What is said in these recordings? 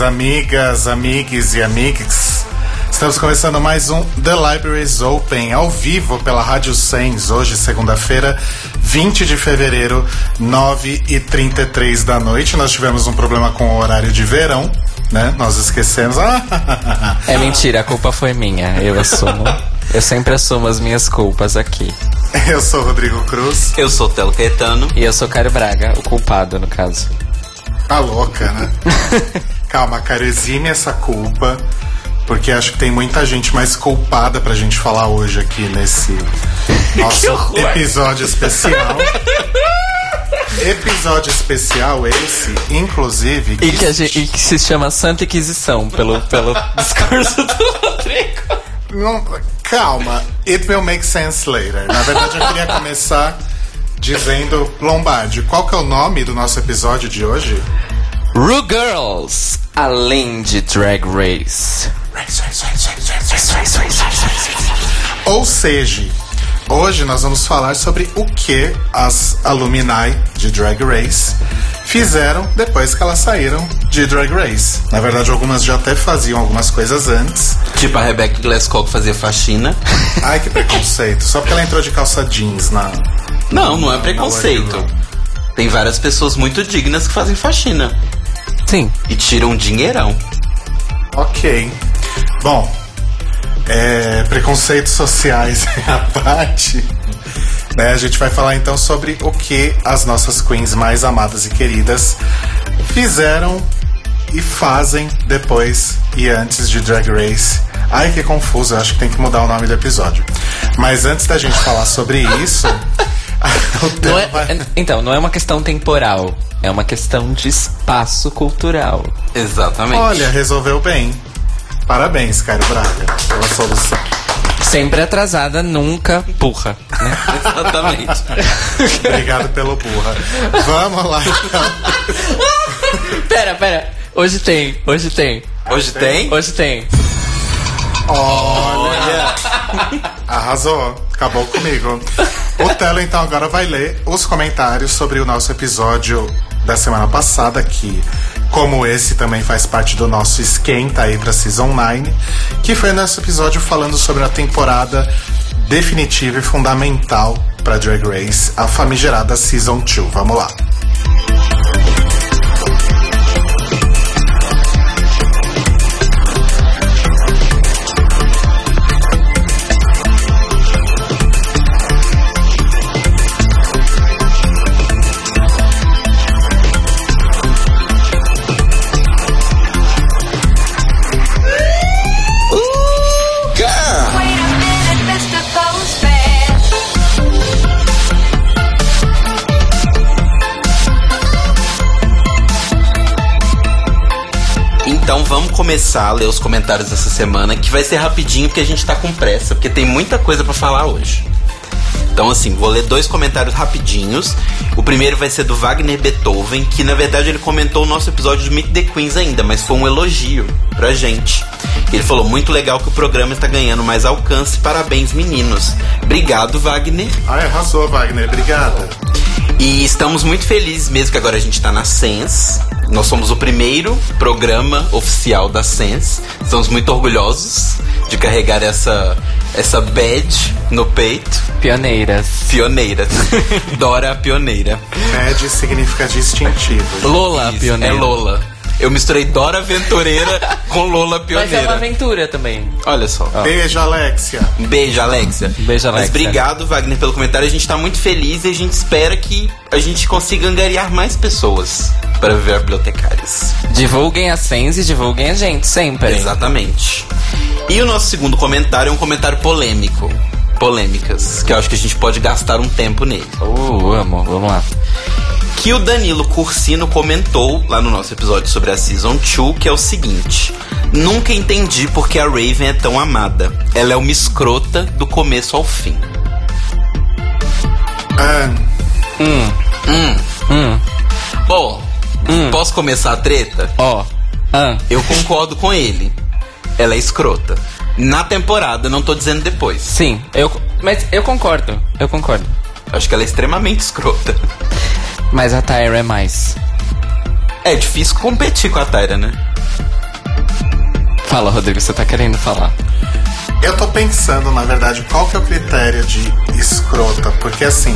Amigos, amigas, amigues e amigues. Estamos começando mais um The Libraries Open ao vivo pela Rádio Sens, hoje, segunda-feira, 20 de fevereiro, 9h33 da noite. Nós tivemos um problema com o horário de verão, né? Nós esquecemos. é mentira, a culpa foi minha. Eu assumo. Eu sempre assumo as minhas culpas aqui. Eu sou Rodrigo Cruz. Eu sou Telo Caetano. E eu sou Caio Braga, o culpado, no caso. Tá louca, né? Calma, cara, exime essa culpa, porque acho que tem muita gente mais culpada pra gente falar hoje aqui nesse nosso episódio especial. Episódio especial esse, inclusive. Que... E, que gente, e, que se chama Santa Inquisição, pelo, pelo discurso do Rodrigo. Não, calma, it will make sense later. Na verdade, eu queria começar dizendo Lombardi, qual que é o nome do nosso episódio de hoje? Ru Girls, além de Drag Race. Ou seja, hoje nós vamos falar sobre o que as alumni de Drag Race fizeram depois que elas saíram de Drag Race. Na verdade, algumas já até faziam algumas coisas antes. Tipo a Rebecca Glasscock que fazia faxina. Ai, que preconceito. Só porque ela entrou de calça jeans na. Não, não é preconceito. Tem várias pessoas muito dignas que fazem faxina. Sim. E tiram um dinheirão. Ok. Bom, é, preconceitos sociais à parte. Né, a gente vai falar então sobre o que as nossas queens mais amadas e queridas fizeram e fazem depois e antes de Drag Race. Ai, que confuso, eu acho que tem que mudar o nome do episódio. Mas antes da gente falar sobre isso. não é. Então, não é uma questão temporal, é uma questão de espaço cultural. Exatamente. Olha, resolveu bem. Parabéns, Caio Braga, pela solução. Sempre atrasada, nunca burra. Né? Exatamente. Obrigado pelo burra. Vamos lá, então. pera, pera. Hoje tem, hoje tem. Hoje tem? Hoje tem. Olha! Arrasou. Acabou comigo. O Telo, então, agora vai ler os comentários sobre o nosso episódio da semana passada, que, como esse também faz parte do nosso esquenta aí pra Season 9, que foi nosso episódio falando sobre a temporada definitiva e fundamental para Drag Race, a famigerada Season 2. Vamos lá. Começar a ler os comentários dessa semana, que vai ser rapidinho porque a gente tá com pressa, porque tem muita coisa para falar hoje. Então, assim, vou ler dois comentários rapidinhos. O primeiro vai ser do Wagner Beethoven, que na verdade ele comentou o nosso episódio de Meet the Queens ainda, mas foi um elogio pra gente. Ele falou: muito legal que o programa está ganhando mais alcance. Parabéns, meninos. Obrigado, Wagner. Ai, arrasou, Wagner. Obrigada. E estamos muito felizes mesmo que agora a gente tá na Sense. Nós somos o primeiro programa oficial da Sense. Estamos muito orgulhosos de carregar essa essa badge no peito. Pioneiras. Pioneiras. Dora a pioneira. Badge significa distintivo. Lola Isso, pioneira. É Lola. Eu misturei Dora Aventureira com Lola Pioneira. Mas é uma aventura também. Olha só. Beijo, Alexia. Beijo, Alexia. Beijo, Alexia. Mas obrigado, Wagner, pelo comentário. A gente tá muito feliz e a gente espera que a gente consiga angariar mais pessoas para viver bibliotecárias. Divulguem a Sense e divulguem a gente, sempre. Exatamente. E o nosso segundo comentário é um comentário polêmico. Polêmicas, que eu acho que a gente pode gastar um tempo nele. Uh, amo, vamos lá. Que o Danilo Cursino comentou lá no nosso episódio sobre a Season 2, que é o seguinte: Nunca entendi porque a Raven é tão amada. Ela é uma escrota do começo ao fim. Ah, Hum, Hum. hum, Bom, posso começar a treta? ó. Ah, Eu concordo com ele. Ela é escrota. Na temporada, não tô dizendo depois. sim, eu. Mas eu concordo, eu concordo. Acho que ela é extremamente escrota. Mas a Tyra é mais. É difícil competir com a Tyra, né? Fala, Rodrigo, você tá querendo falar. eu tô pensando, na verdade, qual que é o critério de escrota, porque assim,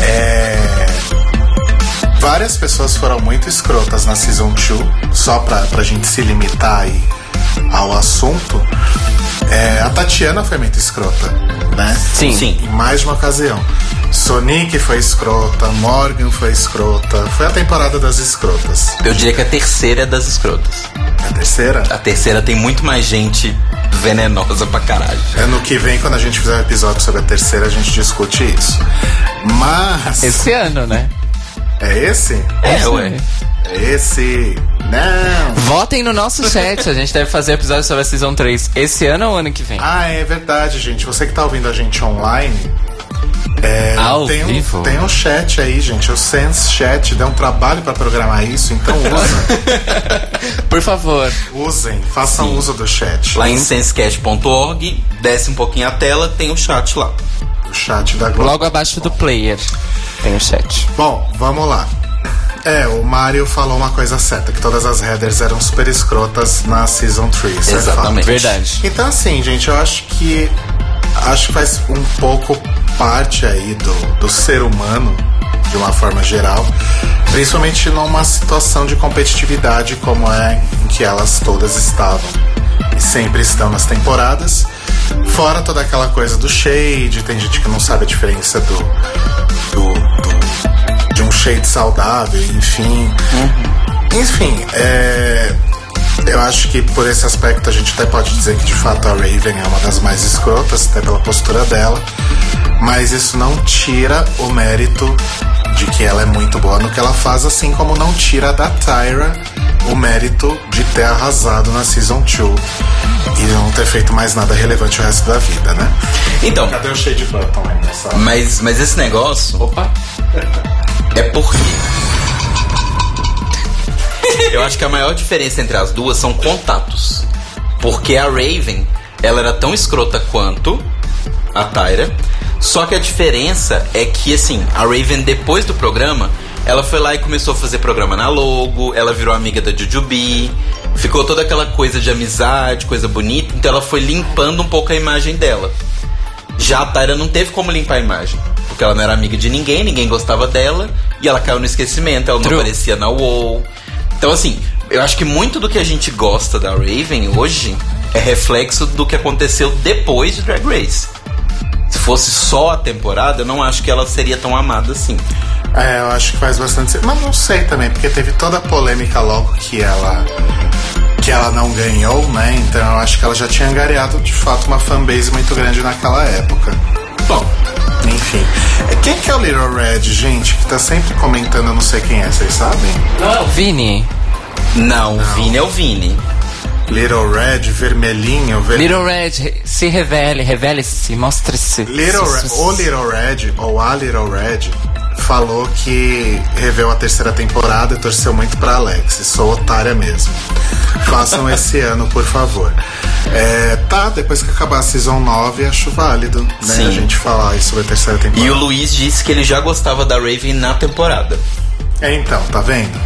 é... várias pessoas foram muito escrotas na Season 2, só pra, pra gente se limitar aí ao assunto. É, a Tatiana foi muito escrota, né? Sim. Sim. Em mais de uma ocasião. Sonic foi escrota, Morgan foi escrota. Foi a temporada das escrotas. Eu diria que a terceira é das escrotas. A terceira? A terceira tem muito mais gente venenosa pra caralho. Ano que vem, quando a gente fizer um episódio sobre a terceira, a gente discute isso. Mas. Esse ano, né? É esse? É, Esse ué. É esse? Não! Votem no nosso chat, a gente deve fazer episódio sobre a Season 3 esse ano ou ano que vem? Ah, é verdade, gente. Você que tá ouvindo a gente online. É, Ao tem, vivo? um, tem um chat aí, gente. O Sense Chat deu um trabalho pra programar isso, então usem. Por favor. usem, façam Sim. uso do chat. Lá em sensecast.org, desce um pouquinho a tela, tem o chat lá. O chat da Globo. Logo abaixo do player tem o chat. Bom, vamos lá. É, o Mario falou uma coisa certa, que todas as headers eram super escrotas na Season 3. isso é Exatamente. fato. Verdade. Então, assim, gente, eu acho que. Acho que faz um pouco parte aí do, do ser humano, de uma forma geral, principalmente numa situação de competitividade como é em que elas todas estavam e sempre estão nas temporadas. Fora toda aquela coisa do shade, tem gente que não sabe a diferença do, do, do- de um shade saudável, enfim. Enfim, é, eu acho que por esse aspecto a gente até pode dizer que de fato a Raven é uma das mais escrotas, até pela postura dela. Mas isso não tira o mérito de que ela é muito boa no que ela faz, assim como não tira da Tyra o mérito de ter arrasado na Season 2 e não ter feito mais nada relevante o resto da vida, né? Então, Cadê o Shade Button aí nessa? mas, mas esse negócio Opa. é porque. Eu acho que a maior diferença entre as duas são contatos. Porque a Raven, ela era tão escrota quanto a Tyra. Só que a diferença é que, assim, a Raven, depois do programa, ela foi lá e começou a fazer programa na Logo, ela virou amiga da Jujubee, ficou toda aquela coisa de amizade, coisa bonita, então ela foi limpando um pouco a imagem dela. Já a Tyra não teve como limpar a imagem. Porque ela não era amiga de ninguém, ninguém gostava dela. E ela caiu no esquecimento, ela não True. aparecia na UOL. Então, assim, eu acho que muito do que a gente gosta da Raven hoje é reflexo do que aconteceu depois de Drag Race. Se fosse só a temporada, eu não acho que ela seria tão amada assim. É, eu acho que faz bastante sentido. Mas não sei também, porque teve toda a polêmica logo que ela que ela não ganhou, né? Então eu acho que ela já tinha angariado de fato uma fanbase muito grande naquela época. Bom, enfim. É, Quem que é o Little Red, gente? Que tá sempre comentando, eu não sei quem é, vocês sabem? Não é o Vini? Não, o Vini é o Vini. Little Red, vermelhinho, ver... Little Red, se revele, revele-se, mostre-se. Little Se- Red, o Little Red, ou a Little Red, falou que reveu a terceira temporada e torceu muito pra Alex. Sou otária mesmo. Façam esse ano, por favor. É, tá, depois que acabar a Season 9, acho válido, né? Sim. A gente falar sobre a terceira temporada. E o Luiz disse que ele já gostava da Raven na temporada. É, então, tá vendo?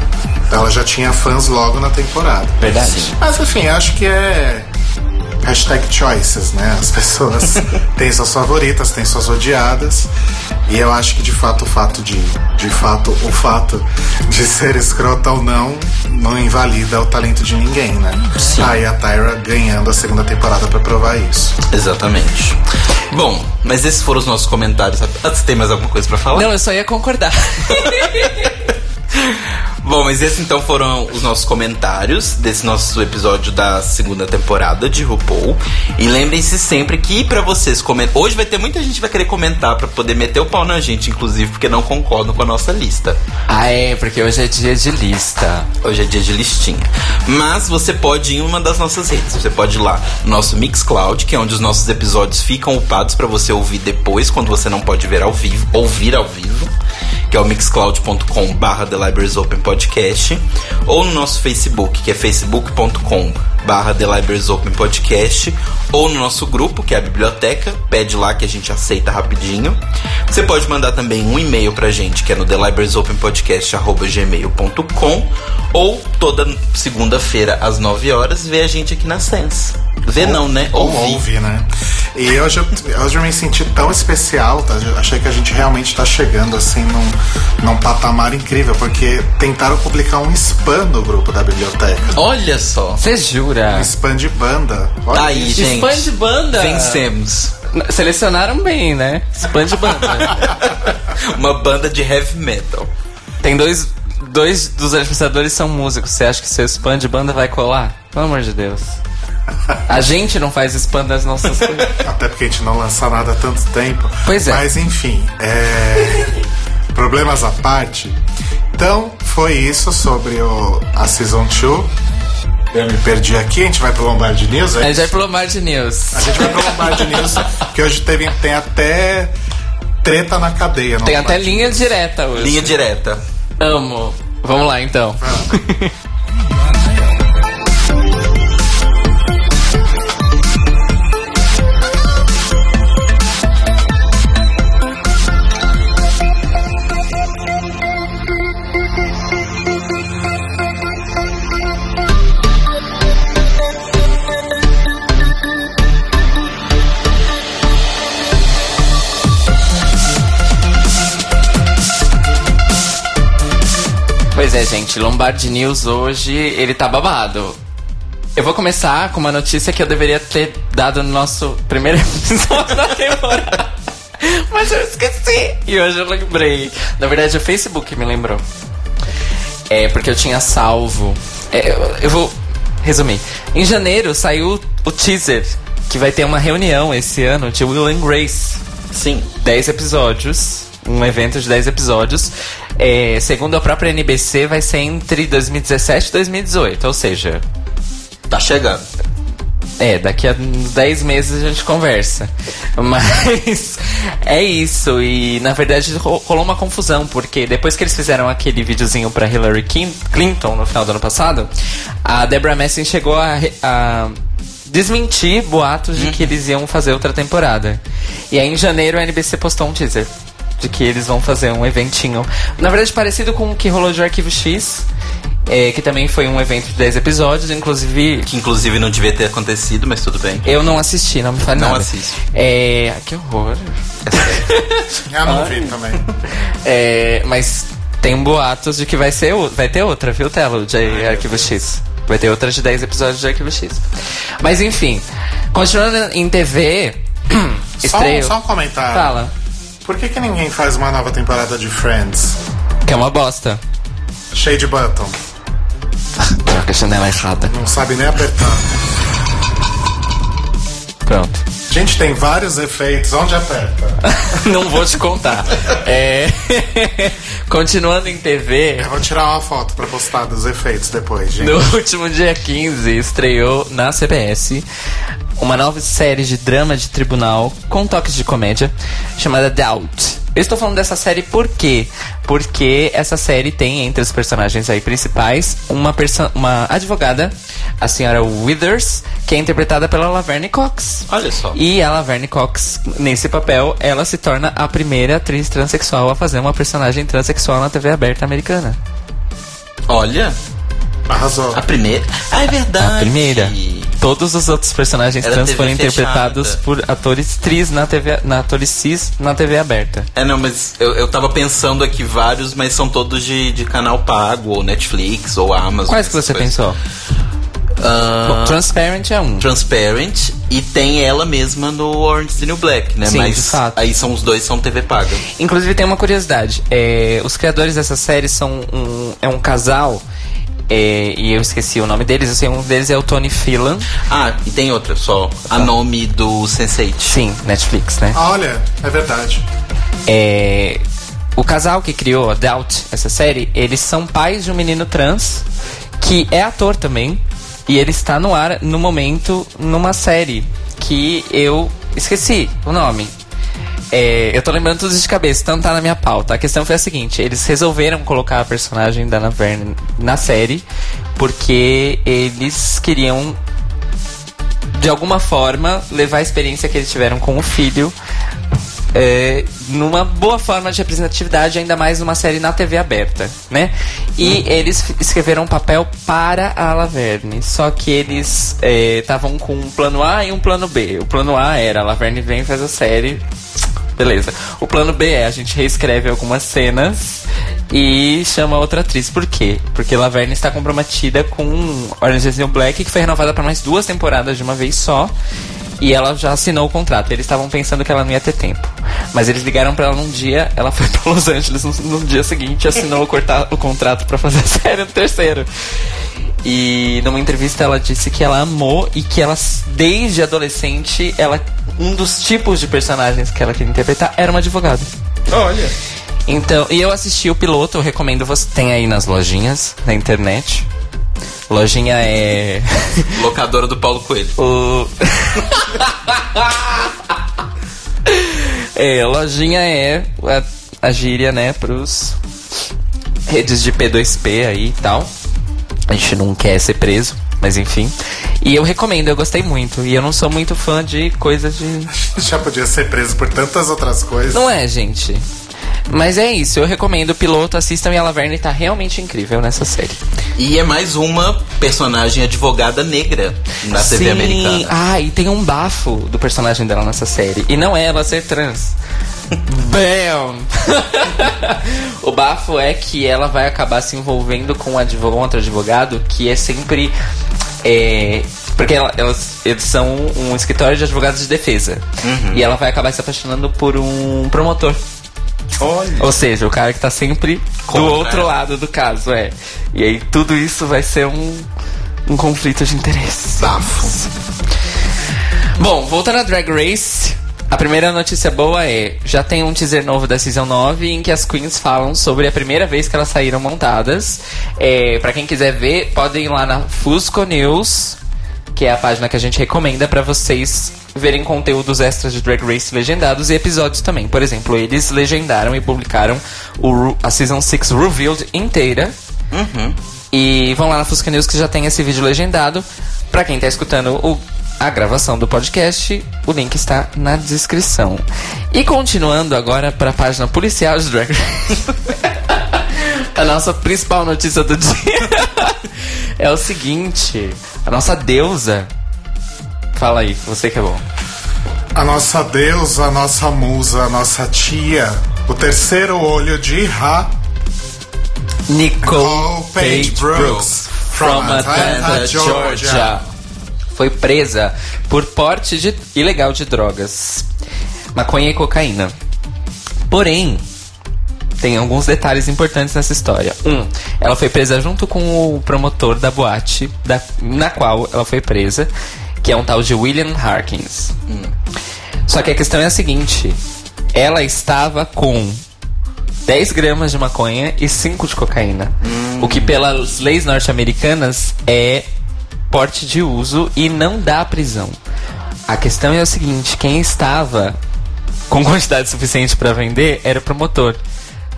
Ela já tinha fãs logo na temporada. Verdade. Mas enfim, acho que é. Hashtag choices, né? As pessoas têm suas favoritas, têm suas odiadas. E eu acho que de fato o fato de. De fato, o fato de ser escrota ou não não invalida o talento de ninguém, né? Sim. Aí a Tyra ganhando a segunda temporada pra provar isso. Exatamente. Bom, mas esses foram os nossos comentários. Ah, Você tem mais alguma coisa pra falar? Não, eu só ia concordar. Bom, mas esses então foram os nossos comentários desse nosso episódio da segunda temporada de RuPaul. E lembrem-se sempre que para vocês comentar. Hoje vai ter muita gente que vai querer comentar para poder meter o pau na gente, inclusive, porque não concordam com a nossa lista. Ah, é, porque hoje é dia de lista. Hoje é dia de listinha. Mas você pode ir em uma das nossas redes. Você pode ir lá no nosso Mixcloud, que é onde os nossos episódios ficam upados para você ouvir depois, quando você não pode ver ao vivo, ouvir ao vivo que é o mixcloud.com barra The Libraries Open Podcast, ou no nosso Facebook, que é facebook.com barra The Libraries Open Podcast, ou no nosso grupo, que é a biblioteca, pede lá que a gente aceita rapidinho. Você pode mandar também um e-mail pra gente, que é no The Libraries Open Podcast, arroba gmail.com, ou toda segunda-feira às 9 horas, vê a gente aqui na Sense. Vê Ou- não, né? Ou Ouvir. ouve, né? E hoje eu, hoje eu me senti tão especial, tá? Achei que a gente realmente tá chegando assim num, num patamar incrível, porque tentaram publicar um spam no grupo da biblioteca. Olha só. Você jura? Um spam de banda. Olha Tá aí, isso. gente. Spam de banda. Vencemos. Selecionaram bem, né? Spam de banda. Uma banda de heavy metal. Tem dois, dois dos administradores são músicos. Você acha que seu spam de banda vai colar? Pelo amor de Deus. A gente não faz spam das nossas coisas. Até porque a gente não lança nada há tanto tempo. Pois é. Mas enfim, é... problemas à parte. Então, foi isso sobre o, a Season 2. Eu me perdi aqui, a gente vai pro Lombardi News, A é gente vai pro Lombardi News. A gente vai pro Lombardi News, que hoje teve, tem até treta na cadeia. Tem até Lombardi linha News. direta hoje. Linha direta. Amo. Vamos lá então. Pois é, gente, Lombardi News hoje, ele tá babado. Eu vou começar com uma notícia que eu deveria ter dado no nosso primeiro episódio da temporada. Mas eu esqueci. E hoje eu lembrei. Na verdade, o Facebook me lembrou. É, porque eu tinha salvo. É, eu, eu vou resumir. Em janeiro saiu o teaser que vai ter uma reunião esse ano de Will and Grace. Sim. 10 episódios. Um evento de 10 episódios. É, segundo a própria NBC, vai ser entre 2017 e 2018. Ou seja, Tá chegando. é, daqui a uns 10 meses a gente conversa. Mas é isso. E na verdade ro- rolou uma confusão, porque depois que eles fizeram aquele videozinho pra Hillary Clinton no final do ano passado, a Deborah Messing chegou a, a desmentir boatos de que eles iam fazer outra temporada. E aí em janeiro a NBC postou um teaser. De que eles vão fazer um eventinho. Na verdade, parecido com o que rolou de Arquivo X. é, que também foi um evento de 10 episódios, inclusive Que inclusive não devia ter acontecido, mas tudo bem. eu não assisti, não me fale Não nada. assiste. É. Que horror. Ah, não vi também. É, mas tem boatos de que vai, ser, vai ter outra, viu, Telo? De Arquivo X. Vai ter outra de 10 episódios de Arquivo X. Mas enfim, continuando em TV. Só, estreio. só um comentário. Fala. Por que, que ninguém faz uma nova temporada de Friends? Que é uma bosta. Shade Button. Troca a janela errada. Não sabe nem apertar. Pronto. Gente, tem vários efeitos. Onde aperta? não vou te contar. É... Continuando em TV. Eu vou tirar uma foto pra postar dos efeitos depois, gente. No último dia 15, estreou na CBS uma nova série de drama de tribunal com toques de comédia chamada Doubt. Eu estou falando dessa série por quê? Porque essa série tem entre os personagens aí principais uma, uma advogada, a senhora Withers, que é interpretada pela Laverne Cox. Olha só. E a Laverne Cox, nesse papel, ela se torna a primeira atriz transexual a fazer uma personagem transexual na TV aberta americana. Olha, Arrasou. a primeira. Ah, é verdade. A primeira. Todos os outros personagens Era trans TV foram fechada. interpretados por atores tris na TV, na atores cis na TV aberta. É, não, mas eu, eu tava pensando aqui vários, mas são todos de, de canal pago, ou Netflix, ou Amazon. Quais que você coisas. pensou? Ah, Bom, Transparent é um. Transparent e tem ela mesma no Orange is the New Black, né? Sim, Mas de fato. aí são os dois são TV paga. Inclusive tem uma curiosidade. é, os criadores dessa série são um- é um casal. É, e eu esqueci o nome deles. Eu sei, um deles é o Tony Phelan. Ah, e tem outra só. A nome do Sense8. Sim, Netflix, né? Ah, Olha, é verdade. É, o casal que criou a Doubt, essa série, eles são pais de um menino trans que é ator também. E ele está no ar no momento numa série que eu esqueci o nome. É, eu tô lembrando tudo de cabeça, então tá na minha pauta. A questão foi a seguinte: eles resolveram colocar a personagem da Anna Verne na série porque eles queriam de alguma forma, levar a experiência que eles tiveram com o filho é, numa boa forma de representatividade, ainda mais numa série na TV aberta, né? E eles f- escreveram um papel para a Laverne, só que eles estavam com um plano A e um plano B. O plano A era a Laverne vem e faz a série, beleza. O plano B é a gente reescreve algumas cenas e chama outra atriz. Por quê? Porque Laverne está comprometida com Orange is the New Black, que foi renovada para mais duas temporadas de uma vez só. E ela já assinou o contrato. Eles estavam pensando que ela não ia ter tempo. Mas eles ligaram pra ela num dia, ela foi pra Los Angeles no, no dia seguinte e assinou o, corta- o contrato pra fazer a série no terceiro. E numa entrevista ela disse que ela amou e que ela, desde adolescente, ela um dos tipos de personagens que ela queria interpretar era uma advogada. Olha. Então, e eu assisti o piloto, eu recomendo você. Tem aí nas lojinhas, na internet. Lojinha é. Locadora do Paulo Coelho. o. é, lojinha é a, a gíria, né, pros redes de P2P aí e tal. A gente não quer ser preso, mas enfim. E eu recomendo, eu gostei muito. E eu não sou muito fã de coisas de Já podia ser preso por tantas outras coisas. Não é, gente. Mas é isso, eu recomendo o piloto, assistam e a Laverne tá realmente incrível nessa série. E é mais uma personagem advogada negra na TV Sim. americana. Ah, e tem um bafo do personagem dela nessa série. E não é ela ser trans. Bam! o bafo é que ela vai acabar se envolvendo com um advogado, outro advogado que é sempre. é, porque ela- elas, eles são um escritório de advogados de defesa. E ela vai acabar se apaixonando por um promotor. Olha. Ou seja, o cara que tá sempre Contra do outro lado do caso, é. E aí tudo isso vai ser um, um conflito de interesses. Bafo. Bom, voltando a Drag Race, a primeira notícia boa é: já tem um teaser novo da Season 9 em que as queens falam sobre a primeira vez que elas saíram montadas. É, para quem quiser ver, podem ir lá na Fusco News, que é a página que a gente recomenda pra vocês verem conteúdos extras de Drag Race legendados e episódios também. Por exemplo, eles legendaram e publicaram o, a Season 6 Revealed inteira. E vão lá na Fusca News que já tem esse vídeo legendado. Pra quem tá escutando o- a gravação do podcast, o link está na descrição. E continuando agora pra página policial de Drag Race. a nossa principal notícia do dia é o seguinte: a nossa deusa. Fala aí, você que é bom. A nossa deusa, a nossa musa, a nossa tia, o terceiro olho de Ra, Nicole Nicole Page Brooks, from Atlanta, Georgia. Foi presa por porte de- ilegal de drogas, maconha e cocaína. Porém, tem alguns detalhes importantes nessa história. Um, ela foi presa junto com o promotor da boate da- na qual ela foi presa, que é um tal de William Harkins. Só que a questão é a seguinte: ela estava com 10 gramas de maconha e 5 de cocaína. O que, pelas leis norte-americanas, é porte de uso e não dá prisão. A questão é o seguinte: quem estava com quantidade suficiente para vender era o promotor.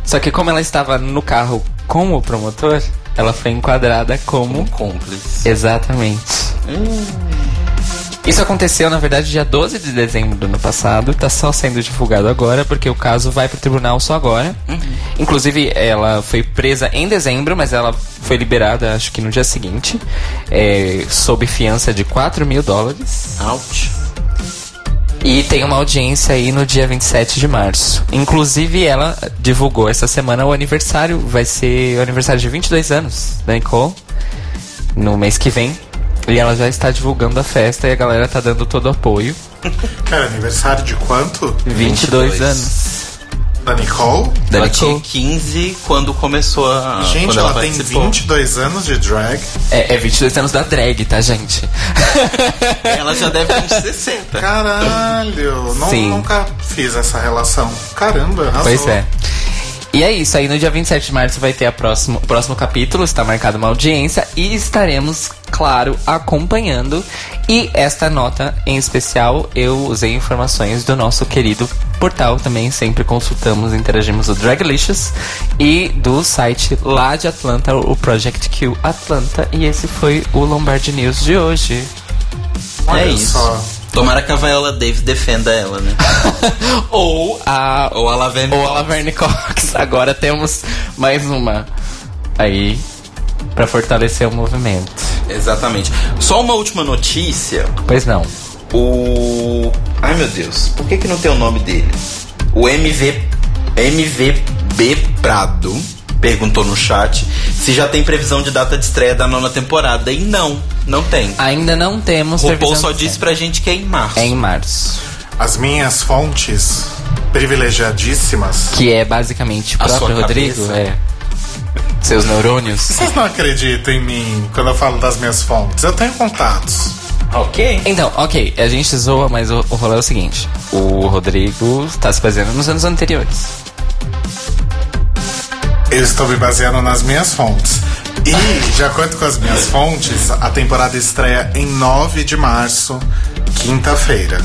Só que, como ela estava no carro com o promotor, ela foi enquadrada como. Um cúmplice. Exatamente. Isso aconteceu, na verdade, dia 12 de dezembro do ano passado. Tá só sendo divulgado agora, porque o caso vai pro tribunal só agora. Inclusive, ela foi presa em dezembro, mas ela foi liberada, acho que no dia seguinte, é, sob fiança de 4 mil dólares. Out. E tem uma audiência aí no dia 27 de março. Inclusive, ela divulgou essa semana o aniversário. Vai ser o aniversário de 22 anos da Nicole. No mês que vem. E ela já está divulgando a festa e a galera tá dando todo o apoio. Cara, aniversário de quanto? 22, 22. anos. Da Nicole? Da ela Nicole. tinha 15 quando começou a. Gente, ela, ela, tem participou. 22 anos de drag. É, é 22 anos da drag, tá, gente? Ela já deve ter uns 60. Caralho! Não, Sim. nunca fiz essa relação. Caramba, arrasou. Pois é. E é isso, aí no dia 27 de março vai ter a próximo, o próximo capítulo, está marcada uma audiência e estaremos, claro, acompanhando. E esta nota em especial, eu usei informações do nosso querido portal também, sempre consultamos, interagimos o Draglicious e do site lá de Atlanta, o Project Q Atlanta. E esse foi o Lombard News de hoje. Olha é isso. só. Tomara que a Viola Davis defenda ela, né? Ou a Ou a Laverne ou a Cox. Laverne Cox. Agora temos mais uma aí pra fortalecer o movimento. Exatamente. Só uma última notícia. Pois não. O. Ai meu Deus, por que, que não tem o nome dele? O MV. MVB Prado perguntou no chat se já tem previsão de data de estreia da nona temporada. E não, não tem. Ainda não temos O RuPaul previsão só disse pra gente que é em março. É em março. As minhas fontes privilegiadíssimas. Que é basicamente o A próprio sua Rodrigo. cabeça. É. Seus neurônios. Vocês não acreditam em mim quando eu falo das minhas fontes? Eu tenho contatos. Ok. Então, ok, a gente zoa, mas o, o rolê é o seguinte: o Rodrigo tá se baseando nos anos anteriores. Eu estou me baseando nas minhas fontes. E, de acordo com as minhas fontes, a temporada estreia em 9 de março, quinta-feira.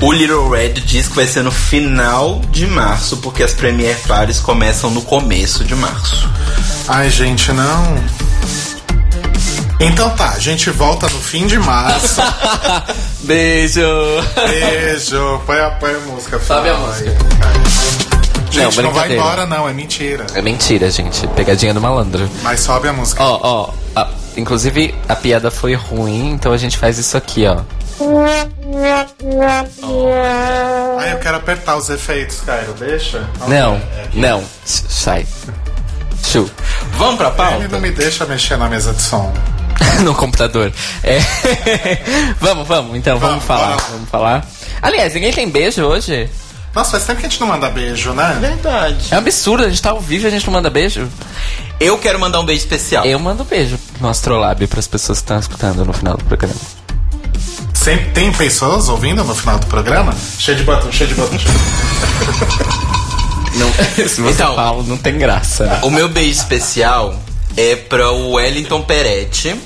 O Little Red diz que vai ser no final de março, porque as Premiere Parties começam no começo de março. Ai, gente, não. Então tá, a gente volta no fim de março. Beijo! Beijo. Põe a, põe a música. Sobe a música. Gente, Não, não, vai embora não, é mentira. É mentira, gente. Pegadinha do malandro. Mas sobe a música. Ó, ó. a- inclusive, a piada foi ruim, então a gente faz isso aqui, ó. Ai, eu quero apertar os efeitos, Cairo. Deixa? Não, É não. Sai. Chu. Vamos pra Ele pauta? não me deixa mexer na mesa de som. no computador. É. vamos, vamos, então, vamos, Vamos, falar. lá. Vamos falar. Aliás, ninguém tem beijo hoje? Nossa, faz tempo que a gente não manda beijo, né? Verdade. É um absurdo, a gente tá ao vivo e a gente não manda beijo. Eu quero mandar um beijo especial. Eu mando beijo no Astrolab pras pessoas que estão escutando no final do programa. Sempre tem pessoas ouvindo no final do programa? Cheio de botão, cheio de botão. cheio de- Não, se você Então. fala, não tem graça. O meu beijo especial é pra o Wellington Peretti,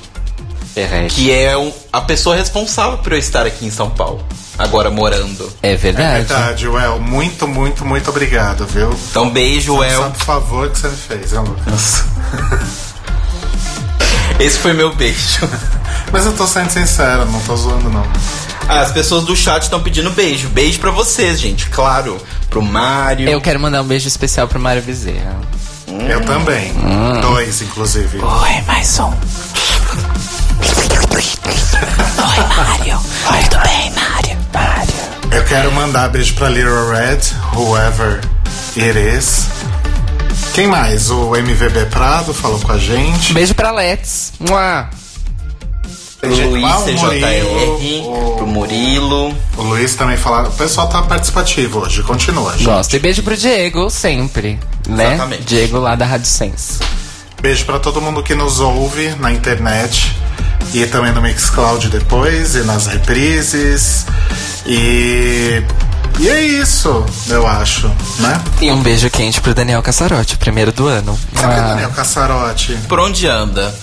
Perrete. que é um- a pessoa responsável por eu estar aqui em São Paulo, agora morando. É É verdade. verdade, Well. Muito, muito, muito obrigado, viu? Então, beijo, Só El. por favor que você me fez, hein, Lucas? Esse foi meu beijo. Mas eu tô sendo sincero, não tô zoando, não. Ah, as pessoas do chat estão pedindo beijo. Beijo pra vocês, gente. Claro. Pro Mário. Eu quero mandar um beijo especial pro Mário Bezerra. Eu também. Dois, inclusive. Oi, mais um. Oi, Mário. Muito bem, Mário. Mário. Eu quero mandar beijo pra Little Red, whoever it is. Quem mais? O MVB Prado falou com a gente. Beijo pra Let's. Mua. Pro Luiz o CJR. Murilo, Pro Murilo. O Luiz também falou. O pessoal tá participativo hoje. Continua, gente. Gosto. E beijo pro Diego, sempre. Né? Exatamente. Diego lá da Rádio Sense. Beijo pra todo mundo que nos ouve na internet e também no Mixcloud depois e nas reprises. E. E é isso, eu acho, né? E um beijo quente pro Daniel Cassarotti, primeiro do ano. Cadê Ah, Daniel Cassarotti? Por onde anda?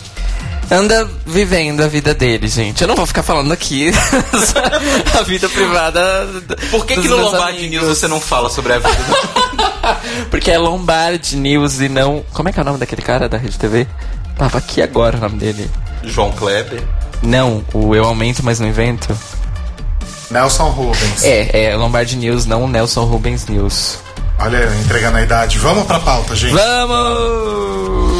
Anda vivendo a vida dele, gente. Eu não vou ficar falando aqui a vida privada. Por que, dos que no meus Lombardi amigos. News você não fala sobre a vida do... Porque é Lombard News e não. Como é que é o nome daquele cara da Rede TV? Tava aqui agora o nome dele. João Kleber? Não, o Eu Aumento, mas não invento. Nelson Rubens. É, é Lombard News, não Nelson Rubens News. Olha, entregando a idade. Vamos pra pauta, gente. Vamos!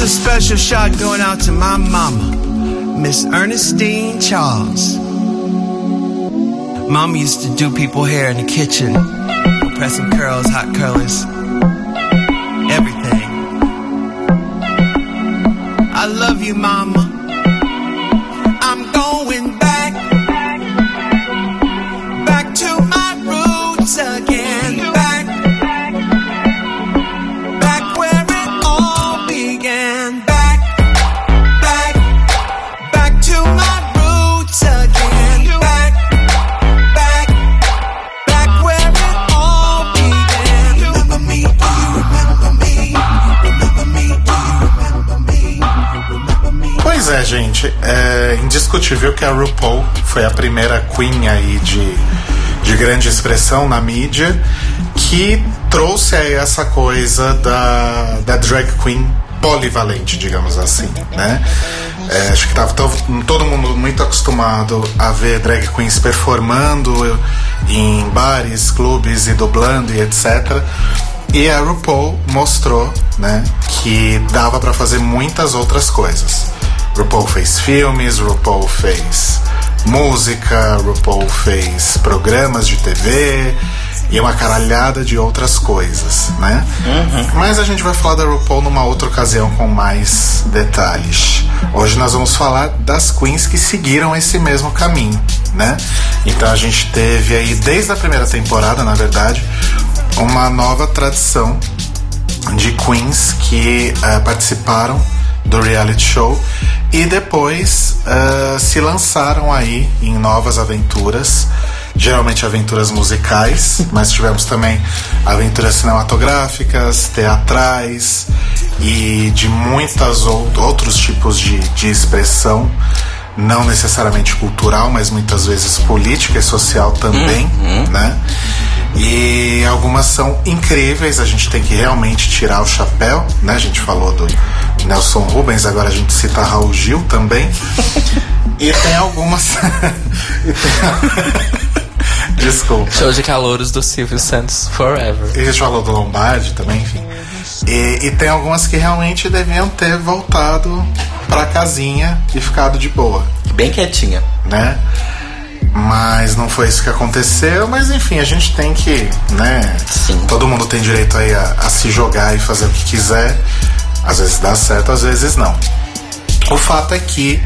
A special shot going out to my mama, Miss Ernestine Charles. Mama used to do people hair in the kitchen, pressing curls, hot curlers, everything. I love you, mama. Gente, é indiscutível que a RuPaul foi a primeira queen aí de, de grande expressão na mídia que trouxe aí essa coisa da, da drag queen polivalente, digamos assim, né? É, acho que tava to- todo mundo muito acostumado a ver drag queens performando em bares, clubes e dublando e etc. E a RuPaul mostrou, né, que dava pra fazer muitas outras coisas. RuPaul fez filmes, RuPaul fez música, RuPaul fez programas de TV e uma caralhada de outras coisas, né? Mas a gente vai falar da RuPaul numa outra ocasião com mais detalhes. Hoje nós vamos falar das queens que seguiram esse mesmo caminho, né? Então a gente teve aí desde a primeira temporada, na verdade, uma nova tradição de queens que eh, participaram do reality show e depois eh, se lançaram aí em novas aventuras, geralmente aventuras musicais, mas tivemos também aventuras cinematográficas, teatrais e de muitas ou- outros tipos de, de expressão, não necessariamente cultural, mas muitas vezes política e social também, né? E algumas são incríveis, a gente tem que realmente tirar o chapéu, né? A gente falou do Nelson Rubens, agora a gente cita Raul Gil também. e tem algumas. e tem- Desculpa. Show de calouros do Silvio Santos Forever. E a gente falou do Lombardi também, enfim. E, e tem algumas que realmente deviam ter voltado pra casinha e ficado de boa Bem quietinha. né? Mas não foi isso que aconteceu, mas enfim, a gente tem que, né? Sim. Todo mundo tem direito aí a, a se jogar e fazer o que quiser. Às vezes dá certo, às vezes não. O fato é que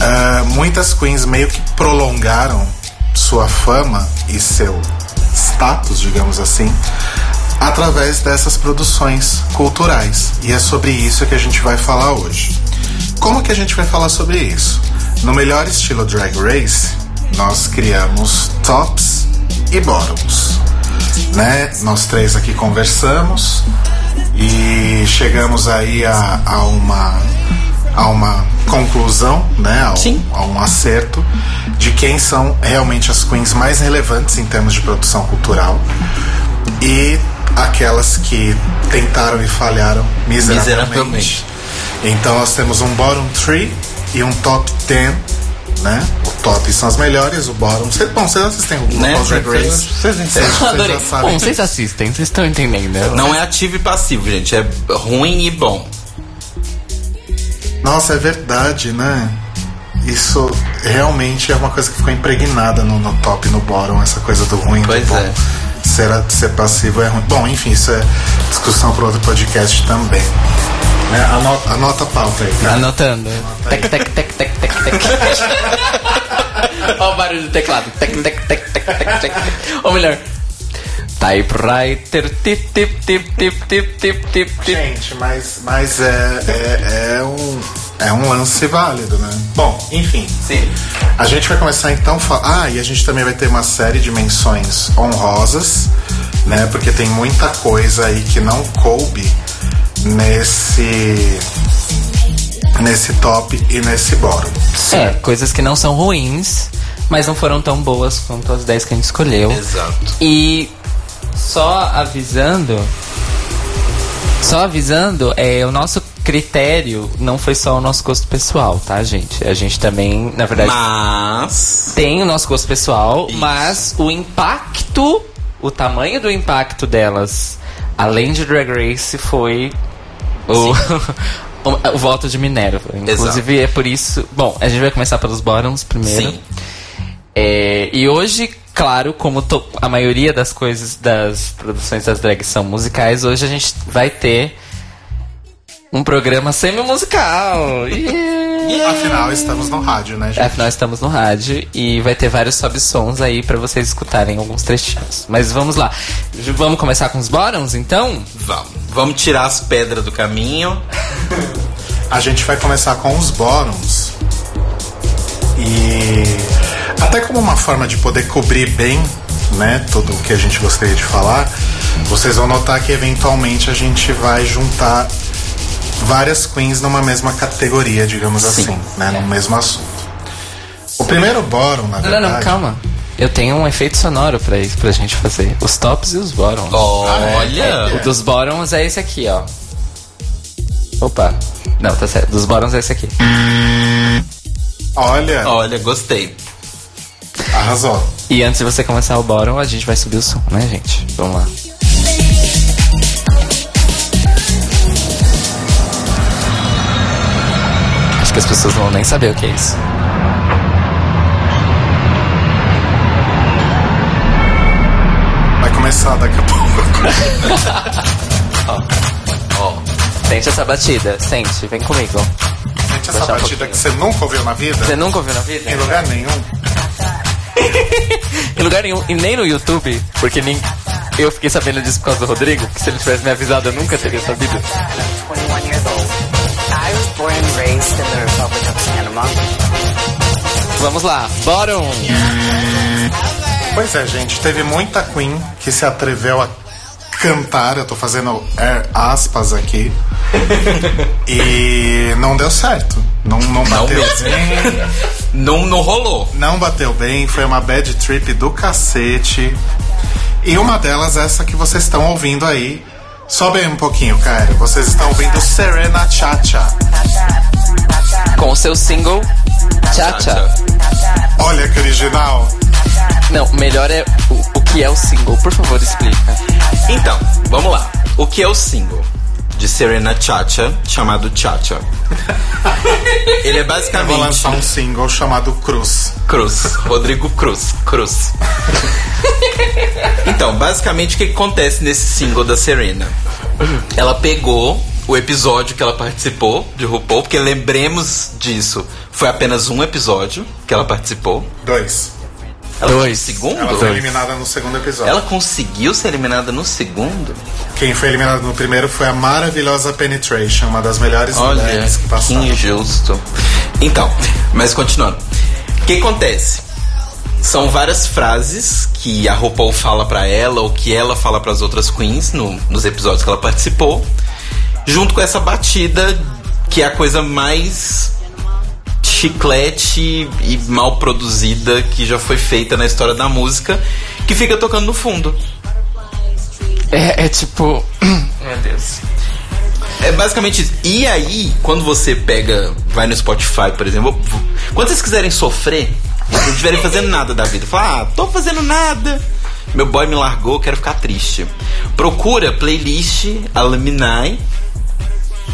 ah, muitas queens meio que prolongaram sua fama e seu status, digamos assim, através dessas produções culturais. E é sobre isso que a gente vai falar hoje. Como que a gente vai falar sobre isso? No melhor estilo Drag Race, nós criamos tops e bottoms. Né? Nós três aqui conversamos e chegamos aí a, a uma a uma conclusão, né, a um, Sim. a um acerto de quem são realmente as queens mais relevantes em termos de produção cultural e aquelas que tentaram e falharam miseravelmente. Miseravelmente. Então nós temos um bottom 3 e um top 10, né? O top são as melhores, o bottom. Cê, bom, vocês assistem o Né? Drag Race? Vocês entendem. Bom, vocês assistem, vocês estão entendendo. Não é ativo e passivo, gente. É ruim e bom. Nossa, é verdade, né? Isso realmente é uma coisa que ficou impregnada no, no top e no bottom, essa coisa do ruim e do Pois bom. é. Ser, a- ser passivo é ruim. Bom, enfim, isso é discussão para outro podcast também. É, anota, anota a pauta aí, cara. Anotando. Tec, tec, tec, tec, tec, tec. Olha o barulho do teclado. Tec, tec, tec, tec, tec, tec. Ou melhor. Typewriter. Tip, tip, tip, tip, tip, tip, tip, tip. Gente, mas, mas é, é, é, um, é um lance válido, né? Bom, enfim. Sim. A gente vai começar então a falar. Ah, e a gente também vai ter uma série de menções honrosas, né? Porque tem muita coisa aí que não coube nesse. nesse top e nesse bottom. É, coisas que não são ruins, mas não foram tão boas quanto as 10 que a gente escolheu. Exato. E só avisando, só avisando, é o nosso critério não foi só o nosso gosto pessoal, tá, gente? A gente também, na verdade, Mas. tem o nosso gosto pessoal, Isso. mas o impacto, o tamanho do impacto delas, além de Drag Race, foi o, o, o voto de Minerva. Inclusive é por isso. Bom, a gente vai começar pelos bottoms primeiro. Sim. É, e hoje, claro, como a maioria das coisas das produções das drags são musicais, hoje a gente vai ter um programa semi-musical. Yeah. Afinal, estamos no rádio, né, gente? Afinal, estamos no rádio e vai ter vários sobe-sons aí pra vocês escutarem alguns trechinhos. Mas vamos lá. Vamos começar com os bottoms, então? Vamos. Vamos tirar as pedras do caminho. A gente vai começar com os bottoms. E até como uma forma de poder cobrir bem, né, tudo o que a gente gostaria de falar, vocês vão notar que eventualmente a gente vai juntar várias queens numa mesma categoria, digamos assim, né, no mesmo assunto. O primeiro bottom, na verdade. não, não, calma. Eu tenho um efeito sonoro pra isso, pra gente fazer. Os tops e os bottoms. Olha! O dos bottoms é esse aqui, ó. Opa. Não, tá certo. Dos bottoms é esse aqui. Olha, Olha, gostei. arrasou. E antes de você começar o bottom, a gente vai subir o som, né, gente? Vamos lá. Acho que as pessoas não vão nem saber o que é isso. Vai começar daqui a pouco. Sente essa batida, sente, vem comigo. Essa Baixar um batida pouquinho. que você nunca ouviu na vida, Você nunca ouviu na vida? em lugar nenhum. Em lugar nenhum, e nem no YouTube, porque nem eu fiquei sabendo disso por causa do Rodrigo, que se ele tivesse me avisado eu nunca teria sabido. 21 years old. I was born and raised in the Republic of Panama. Vamos lá, bottom! Pois é, gente, teve muita Queen que se atreveu a cantar, eu tô fazendo air aspas aqui. e não deu certo. Não, não bateu mesmo. bem. Não, não rolou. Não bateu bem, foi uma bad trip do cacete. E uma delas, essa que vocês estão ouvindo aí. Sobe aí um pouquinho, cara. Vocês estão ouvindo Serena Chacha. Com seu single Cha-Cha. Olha que original. Não, melhor é o, o que é o single, por favor, explica. Então, vamos lá. O que é o single de Serena Chacha, chamado Chacha? Ele é Eu vou basicamente lançar um single chamado Cruz. Cruz, Rodrigo Cruz, Cruz. Então, basicamente o que que acontece nesse single da Serena? Ela pegou o episódio que ela participou de RuPaul, porque lembremos disso, foi apenas um episódio que ela participou. Dois. Ela Dois. foi no segundo? Ela foi eliminada no segundo episódio. Ela conseguiu ser eliminada no segundo? Quem foi eliminado no primeiro foi a maravilhosa Penetration, uma das melhores Olha, mulheres que que passaram. injusto. Então, mas continuando. O que acontece? São várias frases que a RuPaul fala pra ela ou que ela fala pras outras queens no- nos episódios que ela participou, junto com essa batida que é a coisa mais chiclete e mal produzida que já foi feita na história da música, que fica tocando no fundo. É, é tipo. Meu Deus. É basicamente isso. E aí, quando você pega, vai no Spotify, por exemplo, quando vocês quiserem sofrer, não estiverem fazendo nada da vida, fala, ah, tô fazendo nada. Meu boy me largou, quero ficar triste. Procura playlist Alumni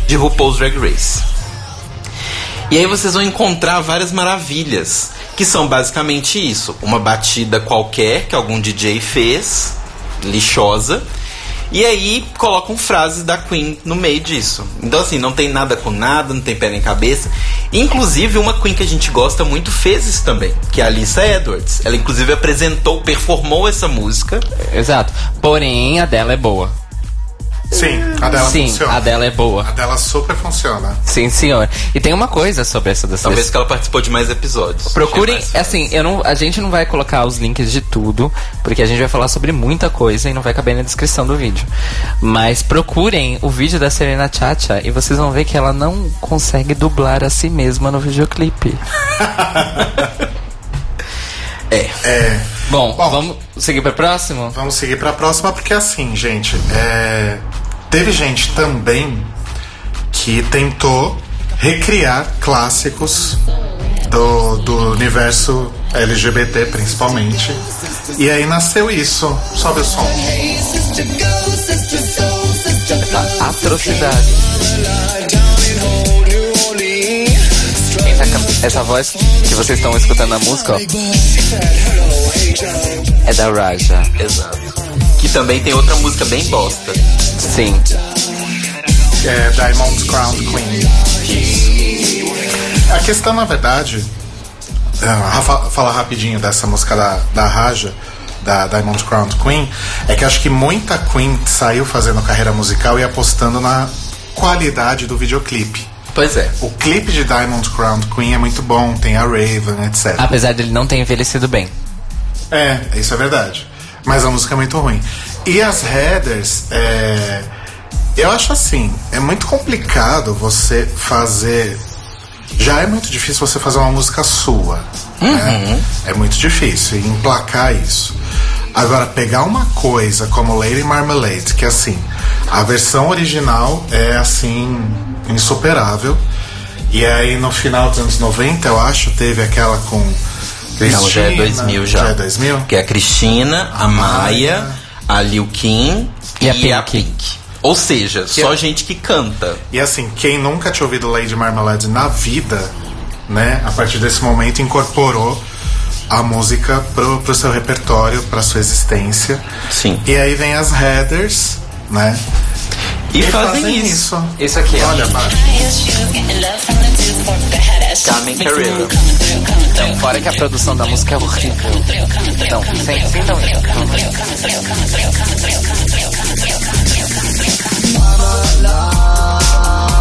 de RuPaul's Drag Race. E aí vocês vão encontrar várias maravilhas, que são basicamente isso: uma batida qualquer que algum DJ fez, lixosa, e aí colocam frases da Queen no meio disso. Então, assim, não tem nada com nada, não tem pé nem cabeça. Inclusive, uma Queen que a gente gosta muito fez isso também, que é a Alissa Edwards. Ela, inclusive, apresentou, performou essa música. Exato. Porém, a dela é boa. Sim, a dela Sim, funciona. a dela é boa. A dela super funciona. Sim, senhor. E tem uma coisa sobre essa da Talvez que ela participou de mais episódios. Procurem, mais assim, eu não, a gente não vai colocar os links de tudo, porque a gente vai falar sobre muita coisa e não vai caber na descrição do vídeo. Mas procurem o vídeo da Serena Chacha e vocês vão ver que ela não consegue dublar a si mesma no videoclipe. É. Bom, Bom. vamos seguir para próximo? Vamos seguir pra próxima, porque assim, gente, é, teve gente também que tentou recriar clássicos do, do universo LGBT, principalmente. E aí nasceu isso. Sobe o som. Essa atrocidade. Essa voz que vocês estão escutando na música, ó, é da Raja. Exato. Que também tem outra música bem bosta. Sim. É, Diamond Crown Queen. A questão, na verdade, é, Rafa, falar rapidinho dessa música da, da Raja, da Diamond Crown Queen, é que acho que muita Queen saiu fazendo carreira musical e apostando na qualidade do videoclipe. Pois é. O clipe de Diamond Crown Queen é muito bom, tem a Raven, etc. Apesar dele não ter envelhecido bem. É, isso é verdade. Mas a música é muito ruim. E as headers, é, eu acho assim, é muito complicado você fazer. Já é muito difícil você fazer uma música sua. Né? É muito difícil e emplacar isso. Agora, pegar uma coisa como Lady Marmalade, que assim, a versão original é assim, insuperável. E aí no final dos anos 90, eu acho, teve aquela com. Não, já é Cristina, 2000 já. Já é 2000? Que é a Cristina, a Maia, a Liu Kim E e, a a Pink. Pink. Ou seja, só gente que canta. E assim, quem nunca tinha ouvido Lady Marmalade na vida, né, a partir desse momento incorporou a música pro, pro seu repertório, pra sua existência. Sim. E aí vem as headers, né? E, fazem, isso. isso. Isso aqui, ó. Olha, Mari. Carmen Carreira. Então, fora que a produção da música é horrível. Então, sem, sem dar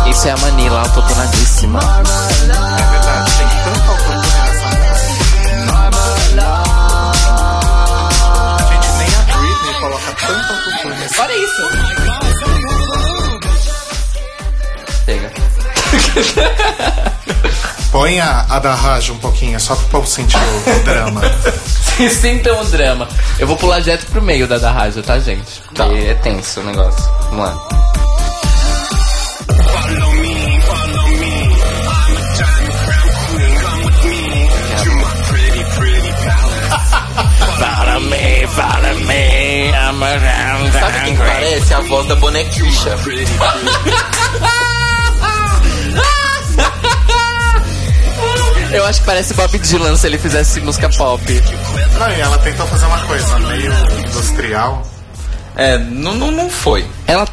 Isso é a Manila autotonadíssima. É verdade, tem tanta autotune gente nem a Britney coloca tanta autotune Olha isso! Chega. Põe a, a da Raja um pouquinho, só pro povo sentir o, drama. Sintam o drama. Eu vou pular direto pro meio da da rádio, tá, gente? Porque é tenso o negócio. Vamos lá. Follow me, follow me, I'm around Sabe o que, que parece? A voz da bonequicha. Eu acho que parece Bob Dylan se ele fizesse música pop. Não, e ela tentou fazer uma coisa meio industrial. É, não, não, não foi. Ela.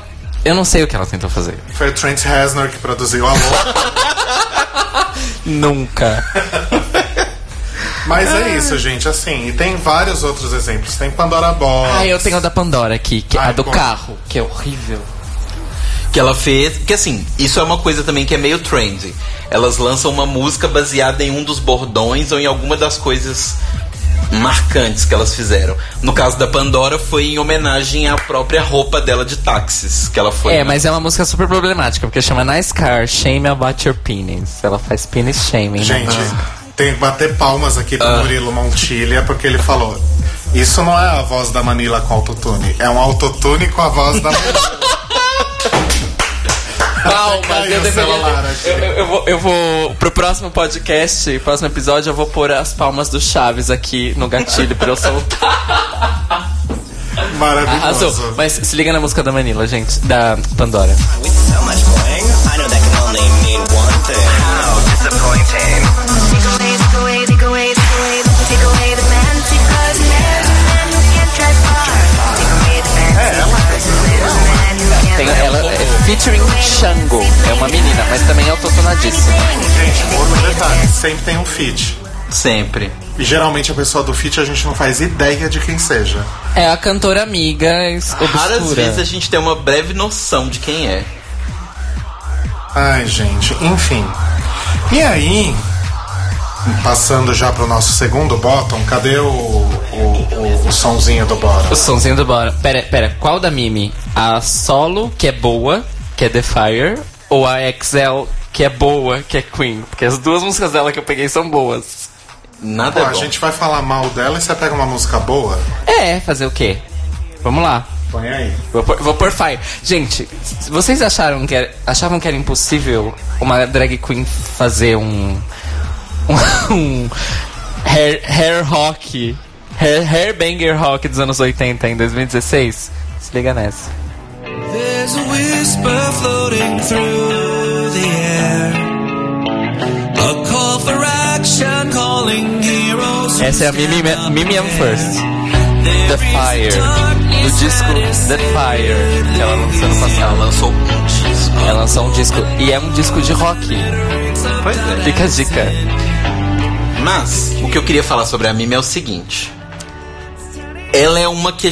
Eu não sei o que ela tentou fazer. Foi o Trent Reznor que produziu a louca. Nunca. Mas é isso, gente, assim, e tem vários outros exemplos. Tem Pandora Box. Ah, eu tenho a da Pandora aqui, que é a Ai, do conta. carro, que é horrível. Que ela fez. Que assim, isso é uma coisa também que é meio trendy. Elas lançam uma música baseada em um dos bordões ou em alguma das coisas marcantes que elas fizeram. No caso da Pandora, foi em homenagem à própria roupa dela de táxis que ela foi. É, mas é uma música super problemática, porque chama Nice Car, Shame About Your Penis. Ela faz penis shaming. né? Gente, tem que bater palmas aqui pro Murilo Montilha, porque ele falou: Isso não é a voz da Manila com autotune, é um autotune com a voz da Manila. Palmas, eu deveria eu, eu, eu vou, eu vou. Pro próximo podcast, próximo episódio, eu vou pôr as palmas do Chaves aqui no gatilho pra eu soltar. Maravilhoso. Arrasou. Mas se liga na música da Manila, gente. Da Pandora. With so much I know that can only mean one thing. How disappointing. Featuring Xango. É uma menina, mas também é autotonadíssima. Gente, outro detalhe: sempre tem um feat. Sempre. E geralmente a pessoa do feat a gente não faz ideia de quem seja. É a cantora amiga es- Raras obscura. vezes a gente tem uma breve noção de quem é. Ai, gente, enfim. E aí, passando já pro nosso segundo bottom, cadê o, o, o, o sonzinho do bottom? O somzinho do Bora. Pera, pera, qual da Mimi? A solo, que é boa, que é The Fire, ou a XL, que é boa, que é Queen? Porque as duas músicas dela que eu peguei são boas. Nada Pô, é a bom. gente vai falar mal dela e você pega uma música boa? É, fazer o quê? Vamos lá. Põe aí. Vou pôr, vou pôr Fire. Gente, vocês acharam que era, achavam que era impossível uma drag queen fazer um. um, um hair, hair rock. Hair, hair banger rock dos anos 80 em 2016? Se liga nessa. There's a whisper floating through the air. A call for action calling heroes. Essa é a Mimi, Mimi I'm First. The Fire. Do disco The Fire, que ela lançou no Ela passado. lançou um disco. Ela lançou um disco. E é um disco de rock. Pois é. Fica a dica. Mas, o que eu queria falar sobre a Mimi é o seguinte. Ela é uma que.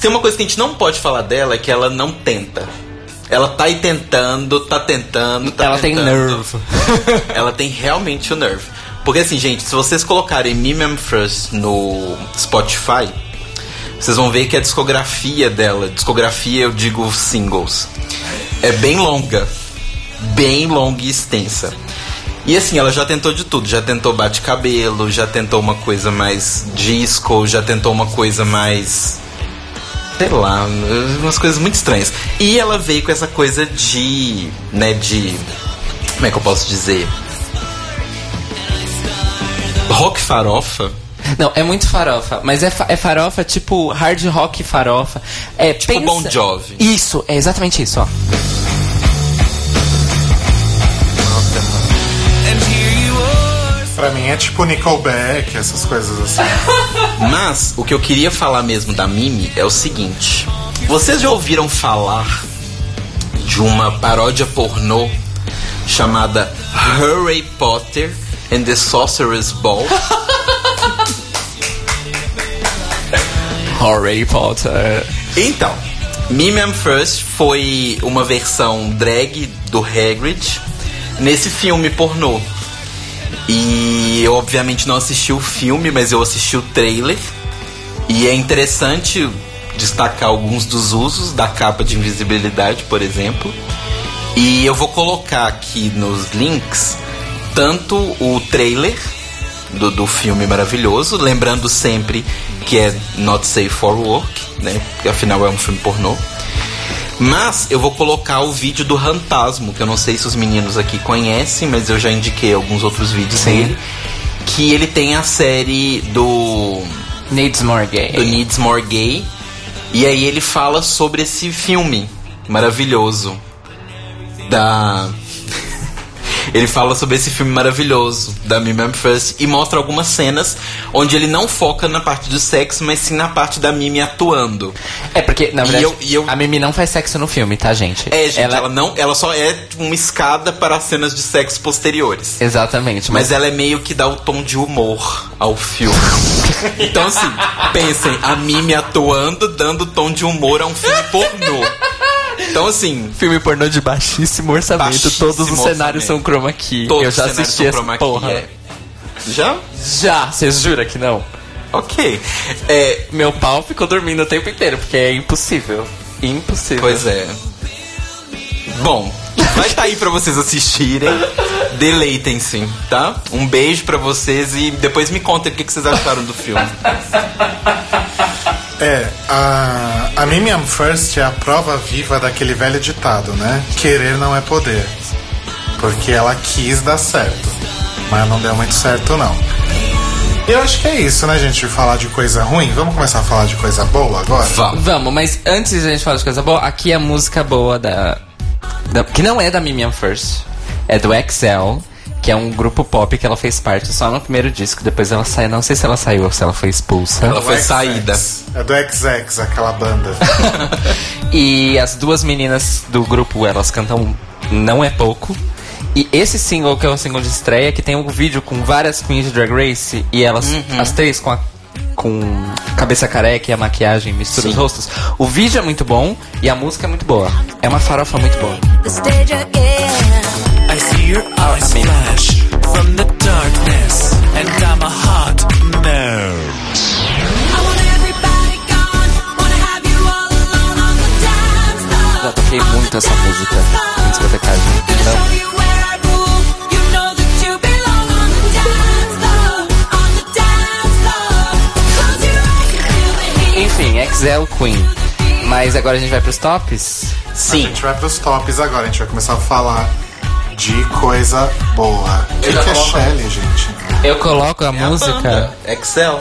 Tem uma coisa que a gente não pode falar dela, é que ela não tenta. Ela tá aí tentando, tá tentando, tá Ela tem tentando. nerve. ela tem realmente o nerve. Porque assim, gente, se vocês colocarem Mimi I'm First no Spotify, vocês vão ver que a discografia dela, discografia eu digo singles, é bem longa. Bem longa e extensa. E assim, ela já tentou de tudo. Já tentou bate-cabelo, já tentou uma coisa mais disco, já tentou uma coisa mais. Sei lá, umas coisas muito estranhas. E ela veio com essa coisa de. né, de. Como é que eu posso dizer? Rock farofa. Não, é muito farofa, mas é, fa- é farofa tipo hard rock farofa. É Tipo Bon Jovi. Isso, é exatamente isso, ó. Pra mim é tipo Nickelback, essas coisas assim. Mas o que eu queria falar mesmo da Mimi é o seguinte: vocês já ouviram falar de uma paródia pornô chamada Harry Potter and the Sorcerer's Ball? Harry Potter. Então, Mimi I'm First foi uma versão drag do Hagrid nesse filme pornô. E eu obviamente não assisti o filme, mas eu assisti o trailer. E é interessante destacar alguns dos usos da capa de invisibilidade, por exemplo. E eu vou colocar aqui nos links tanto o trailer do, do filme maravilhoso, lembrando sempre que é Not Safe for Work, né? Porque afinal é um filme pornô. Mas eu vou colocar o vídeo do Rantasmo, que eu não sei se os meninos aqui conhecem, mas eu já indiquei alguns outros vídeos Sim. dele. Que ele tem a série do Needs More Gay. do Needs More Gay. E aí ele fala sobre esse filme maravilhoso. Da. Ele fala sobre esse filme maravilhoso da Mimi I'm First e mostra algumas cenas onde ele não foca na parte do sexo, mas sim na parte da Mimi atuando. É porque, na E verdade, eu- e eu- a Mimi não faz sexo no filme, tá, gente? É, gente, ela, ela... não, ela só é uma escada para as cenas de sexo posteriores. Exatamente, Mas mas, ela é meio que dá o tom de humor ao filme. então, assim, pensem, a Mimi atuando, dando tom de humor a um filme pornô. Então, assim, filme pornô de baixíssimo orçamento, Baixíssimo todos os cenários orçamento. são chroma key. todos Eu já assisti essa porra. é. Já? Já, vocês juram que não? Ok. É, Meu pau ficou dormindo o tempo inteiro, porque é impossível. Impossível. pois é. Bom, vai estar aí pra vocês assistirem. Deleitem-se, tá? Um beijo pra vocês e depois me contem o que que vocês acharam do filme. É, a, a Mimi I'm First é a prova viva daquele velho ditado, né? Querer não é poder. Porque ela quis dar certo, mas não deu muito certo não. E eu acho que é isso, né, gente? Falar de coisa ruim. Vamos começar a falar de coisa boa agora? Vamos. Vamos, mas antes da gente falar de coisa boa, aqui é a música boa da. da- que não é da Mimiam First. É do Excel, que é um grupo pop que ela fez parte só no primeiro disco. Depois ela saiu. Não sei se ela saiu ou se ela foi expulsa. Ela foi XX. saída. É do XX, aquela banda. E as duas meninas do grupo, elas cantam Não É Pouco. E esse single, que é o single de estreia, que tem um vídeo com várias queens de Drag Race, e elas, as três com a com cabeça careca e a maquiagem mistura Sim. os rostos. O vídeo é muito bom e a música é muito boa. É uma farofa muito boa. Again. I see your eyes flash from the darkness, and I'm a hot no. I want everybody gone. Wanna have you all alone on the dance floor. Já toquei muito essa música em discotecagem. Então, show you where I rule. You know that you belong on the dance floor. On the dance floor. Close your eyes and feel the heat. enfim, Excel Queen. Mas agora a gente vai pros tops. A Sim. gente vai pros tops agora. A gente vai começar a falar de coisa boa. O que, já que é. Shelly, gente? Eu coloco a É a música. banda. Excel.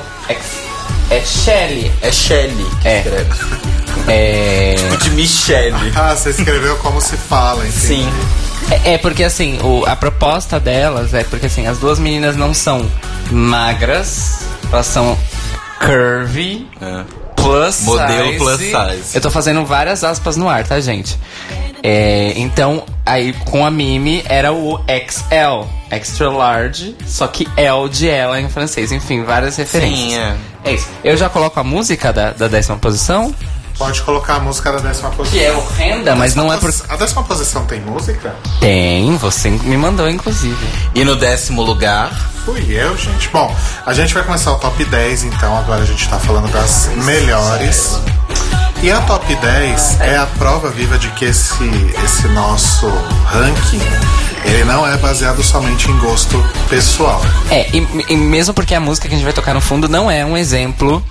É Shelly. É Shelly que É. escreve. É. O de Michelle. Ah, você escreveu como se fala, enfim. Sim. É, é porque assim, o- a proposta delas é porque assim, as duas meninas não são magras, elas são curvy, É. plus Modelo size. plus size. Eu tô fazendo várias aspas no ar, tá, gente? É, então, aí com a Mimi era o XL, extra large, só que L de ela em francês. Enfim, várias referências. Sim, é. É isso. Eu já coloco a música da, da décima posição, Pode colocar a música da décima posição. que é horrenda, mas não é por. A décima posição tem música? Tem, você me mandou, inclusive. E no décimo lugar, Fui eu, gente. Bom, a gente vai começar o top 10, então agora a gente tá falando das melhores. E a top 10 é a prova viva de que esse, esse nosso ranking ele não é baseado somente em gosto pessoal. É, e, e mesmo porque a música que a gente vai tocar no fundo não é um exemplo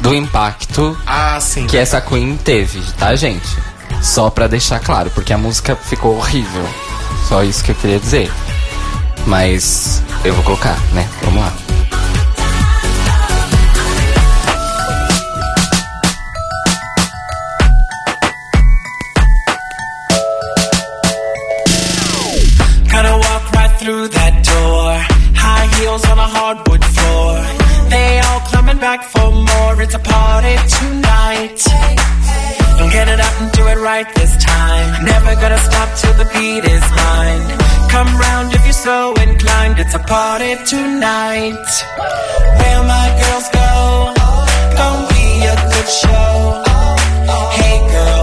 do impacto Ah, que essa Queen teve, tá, gente? Só pra deixar claro, porque a música ficou horrível. Só isso que eu queria dizer. Mas eu vou colocar, né? Vamos lá. It's a party tonight. Don't get it up and do it right this time. Never gonna stop till the beat is mine. Come round if you're so inclined. It's a party tonight. Where my girls go, gonna be a good show. Hey girl,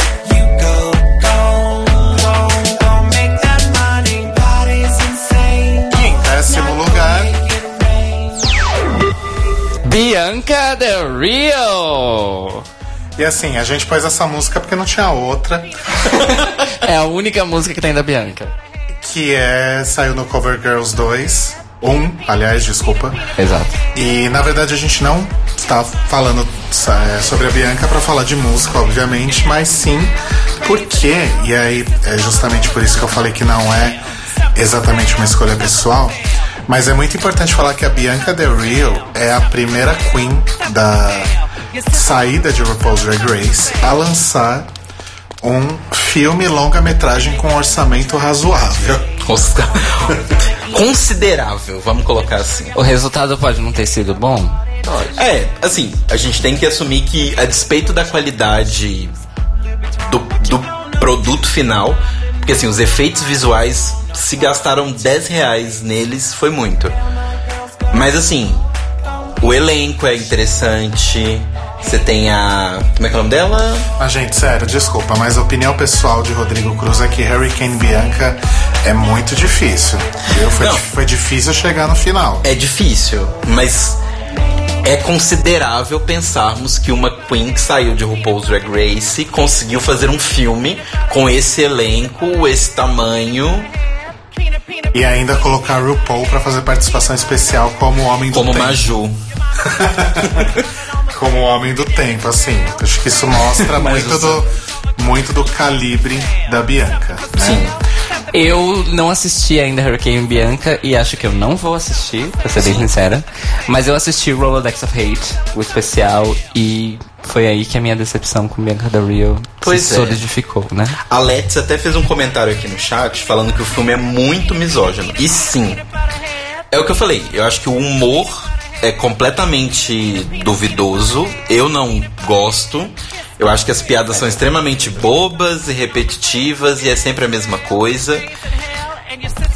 Bianca Del Rio! e assim, a gente pôs essa música porque não tinha outra, É a única música que tem da Bianca. que é saiu no Cover Girls 2, 1, aliás, desculpa. Exato. E na verdade a gente não está falando é, sobre a Bianca para falar de música, obviamente, mas sim porque, e aí é justamente por isso que eu falei que não é exatamente uma escolha pessoal, mas é muito importante falar que a Bianca Del Rio é a primeira queen da saída de RuPaul's Drag Race a lançar um filme longa-metragem com orçamento razoável. Considerável, vamos colocar assim. O resultado pode não ter sido bom? Pode. É, assim, a gente tem que assumir que, a despeito da qualidade do, do produto final, porque assim, os efeitos visuais, se gastaram 10 reais neles, foi muito. Mas assim, o elenco é interessante. Você tem a. Como é que é o nome dela? Mas, gente, sério, desculpa, mas a opinião pessoal de Rodrigo Cruz é que Hurricane Bianca é muito difícil. Viu? Foi, Não. foi difícil chegar no final. É difícil, mas é considerável pensarmos que uma Queen que saiu de RuPaul's Drag Race conseguiu fazer um filme com esse elenco, esse tamanho, E ainda colocar RuPaul pra fazer participação especial como Homem do como Tempo. Maju. Como Homem do Tempo, assim. Acho que isso mostra muito do, muito do calibre da Bianca. Né? Sim. Eu não assisti ainda Hurricane Bianca e acho que eu não vou assistir, pra ser bem sincera. Mas eu assisti Rolodex of Hate, o especial, e foi aí que a minha decepção com Bianca Del Rio Pois se é. solidificou, né? A Let's até fez um comentário aqui no chat falando que o filme é muito misógino. E sim, é o que eu falei. Eu acho que o humor é completamente duvidoso. Eu não gosto. Eu acho que as piadas são extremamente bobas e repetitivas e é sempre a mesma coisa.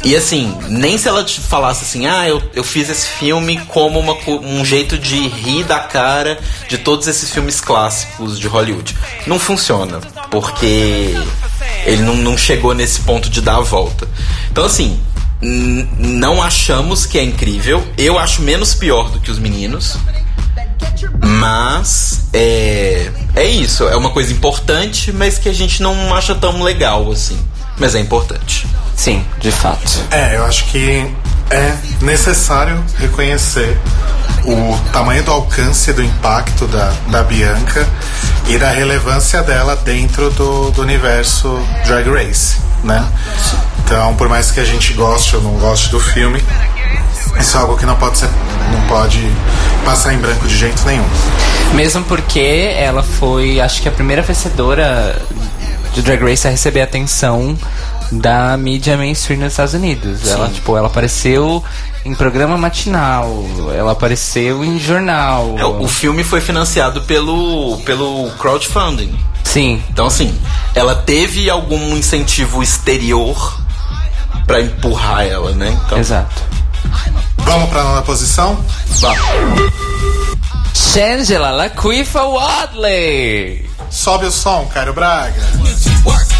E assim, nem se ela te falasse assim, ah, eu, eu fiz esse filme como uma um jeito de rir da cara de todos esses filmes clássicos de Hollywood. Não funciona, porque ele não, não chegou nesse ponto de dar a volta. Então assim, não achamos que é incrível. Eu acho menos pior do que os meninos. Mas é, é isso, é uma coisa importante, mas que a gente não acha tão legal assim. Mas é importante. Sim, de fato. É, eu acho que é necessário reconhecer o tamanho do alcance do impacto da, da Bianca e da relevância dela dentro do, do universo Drag Race, né? Então, por mais que a gente goste ou não goste do filme, isso é algo que não pode ser, não pode passar em branco de jeito nenhum. Mesmo porque ela foi, acho que a primeira vencedora de Drag Race a receber atenção da mídia mainstream nos Estados Unidos. Ela, tipo, ela apareceu em programa matinal, ela apareceu em jornal. É, o filme foi financiado pelo, pelo crowdfunding. Sim. Então, assim, ela teve algum incentivo exterior pra empurrar ela, né? Então, Exato. Vamos pra nona posição? vá. Shangela Laquifa Wadley. Sobe o som, Caio Braga. Work,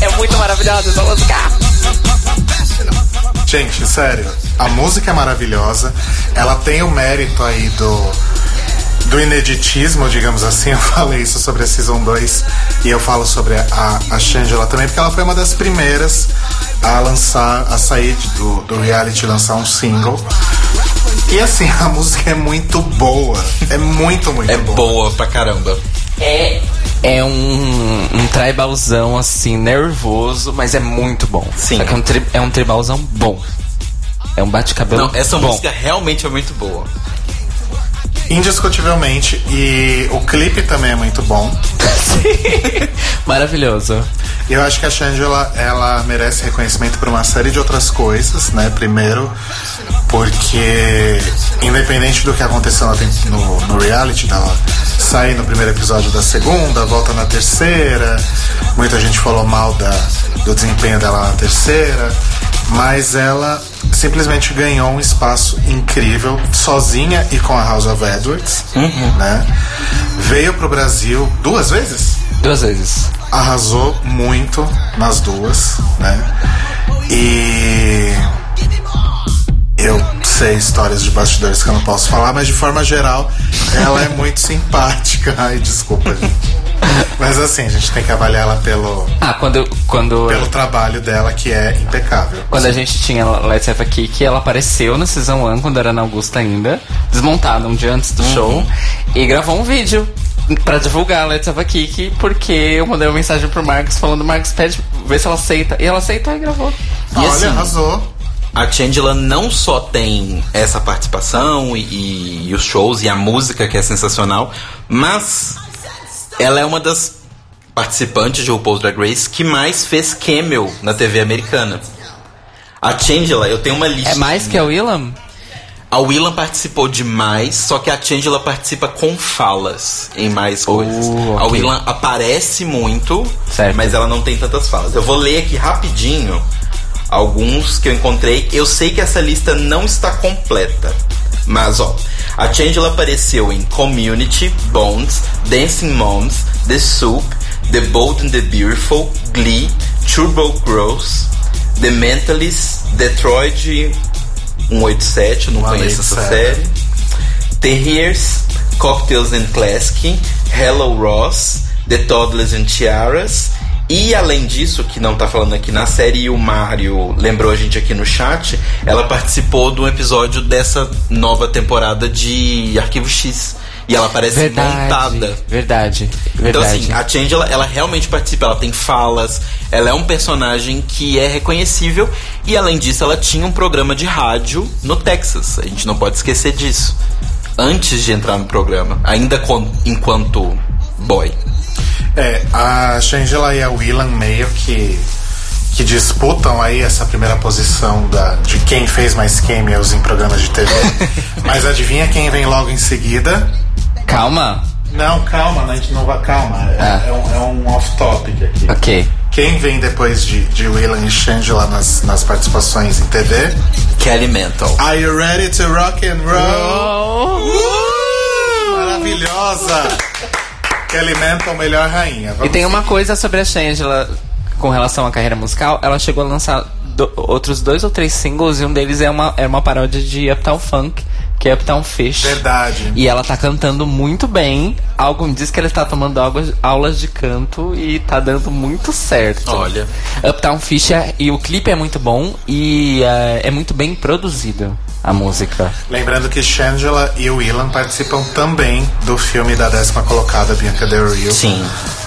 É muito maravilhosa essa música. Gente, sério, a música é maravilhosa. Ela tem o mérito aí do, do ineditismo, digamos assim. Eu falei isso sobre a Season 2 e eu falo sobre a, a Shangela também, porque ela foi uma das primeiras a lançar, a sair do, do reality, lançar um single. E assim, a música é muito boa. É muito, muito É boa. boa pra caramba. É, é um, um tribalzão assim, nervoso, mas é muito bom. Sim. Só que é um, tri- é um tribalzão bom. É um bate-cabelo Não, essa bom. música realmente é muito boa. Indiscutivelmente. E o clipe também é muito bom. Maravilhoso. E Eu acho que a Shangela, ela merece reconhecimento por uma série de outras coisas, né? Primeiro, porque independente do que aconteceu no, no reality dela, sair no primeiro episódio da segunda, volta na terceira, muita gente falou mal da, do desempenho dela na terceira, mas ela simplesmente ganhou um espaço incrível, sozinha e com a House of Edwards, né? Veio pro Brasil duas vezes? Duas vezes. arrasou muito nas duas, né? E eu sei histórias de bastidores que eu não posso falar, mas de forma geral, ela é muito simpática. Ai, desculpa, gente. Mas assim, a gente tem que avaliar ela pelo, Ah, quando, quando, pelo trabalho dela, que é impecável. quando a gente tinha Let's Have a Kick, ela apareceu no Season 1, quando era na Augusta ainda, desmontada um dia antes do show, e gravou um vídeo pra divulgar Let's Have a Kick, porque eu mandei uma mensagem pro Marcos falando, Marcos, pede, vê se ela aceita. E ela aceitou e gravou. E Olha, assim, arrasou. A Changela não só tem essa participação e, e os shows e a música que é sensacional, mas ela é uma das participantes de RuPaul's Drag Race que mais fez cameo na TV americana. A Changela, eu tenho uma lista. É mais que a Willam? A Willam participou de mais, só que a Changela participa com falas em mais coisas. A ok. Willam aparece muito, Certo. mas ela não tem tantas falas. Eu vou ler aqui rapidinho alguns que eu encontrei. Eu sei que essa lista não está completa. Mas ó, a Changela apareceu em Community, Bones, Dancing Moms, The Soup, The Bold and the Beautiful, Glee, Turbo Girls, The Mentalist, Detroit 187, eu não conheço essa 187. série. Terriers, Cocktails and Classic, Hello Ross, The Toddlers and Tiaras. E além disso, que não tá falando aqui na série, e o Mário lembrou a gente aqui no chat, ela participou de um episódio dessa nova temporada de Arquivo X. E ela aparece Verdade. montada. Verdade. Então, Verdade. assim, a Change, ela, ela realmente participa, ela tem falas, ela é um personagem que é reconhecível e, além disso, ela tinha um programa de rádio no Texas. A gente não pode esquecer disso. Antes de entrar no programa, ainda con- enquanto boy. É, a Shangela e a Willan meio que, que disputam aí essa primeira posição da, de quem fez mais cameos em programas de TV. Mas adivinha quem vem logo em seguida? Calma. Não, calma, a gente não vai. Calma, é, Ah. é um, é um off-topic aqui. Ok. Quem vem depois de, de Willan e Shangela nas, nas participações em TV? Kelly Mental. Are you ready to rock and roll? Uh! Maravilhosa! Kelly Mental, melhor rainha. E Vamos tem uma coisa sobre a Shangela com relação à carreira musical. Ela chegou a lançar do- outros dois ou três singles e um deles é uma, é uma paródia de Uptown Funk, que é Uptown Fish. Verdade. E ela tá cantando muito bem. Algo diz que ela está tomando aulas, aulas de canto e tá dando muito certo. Olha. Uptown Fish é, e o clipe é muito bom e é, é muito bem produzido a música. Lembrando que Shangela e Willan participam também do filme da décima colocada, Bianca Del Rio. Sim.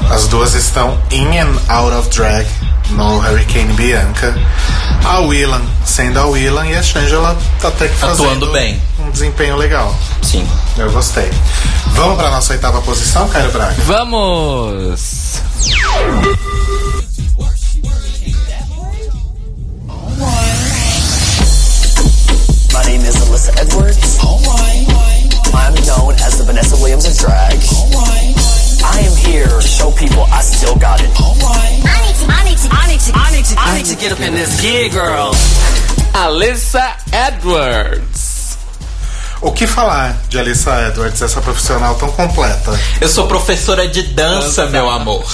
As duas estão in and out of drag no Hurricane Bianca. A Willan sendo a Willan e a Shangela tá até que fazendo Atuando bem. um desempenho legal. Sim. Eu gostei. Vamos pra nossa oitava posição, Caio Braga? Vamos! My name is Alyssa Edwards. I'm known as the Vanessa Williams of drag. I am here to show people I still got it. I need to, I need to, I need to, I need to, I need to get up in this gear, girl. Alyssa Edwards. O que falar de Alissa Edwards, essa profissional tão completa? Eu sou professora de dança, meu amor.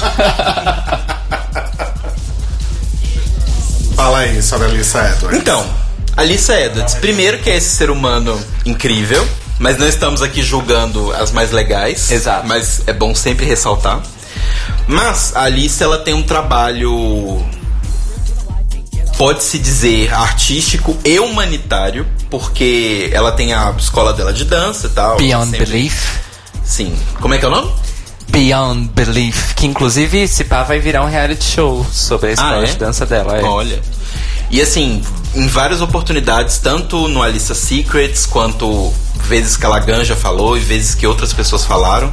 Fala aí sobre a Alissa Edwards. Então, Alissa Edwards, primeiro que é esse ser humano incrível, mas não estamos aqui julgando as mais legais. Exato. Mas é bom sempre ressaltar. Mas a Alice, ela tem um trabalho pode-se dizer artístico e humanitário, porque ela tem a escola dela de dança e tal. Beyond sempre- Belief. Sim. Como é que é o nome? Beyond Belief. Que inclusive esse pá vai virar um reality show sobre a escola Ah, é? de dança dela. É. Olha. E assim, em várias oportunidades, tanto no Alissa Secrets, quanto vezes que a Lagan já falou e vezes que outras pessoas falaram,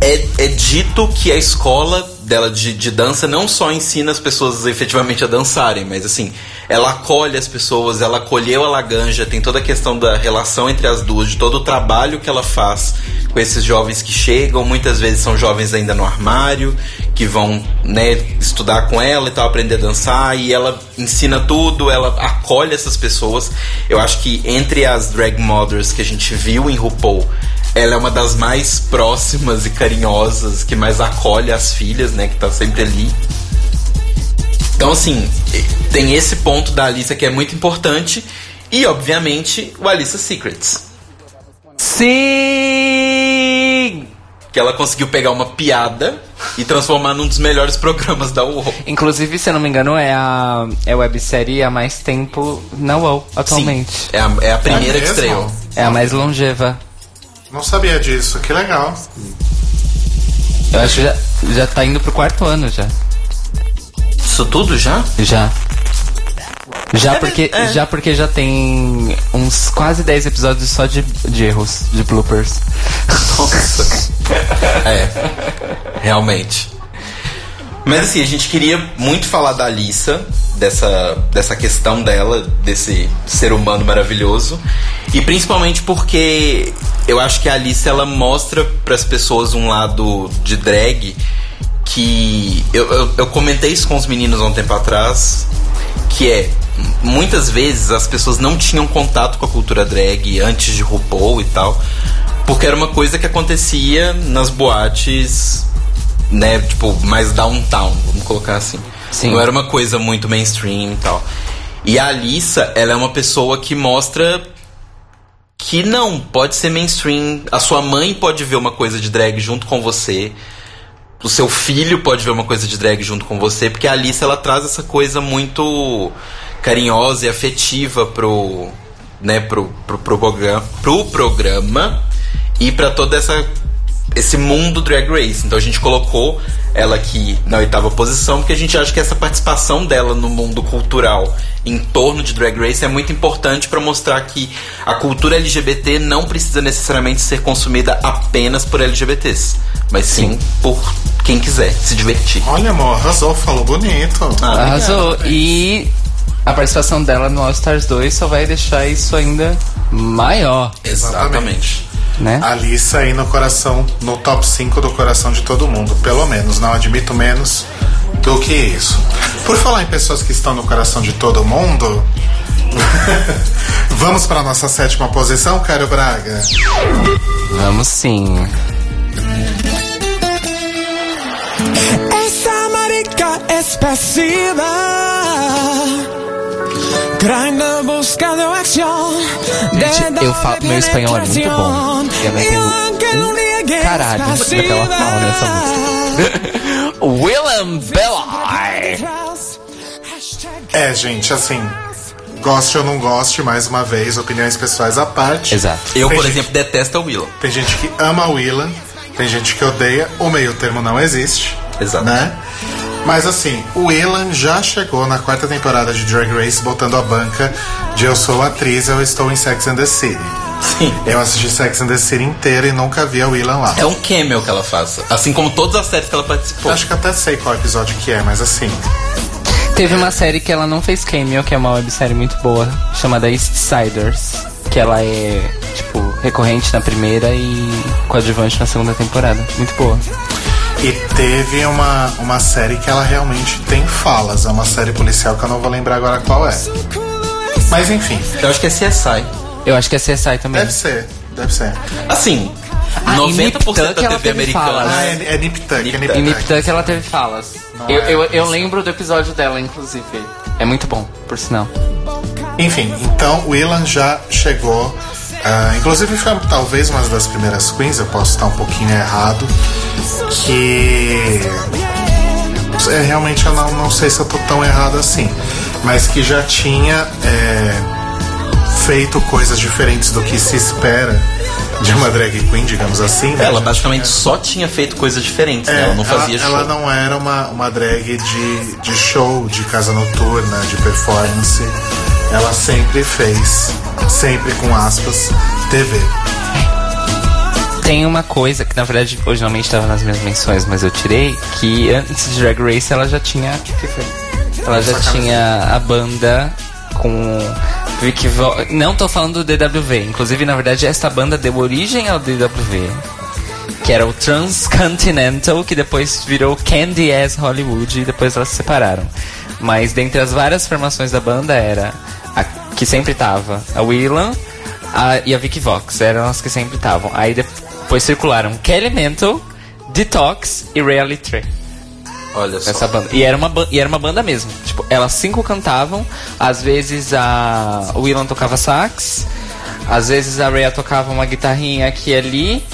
é, é dito que a escola dela de, de dança não só ensina as pessoas efetivamente a dançarem, mas assim, ela acolhe as pessoas, ela acolheu a Laganja, tem toda a questão da relação entre as duas, de todo o trabalho que ela faz com esses jovens que chegam, muitas vezes são jovens ainda no armário, que vão né, estudar com ela e tal, aprender a dançar, e ela ensina tudo, ela acolhe essas pessoas. Eu acho que entre as drag mothers que a gente viu em RuPaul, ela é uma das mais próximas e carinhosas, que mais acolhe as filhas, né? Que tá sempre ali. Então, assim, tem esse ponto da Alissa que é muito importante. E, obviamente, o Alissa Secrets. Sim! Que ela conseguiu pegar uma piada e transformar num dos melhores programas da UOL. Inclusive, se eu não me engano, é a, é a websérie há mais tempo na UOL atualmente. Sim, é a, é a primeira que mesmo? estreou. É a mais longeva. Não sabia disso, que legal. Eu acho que já, já tá indo pro quarto ano já. Isso tudo já? Já. Já É, porque, é. já porque já tem uns quase 10 episódios só de, de erros, de bloopers. Nossa. é, realmente. Mas assim, a gente queria muito falar da Alissa, dessa, dessa questão dela, desse ser humano maravilhoso. E principalmente porque eu acho que a Alissa ela mostra para as pessoas um lado de drag que. Eu, eu, eu comentei isso com os meninos há um tempo atrás, que é. Muitas vezes as pessoas não tinham contato com a cultura drag antes de RuPaul e tal, porque era uma coisa que acontecia nas boates, né, tipo, mais downtown, vamos colocar assim. Sim. Não era uma coisa muito mainstream e tal. E a Alissa, ela é uma pessoa que mostra que não, pode ser mainstream. A sua mãe pode ver uma coisa de drag junto com você. O seu filho pode ver uma coisa de drag junto com você, porque a Alice ela traz essa coisa muito carinhosa e afetiva pro, né, pro, pro, pro, programa, pro programa e para toda essa esse mundo Drag Race. Então a gente colocou ela aqui na oitava posição porque a gente acha que essa participação dela no mundo cultural em torno de Drag Race é muito importante para mostrar que a cultura LGBT não precisa necessariamente ser consumida apenas por LGBTs, mas sim, por quem quiser se divertir. Olha, amor, arrasou, falou bonito. Ah, Arrasou. E a participação dela no All Stars 2 só vai deixar isso ainda maior, Exatamente. né? Alice aí no coração, no top 5 do coração de todo mundo. Pelo menos, não admito menos do que isso. Por falar em pessoas que estão no coração de todo mundo, vamos para nossa sétima posição, Caio Braga. Vamos sim. Esa marica es Gente, eu falo- meu espanhol é muito bom. E eu não entendo um caralho do que ela fala nessa música. Willem Belli. É, gente, assim, goste ou não goste, mais uma vez, opiniões pessoais à parte. Exato. Eu, Tem por gente- exemplo, detesto a Willow. Tem gente que ama a Willan, tem gente que odeia, o meio termo não existe. Exato. Né? Mas assim, o Elan já chegou na quarta temporada de Drag Race botando a banca de Eu Sou Atriz, Eu Estou em Sex and the City. Sim. Eu assisti Sex and the City inteira e nunca vi a Willan lá. É um cameo que ela faz. Assim como todas as séries que ela participou. Acho que até sei qual episódio que é, mas assim. Teve uma série que ela não fez cameo, que é uma websérie muito boa, chamada East Siders. Que ela é, tipo, recorrente na primeira e coadjuvante na segunda temporada. Muito boa. E teve uma, uma série que ela realmente tem falas. É uma série policial que eu não vou lembrar agora qual é. Mas enfim, Eu acho que é CSI. Eu acho que é CSI também. deve ser, deve ser. Assim, Ah, Nip 90% Tuck da TV americana. Ah, é, é Nip Tuck, é Nip E Nip Tuck. Tuck ela teve falas. Não Eu, é eu, eu essa. lembro do episódio dela, inclusive. É muito bom, por sinal. Enfim, então o Ilan já chegou. ah, inclusive foi talvez uma das primeiras queens, eu posso estar um pouquinho errado. Que. É, realmente eu não, não sei se eu tô tão errado assim. Mas que já tinha é, feito coisas diferentes do que se espera de uma drag queen, digamos assim. né? Ela basicamente só tinha feito coisas diferentes, né? É, Ela não fazia ela, show. ela não era uma, uma drag de, de show, de casa noturna, de performance. Ela sempre fez, sempre com aspas, TV. Tem uma coisa que na verdade originalmente estava nas minhas menções, mas eu tirei, que antes de Drag Race ela já tinha. o que foi? Ela já tinha a banda com. Vicky Vo... Não tô falando do DWV, inclusive na verdade esta banda deu origem ao DWV. Que era o Transcontinental, que depois virou Candy Ass Hollywood e depois elas se separaram. Mas dentre as várias formações da banda era a que sempre tava a Willan a- e a Vicky Vox, eram as que sempre estavam. Aí depois circularam Kelly Mental, Detox e Reality Tree. Olha só. Essa banda. E era, uma, e era uma banda mesmo. Tipo, elas cinco cantavam. Às vezes a o Willan tocava sax. Às vezes a Rhea tocava uma guitarrinha aqui e ali.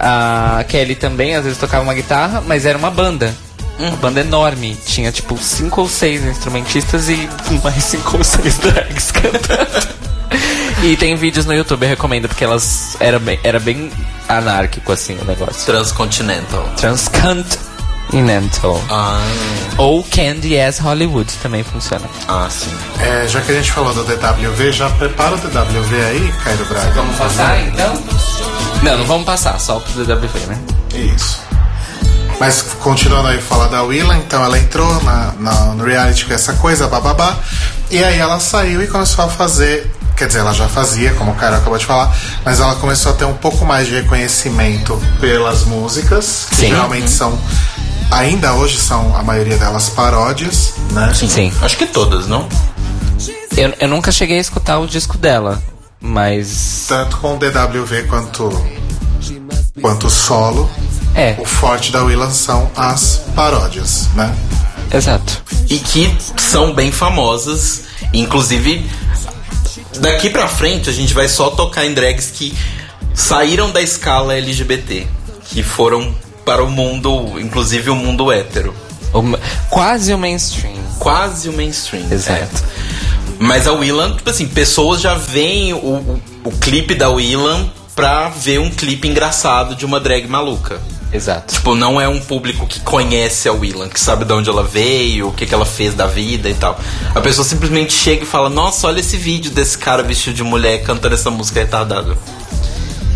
A Kelly também, às vezes tocava uma guitarra. Mas era uma banda. Uma banda enorme. Tinha tipo cinco ou seis instrumentistas e mais cinco ou seis drags cantando. E tem vídeos no YouTube, eu recomendo, porque elas era bem, era bem anárquico assim o negócio. Transcontinental. Transcontinental. Ah, Ou Candy as Hollywood também funciona. ah, sim. É, já que a gente falou do DWV, já prepara o DWV aí, Cairo Braga. Vamos passar então? Não, não vamos passar, só pro DWV, né? Isso. Mas continuando aí falar da Willa, então ela entrou na, na- no reality com essa coisa, bababá. E aí ela saiu e começou a fazer. Quer dizer, ela já fazia, como o cara acabou de falar, mas ela começou a ter um pouco mais de reconhecimento pelas músicas, que Sim. geralmente são. Ainda hoje são a maioria delas paródias, né? Sim. Acho que todas, não? Eu, eu nunca cheguei a escutar o disco dela, mas. Tanto com o DWV quanto, quanto solo. É, O forte da Willa são as paródias, né? exato. E que são bem famosas. Inclusive, daqui pra frente a gente vai só tocar em drags que saíram da escala LGBT. Que foram para o mundo, inclusive o mundo hétero. O quase o mainstream. Quase o mainstream. Exato. é. Mas a Willan, tipo assim, pessoas já veem o, o, o clipe da Willan pra ver um clipe engraçado de uma drag maluca. Exato. Tipo, não é um público que conhece a Willan, que sabe de onde ela veio, o que, que ela fez da vida e tal. A pessoa simplesmente chega e fala: Nossa, olha esse vídeo desse cara vestido de mulher cantando essa música retardada.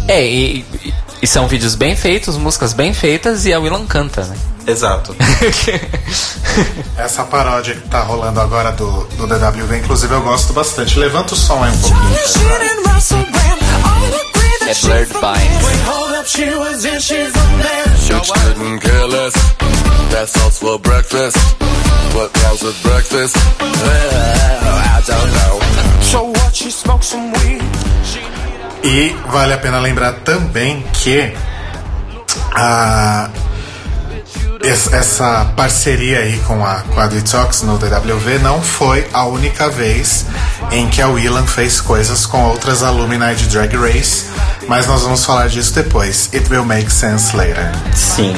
É, e, e- e são vídeos bem feitos, músicas bem feitas e a Willan canta, né? Exato. Essa paródia que tá rolando agora do, do DWV, inclusive eu gosto bastante. Levanta o som aí um pouquinho. É Blurred By. Bitch couldn't care less. That sauce for breakfast. What comes with breakfast? Well, I don't know. So what? She smoked some weed. E vale a pena lembrar também que a, essa parceria aí com a, com a Detox no DWV não foi a única vez em que a Willan fez coisas com outras alumni de Drag Race, mas nós vamos falar disso depois. It will make sense later. Sim.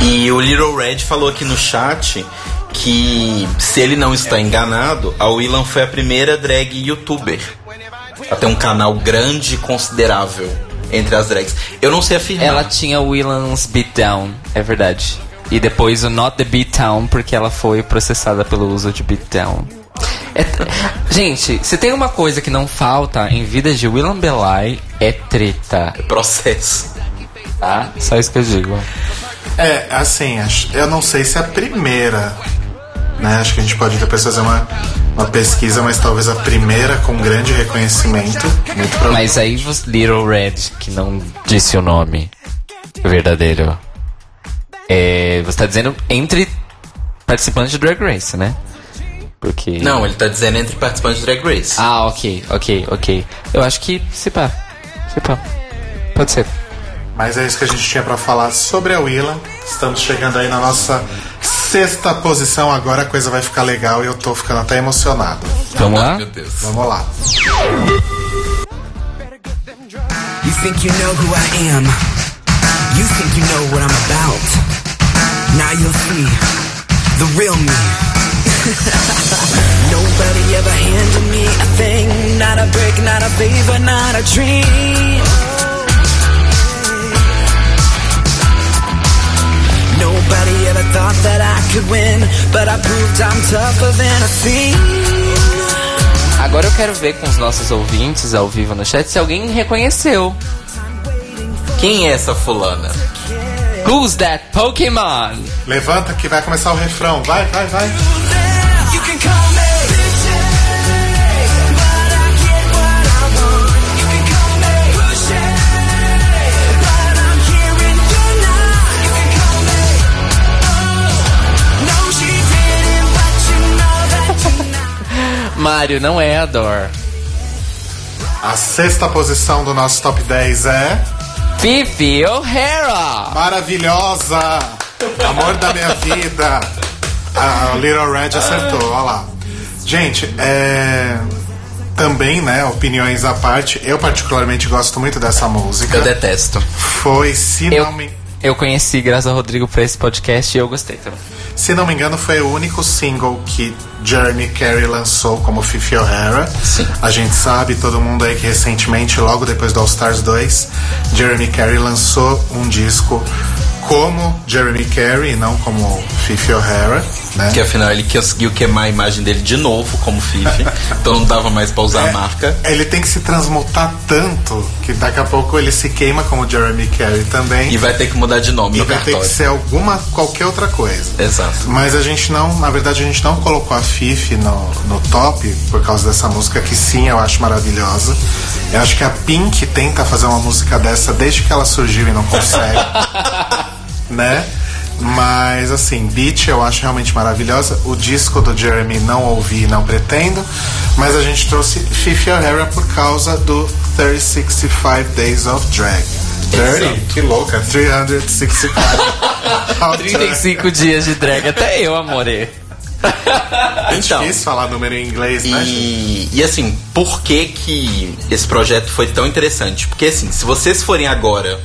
E o Little Red falou aqui no chat que, se ele não está enganado, a Willan foi a primeira drag youtuber a ter um canal grande e considerável entre as drags. Eu não sei afirmar. Ela tinha o Willan's Beatdown, é verdade. E depois o Not the Beatdown, porque ela foi processada pelo uso de beatdown. É t- gente, se tem uma coisa que não falta em vida de William Belay, é treta, Processo. tá? Só isso que eu digo. É, assim, acho- eu não sei se é a primeira, né? Acho que a gente pode depois fazer uma, uma pesquisa, mas talvez a primeira com grande reconhecimento. Muito provável. Mas aí Little Red, que não disse o nome verdadeiro, é, você tá dizendo entre participantes de Drag Race, né? Porque... Não, ele tá dizendo entre participantes de Drag Race. Ah, ok, ok, ok. Eu acho que, se pá, se pá, pode ser. Mas é isso que a gente tinha pra falar sobre a Willa. Estamos chegando aí na nossa sexta posição. Agora a coisa vai ficar legal e eu tô ficando até emocionado. Vamos lá? Meu Deus. Vamos lá. You think you know who I am. You think you know what I'm about. Now you'll see the real me. Nobody ever handed me a thing. Not a break, not a favor, not a dream. Nobody ever thought that I could win. But I proved I'm tougher than a thief. Agora eu quero ver com os nossos ouvintes ao vivo no chat se alguém reconheceu. Quem é essa fulana? Who's that Pokémon? Levanta que vai começar o refrão. Vai, vai, vai. Mário, não é a Dor. A sexta posição do nosso top 10 é. Fifi O'Hara! Maravilhosa! Amor da minha vida! A Little Red acertou, olha lá. Gente, é. Também, né, opiniões à parte, eu particularmente gosto muito dessa música. Eu detesto. Foi, se Eu, não me. Eu conheci graças ao Rodrigo pra esse podcast e eu gostei também. Se não me engano, foi o único single que Jeremy Carey lançou como Fifi O'Hara. Sim. A gente sabe, todo mundo aí que recentemente, logo depois do All Stars 2, Jeremy Carey lançou um disco como Jeremy Carey, e não como Fifi O'Hara, né? Que afinal ele conseguiu queimar a imagem dele de novo como Fifi. então não dava mais pra usar a marca. Ele tem que se transmutar tanto que daqui a pouco ele se queima como Jeremy Carey também. E vai ter que mudar de nome E no vai ter que cartório. ser alguma, qualquer outra coisa. Exato. Mas a gente não, na verdade, a gente não colocou a Fifi no, no top por causa dessa música, que sim, eu acho maravilhosa. Eu acho que a Pink tenta fazer uma música dessa desde que ela surgiu e não consegue. né? Mas assim, Beach eu acho realmente maravilhosa. O disco do Jeremy não ouvi e não pretendo. Mas a gente trouxe Fifi O'Hara por causa do 365 Days of Drag. 30? Exato. Que louca, 365 of drag. 35 dias de drag, até eu, amore. É Então. difícil falar número em inglês, né, gente? E, e assim, por que que esse projeto foi tão interessante? Porque assim, se vocês forem agora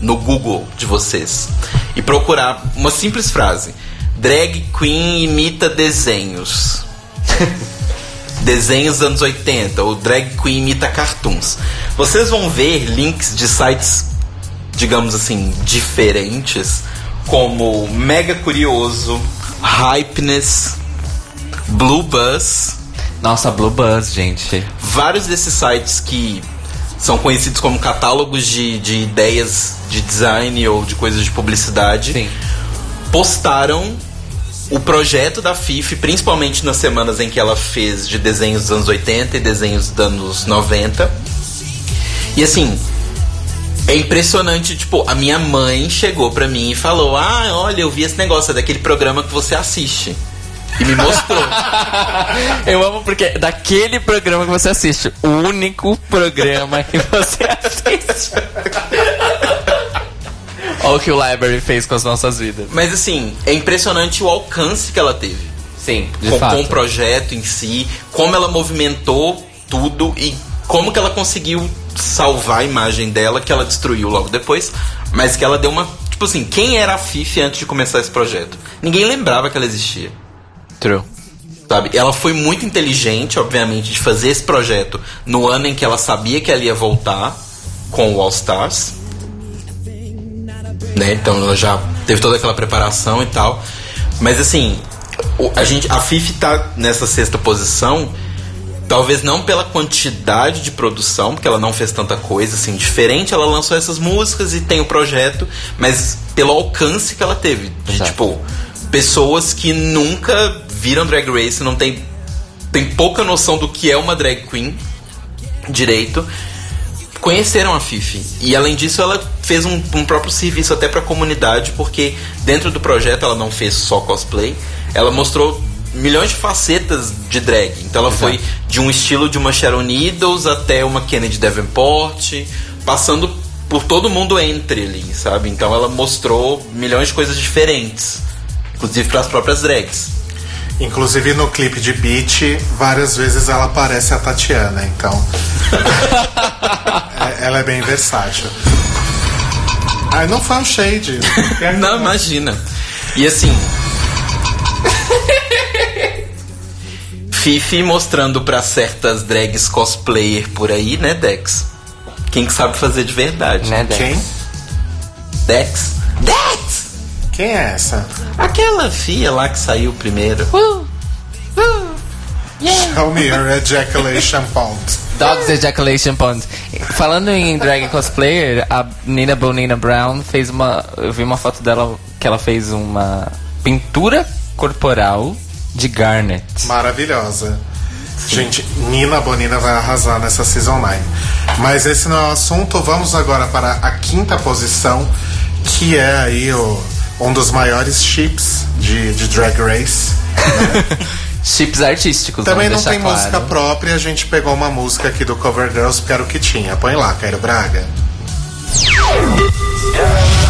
no Google de vocês e procurar uma simples frase: drag queen imita desenhos. desenhos dos anos 80 ou drag queen imita cartoons. Vocês vão ver links de sites, digamos assim, diferentes, como Mega Curioso, Hypeness, Blue Buzz, Nossa, Blue Buzz, gente. vários desses sites que são conhecidos como catálogos de, de ideias de design ou de coisas de publicidade Sim. postaram o projeto da FIF, principalmente nas semanas em que ela fez de desenhos dos anos 80 e desenhos dos anos 90. E assim, é impressionante, tipo, a minha mãe chegou pra mim e falou: "Ah, olha, eu vi esse negócio é daquele programa que você assiste". E me mostrou. Eu amo porque é daquele programa que você assiste, o único programa que você assiste. Olha o que o Library fez com as nossas vidas. Mas assim, é impressionante o alcance que ela teve. Sim, de com, fato. com o projeto em si, como ela movimentou tudo e como que ela conseguiu salvar a imagem dela, que ela destruiu logo depois, mas que ela deu uma. Tipo assim, quem era a Fifi antes de começar esse projeto? Ninguém lembrava que ela existia. True. Sabe? Ela foi muito inteligente, obviamente, de fazer esse projeto no ano em que ela sabia que ela ia voltar com o All Stars. Né? Então ela já teve toda aquela preparação e tal. Mas assim, a gente, a Fifi tá nessa sexta posição, talvez não pela quantidade de produção, porque ela não fez tanta coisa assim diferente, ela lançou essas músicas e tem o projeto, mas pelo alcance que ela teve, de Exato. tipo pessoas que nunca viram Drag Race, não tem tem pouca noção do que é uma drag queen direito conheceram a Fifi. E além disso, ela fez um, um próprio serviço até pra comunidade, porque dentro do projeto ela não fez só cosplay, ela mostrou milhões de facetas de drag. Então ela foi de um estilo de uma Sharon Needles até uma Kennedy Davenport, passando por todo mundo entre ali, sabe? Então ela mostrou milhões de coisas diferentes, inclusive para as próprias drags. Inclusive no clipe de Beat, várias vezes ela parece a Tatiana, então. É, ela é bem versátil. Ai, não foi um shade. Não, imagina. E assim. Fifi mostrando pra certas drags cosplayer por aí, né, Dex? Quem que sabe fazer de verdade? Né, Dex? Quem? Dex? Quem é essa? Aquela fia lá que saiu primeiro. Show me your ejaculation pond. Dogs Ejaculation Pond. Falando em drag cosplayer, a Nina Bonina Brown fez uma. Eu vi uma foto dela que ela fez uma pintura corporal de Garnet. Maravilhosa. Gente, Nina Bonina vai arrasar nessa Season 9. Mas esse não é o assunto. Vamos agora para a quinta posição, que é aí o, um dos maiores chips de, de Drag Race. Chips artísticos, Também não tem claro. música própria, a gente pegou uma música aqui do Cover Girls, porque era o que tinha. Põe lá, Cairo Braga. Inclusive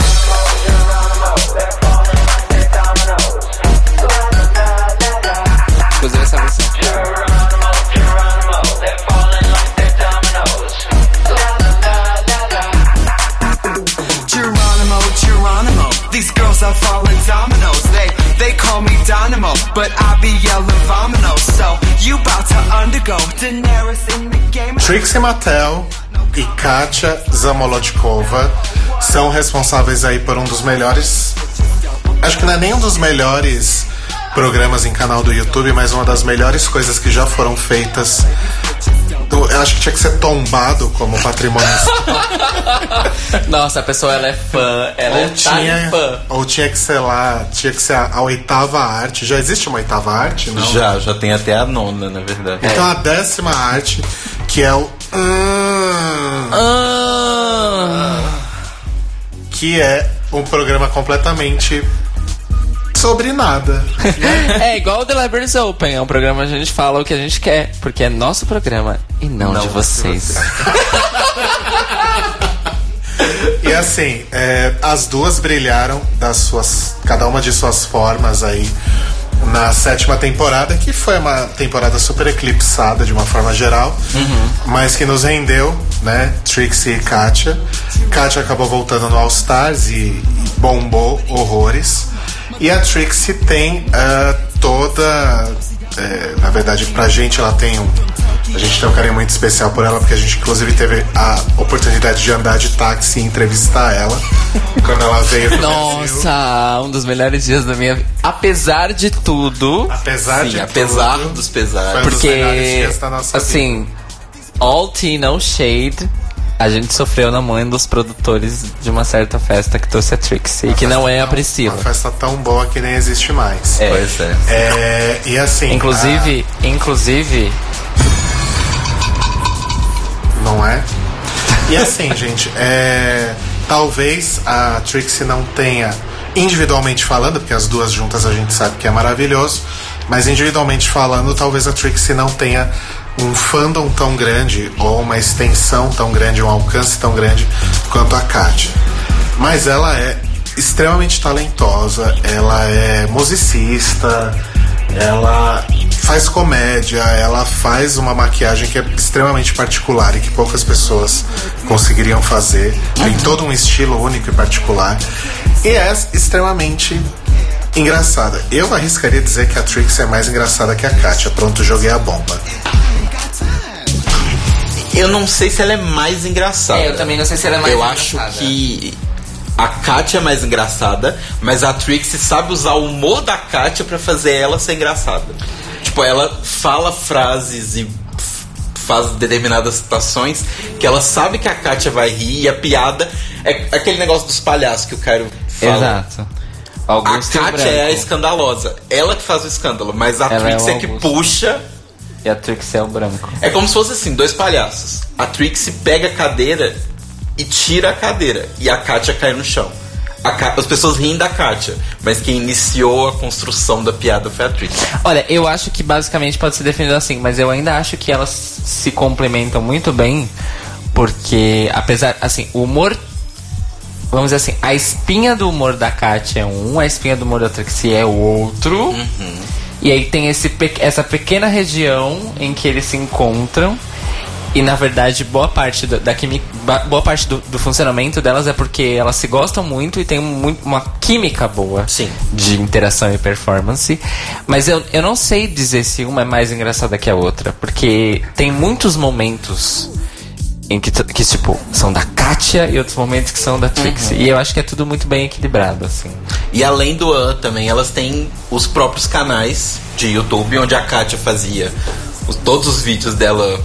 Dominoes. They they call me Dynamo, but I be vomino. So you about to undergo Daenerys in the game. Trixie Mattel e Katia Zamolodkova são responsáveis aí por um dos melhores. Acho que não é nem um dos melhores programas em canal do YouTube, mas uma das melhores coisas que já foram feitas. Do- Eu acho que tinha que ser tombado como patrimônio Nossa, a pessoa ela é fã, ela ou é tinha, tá fã. ou tinha que ser lá, tinha que ser a, a oitava arte. Já existe uma oitava arte, não? Já, já tem até a nona, na verdade. Então a décima arte, que é o. Hum, Ah, que é um programa completamente sobre nada. é igual o The Libraries Open, é um programa que a gente fala o que a gente quer, porque é nosso programa e não, Não de de vocês. E assim, é, as duas brilharam das suas, cada uma de suas formas aí na sétima temporada, que foi uma temporada super eclipsada de uma forma geral, mas que nos rendeu, né, Trixie e Katia. Katia acabou voltando no All Stars e, e bombou horrores. E a Trixie tem ah, toda, é, na verdade, pra gente ela tem um a gente tem um carinho muito especial por ela, porque a gente inclusive teve a oportunidade de andar de táxi e entrevistar ela quando ela veio Brasil. Nossa, um dos melhores dias da minha vida. Apesar de tudo, Apesar Sim, de apesar tudo, dos foi pesares. um dos melhores porque dias da nossa assim, all tea no shade, a gente sofreu na mão dos produtores de uma certa festa que trouxe a Trixie, e que não é a Priscila. Uma festa tão boa que nem existe mais. Pois é. É, e assim. Inclusive, inclusive, a- não é? E assim, gente, é, talvez a Trixie não tenha, individualmente falando, porque as duas juntas a gente sabe que é maravilhoso, mas individualmente falando, talvez a Trixie não tenha um fandom tão grande, ou uma extensão tão grande, um alcance tão grande quanto a Katia. Mas ela é extremamente talentosa, ela é musicista, ela faz comédia, ela faz uma maquiagem que é extremamente particular e que poucas pessoas conseguiriam fazer. Tem todo um estilo único e particular. E é extremamente engraçada. Eu arriscaria dizer que a Trix é mais engraçada que a Katia. Pronto, joguei a bomba. Eu não sei se ela é mais engraçada. É, eu também não sei se ela é mais eu engraçada. acho que a Katia é mais engraçada, mas a Trixie sabe usar o humor da Katia pra fazer ela ser engraçada. Tipo, ela fala frases e faz determinadas situações que ela sabe que a Katia vai rir e a piada é aquele negócio dos palhaços que o Cairo fala. Exato. A Augusto o Katia é a escandalosa. Ela que faz o escândalo, mas a Ela é Trixie o é, que puxa. E a Trixie é o branco. É como se fosse assim, dois palhaços. A Trixie pega a cadeira e tira a cadeira. E a Katia cai no chão. Ka- As pessoas riem da Katia, mas quem iniciou a construção da piada foi a Trixie. Olha, eu acho que basicamente pode ser definido assim, mas eu ainda acho que elas se complementam muito bem, porque apesar, assim, o humor. Vamos dizer assim, a espinha do humor da Katia é um, a espinha do humor da Trixie é o outro. E aí tem esse, essa pequena região em que eles se encontram. E na verdade, boa parte do, da quimi- ba- boa parte do, do funcionamento delas é porque elas se gostam muito e tem muito, uma química boa Sim. de interação e performance. Mas eu, eu não sei dizer se uma é mais engraçada que a outra, porque tem muitos momentos em que, que tipo, são da Katia e outros momentos que são da Trixie. E eu acho que é tudo muito bem equilibrado, assim. E além do An também, elas têm os próprios canais de YouTube, onde a Katia fazia os- todos os vídeos dela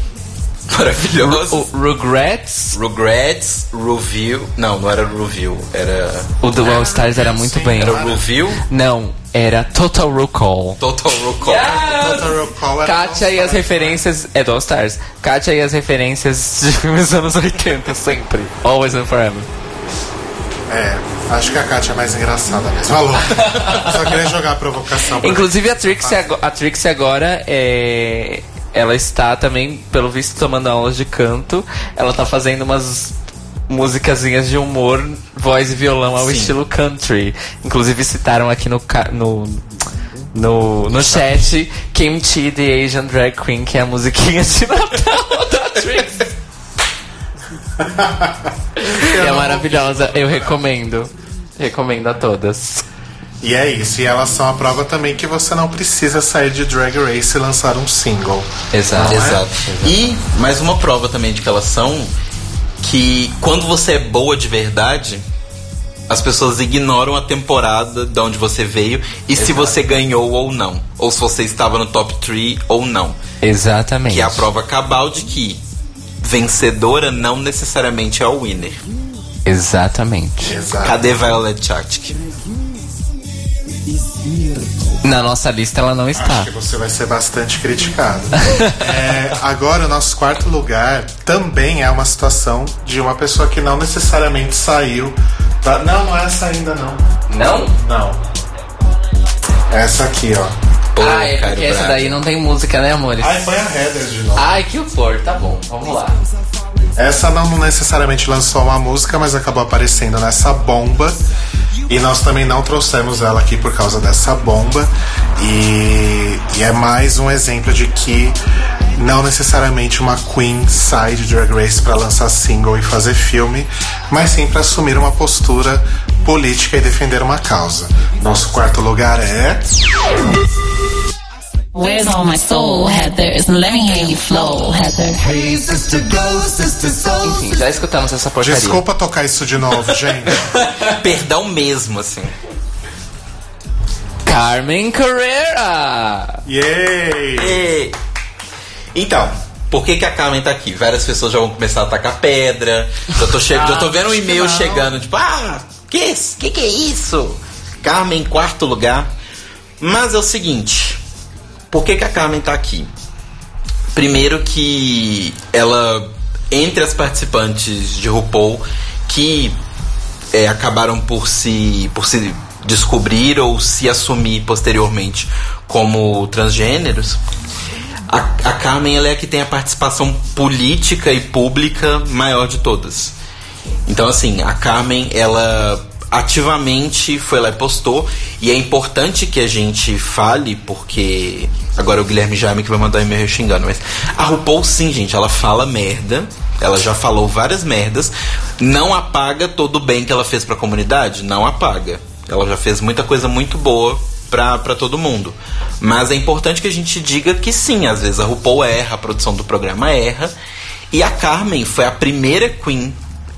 maravilhosos. O Rugrats, Regrets, Review. Não, não era Review, era. o do All Stars era muito bem. Era Review? Não, era Total Recall. Total Recall. Total Recall era Kátia e as referências. É do All Stars. Kátia e as referências de filmes dos anos 80, sempre. Always and Forever. É, acho que a Kátia é mais engraçada mesmo. Falou. Só queria jogar a provocação. pra- Inclusive a Trixie, a Trixie agora é. Ela está também, pelo visto, tomando aulas de canto. Ela tá fazendo umas musicazinhas de humor, voz e violão ao Sim. estilo country. Inclusive citaram aqui no, no, no, no chat Kimchi The Asian Drag Queen, que é a musiquinha de Natal da Trixie. é maravilhosa, eu recomendo. Recomendo a todas. E é isso. E elas são a prova também que você não precisa sair de Drag Race e lançar um single. Exato. Exato. E mais uma prova também de que elas são que quando você é boa de verdade, as pessoas ignoram a temporada de onde você veio e se você ganhou ou não. Ou se você estava no top 3 ou não. Exatamente. Que é a prova cabal de que vencedora não necessariamente é o winner. Exatamente. Exato. Cadê Violet Chachki? Na nossa lista ela não está. Acho que você vai ser bastante criticado. É, agora, o nosso quarto lugar também é uma situação de uma pessoa que não necessariamente saiu. da- Não, não é essa ainda, não. Não? Não. Essa aqui, ó. Pô, ah, é porque essa Braga. daí não tem música, né, amores? Ai, põe a header de novo. Ai, que horror. Tá bom, vamos lá. Essa não necessariamente lançou uma música, mas acabou aparecendo nessa bomba. E nós também não trouxemos ela aqui por causa dessa bomba. E, e é mais um exemplo de que não necessariamente uma Queen sai de Drag Race para lançar single e fazer filme, mas sim para assumir uma postura política e defender uma causa. Nosso quarto lugar é. Where's all my soul, Heathers? Let me hear you flow, Heather. Enfim, já escutamos essa porcaria. Desculpa tocar isso de novo, gente. Perdão mesmo, assim. Carmen Carrera! Yay! E- Então, por que, que a Carmen tá aqui? Várias pessoas já vão começar a atacar pedra. Já tô, che já tô vendo um e-mail chegando, tipo, ah, que, que que é isso? Carmen em quarto lugar. Mas é o seguinte, por que, que a Carmen tá aqui? Primeiro que ela, entre as participantes de RuPaul, que é, acabaram por se, por se descobrir ou se assumir posteriormente como transgêneros, a, a Carmen é a que tem a participação política e pública maior de todas. Então, assim, a Carmen, ela ativamente foi lá e postou. E é importante que a gente fale, porque. Agora o Guilherme Jaime que vai mandar e-mail xingando, mas. A RuPaul, sim, gente, ela fala merda. Ela já falou várias merdas. Não apaga todo o bem que ela fez pra comunidade? Não apaga. Ela já fez muita coisa muito boa pra todo mundo. Mas é importante que a gente diga que sim, às vezes a RuPaul erra, a produção do programa erra. E a Carmen foi a primeira Queen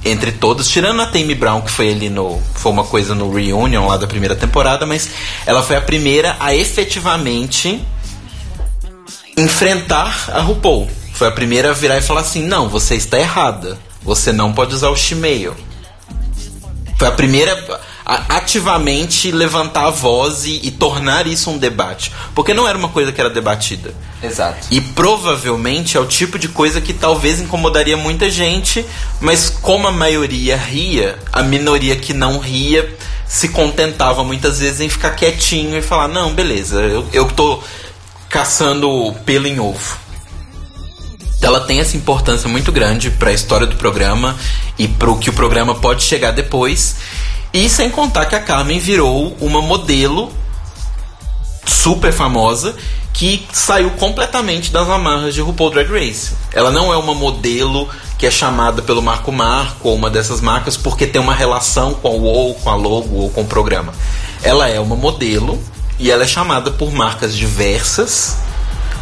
entre todas, tirando a Tammy Brown, que foi ali no. Foi uma coisa no reunion lá da primeira temporada, mas ela foi a primeira a efetivamente enfrentar a RuPaul. Foi a primeira a virar e falar assim: não, você está errada. Você não pode usar o Shimeio. Foi a primeira ativamente levantar a voz e, e tornar isso um debate. Porque não era uma coisa que era debatida. Exato. E provavelmente é o tipo de coisa que talvez incomodaria muita gente, mas como a maioria ria, a minoria que não ria se contentava muitas vezes em ficar quietinho e falar: não, beleza, eu, eu tô caçando pelo em ovo. Ela tem essa importância muito grande para a história do programa e para o que o programa pode chegar depois. E sem contar que a Carmen virou uma modelo super famosa que saiu completamente das amarras de RuPaul Drag Race. Ela não é uma modelo que é chamada pelo Marco Marco ou uma dessas marcas porque tem uma relação com a UOL, com a logo ou com o programa. Ela é uma modelo e ela é chamada por marcas diversas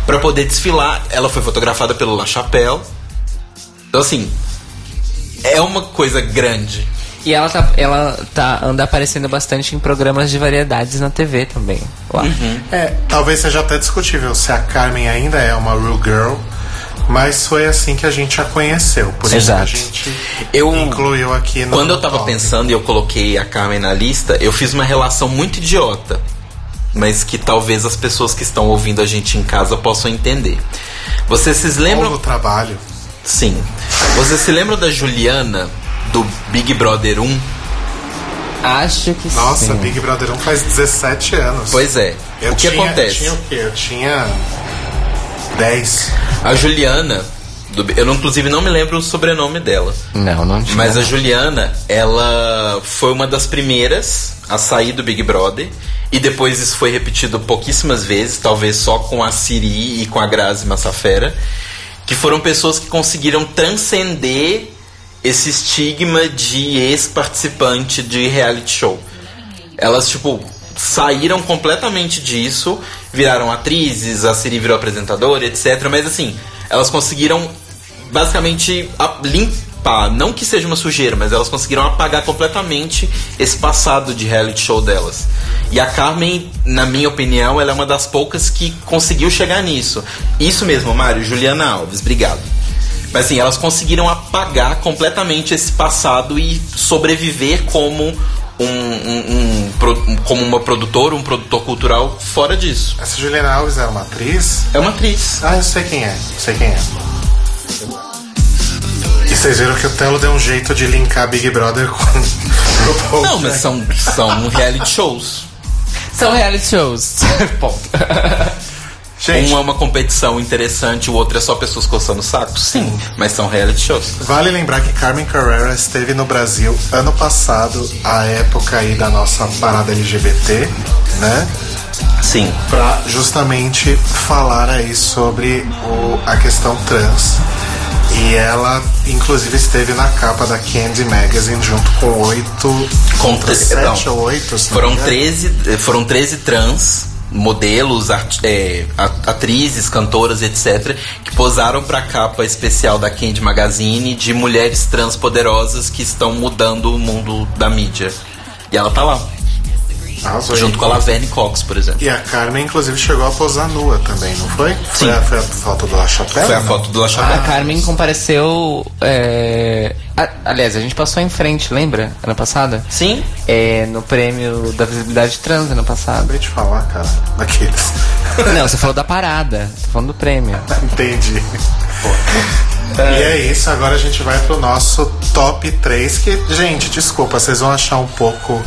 para poder desfilar. Ela foi fotografada pelo La Chapelle. Então assim, é uma coisa grande. E ela tá, ela tá, anda aparecendo bastante em programas de variedades na TV também. Lá. É, talvez seja até discutível se a Carmen ainda é uma real girl, mas foi assim que a gente a conheceu. Por isso Exato. que a gente Eu incluiu aqui no Quando eu tava top. pensando e eu coloquei a Carmen na lista, eu fiz uma relação muito idiota. Mas que talvez as pessoas que estão ouvindo a gente em casa possam entender. Vocês se lembram. Novo trabalho. Sim. Vocês se lembram da Juliana do Big Brother 1? Acho que Nossa, sim. Big Brother 1 faz 17 anos. Pois é. Eu o que tinha, acontece? Tinha o quê? Eu tinha 10. A Juliana, do- eu não- inclusive não me lembro o sobrenome dela. Não, não tinha. Mas a Juliana, ela foi uma das primeiras a sair do Big Brother. E depois isso foi repetido pouquíssimas vezes, talvez só com a Siri e com a Grazi Massafera. Que foram pessoas que conseguiram transcender esse estigma de ex-participante de reality show. Elas, tipo, saíram completamente disso, viraram atrizes, a Siri virou apresentadora, etc. Mas assim, elas conseguiram basicamente limpar, não que seja uma sujeira, mas elas conseguiram apagar completamente esse passado de reality show delas. E a Carmen, na minha opinião, ela é uma das poucas que conseguiu chegar nisso. Isso mesmo, Mário, Juliana Alves, obrigado. Mas assim, elas conseguiram apagar completamente esse passado e sobreviver como um, um- um um- como uma produtora, um produtor cultural fora disso. Essa Juliana Alves é uma atriz? É uma atriz. Ah, eu sei quem é. Sei quem é. E vocês viram que o Telo deu um jeito de linkar Big Brother com RuPaul Não, mas são, são reality shows. São reality shows. Ponto. Gente, Um é uma competição interessante, o outro é só pessoas coçando o saco? Sim, mas são reality shows. Vale lembrar que Carmen Carrera esteve no Brasil ano passado, a época aí da nossa parada LGBT, né? Sim. Pra justamente falar aí sobre o- a questão trans. E ela, inclusive, esteve na capa da Candy Magazine junto com oito. Com sete ou oito, Foram me engano. 13, eh, foram 13 trans, modelos, art- a- atrizes, cantoras, etc., que posaram pra capa especial da Candy Magazine de mulheres trans poderosas que estão mudando o mundo da mídia. E ela tá lá, Arrasou. junto com a Laverne Cox, por exemplo. E a Carmen, inclusive, chegou a posar nua também, não foi? Foi Sim. a, foi a foto do La Chapelle? Foi a não? foto do La A Chapelle. Carmen compareceu. é, a- aliás, a gente passou em frente, lembra? Ano passado? Sim, É, no prêmio da visibilidade trans ano passado. Acabei de falar, cara. Daqueles. Não, você falou da parada. Tô falando do prêmio. Entendi. E é isso, agora a gente vai pro nosso top 3, que, gente, desculpa, vocês vão achar um pouco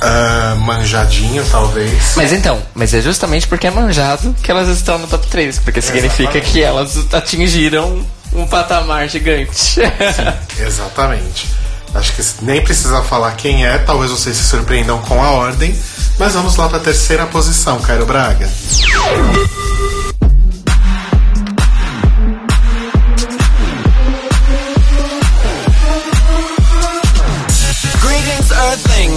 ah, manjadinho, talvez. Mas então, mas é justamente porque é manjado que elas estão no top 3. Porque significa Exatamente. que elas atingiram um patamar gigante. Exatamente. Acho que nem precisa falar quem é, talvez vocês se surpreendam com a ordem. Mas vamos lá pra terceira posição, Cairo Braga.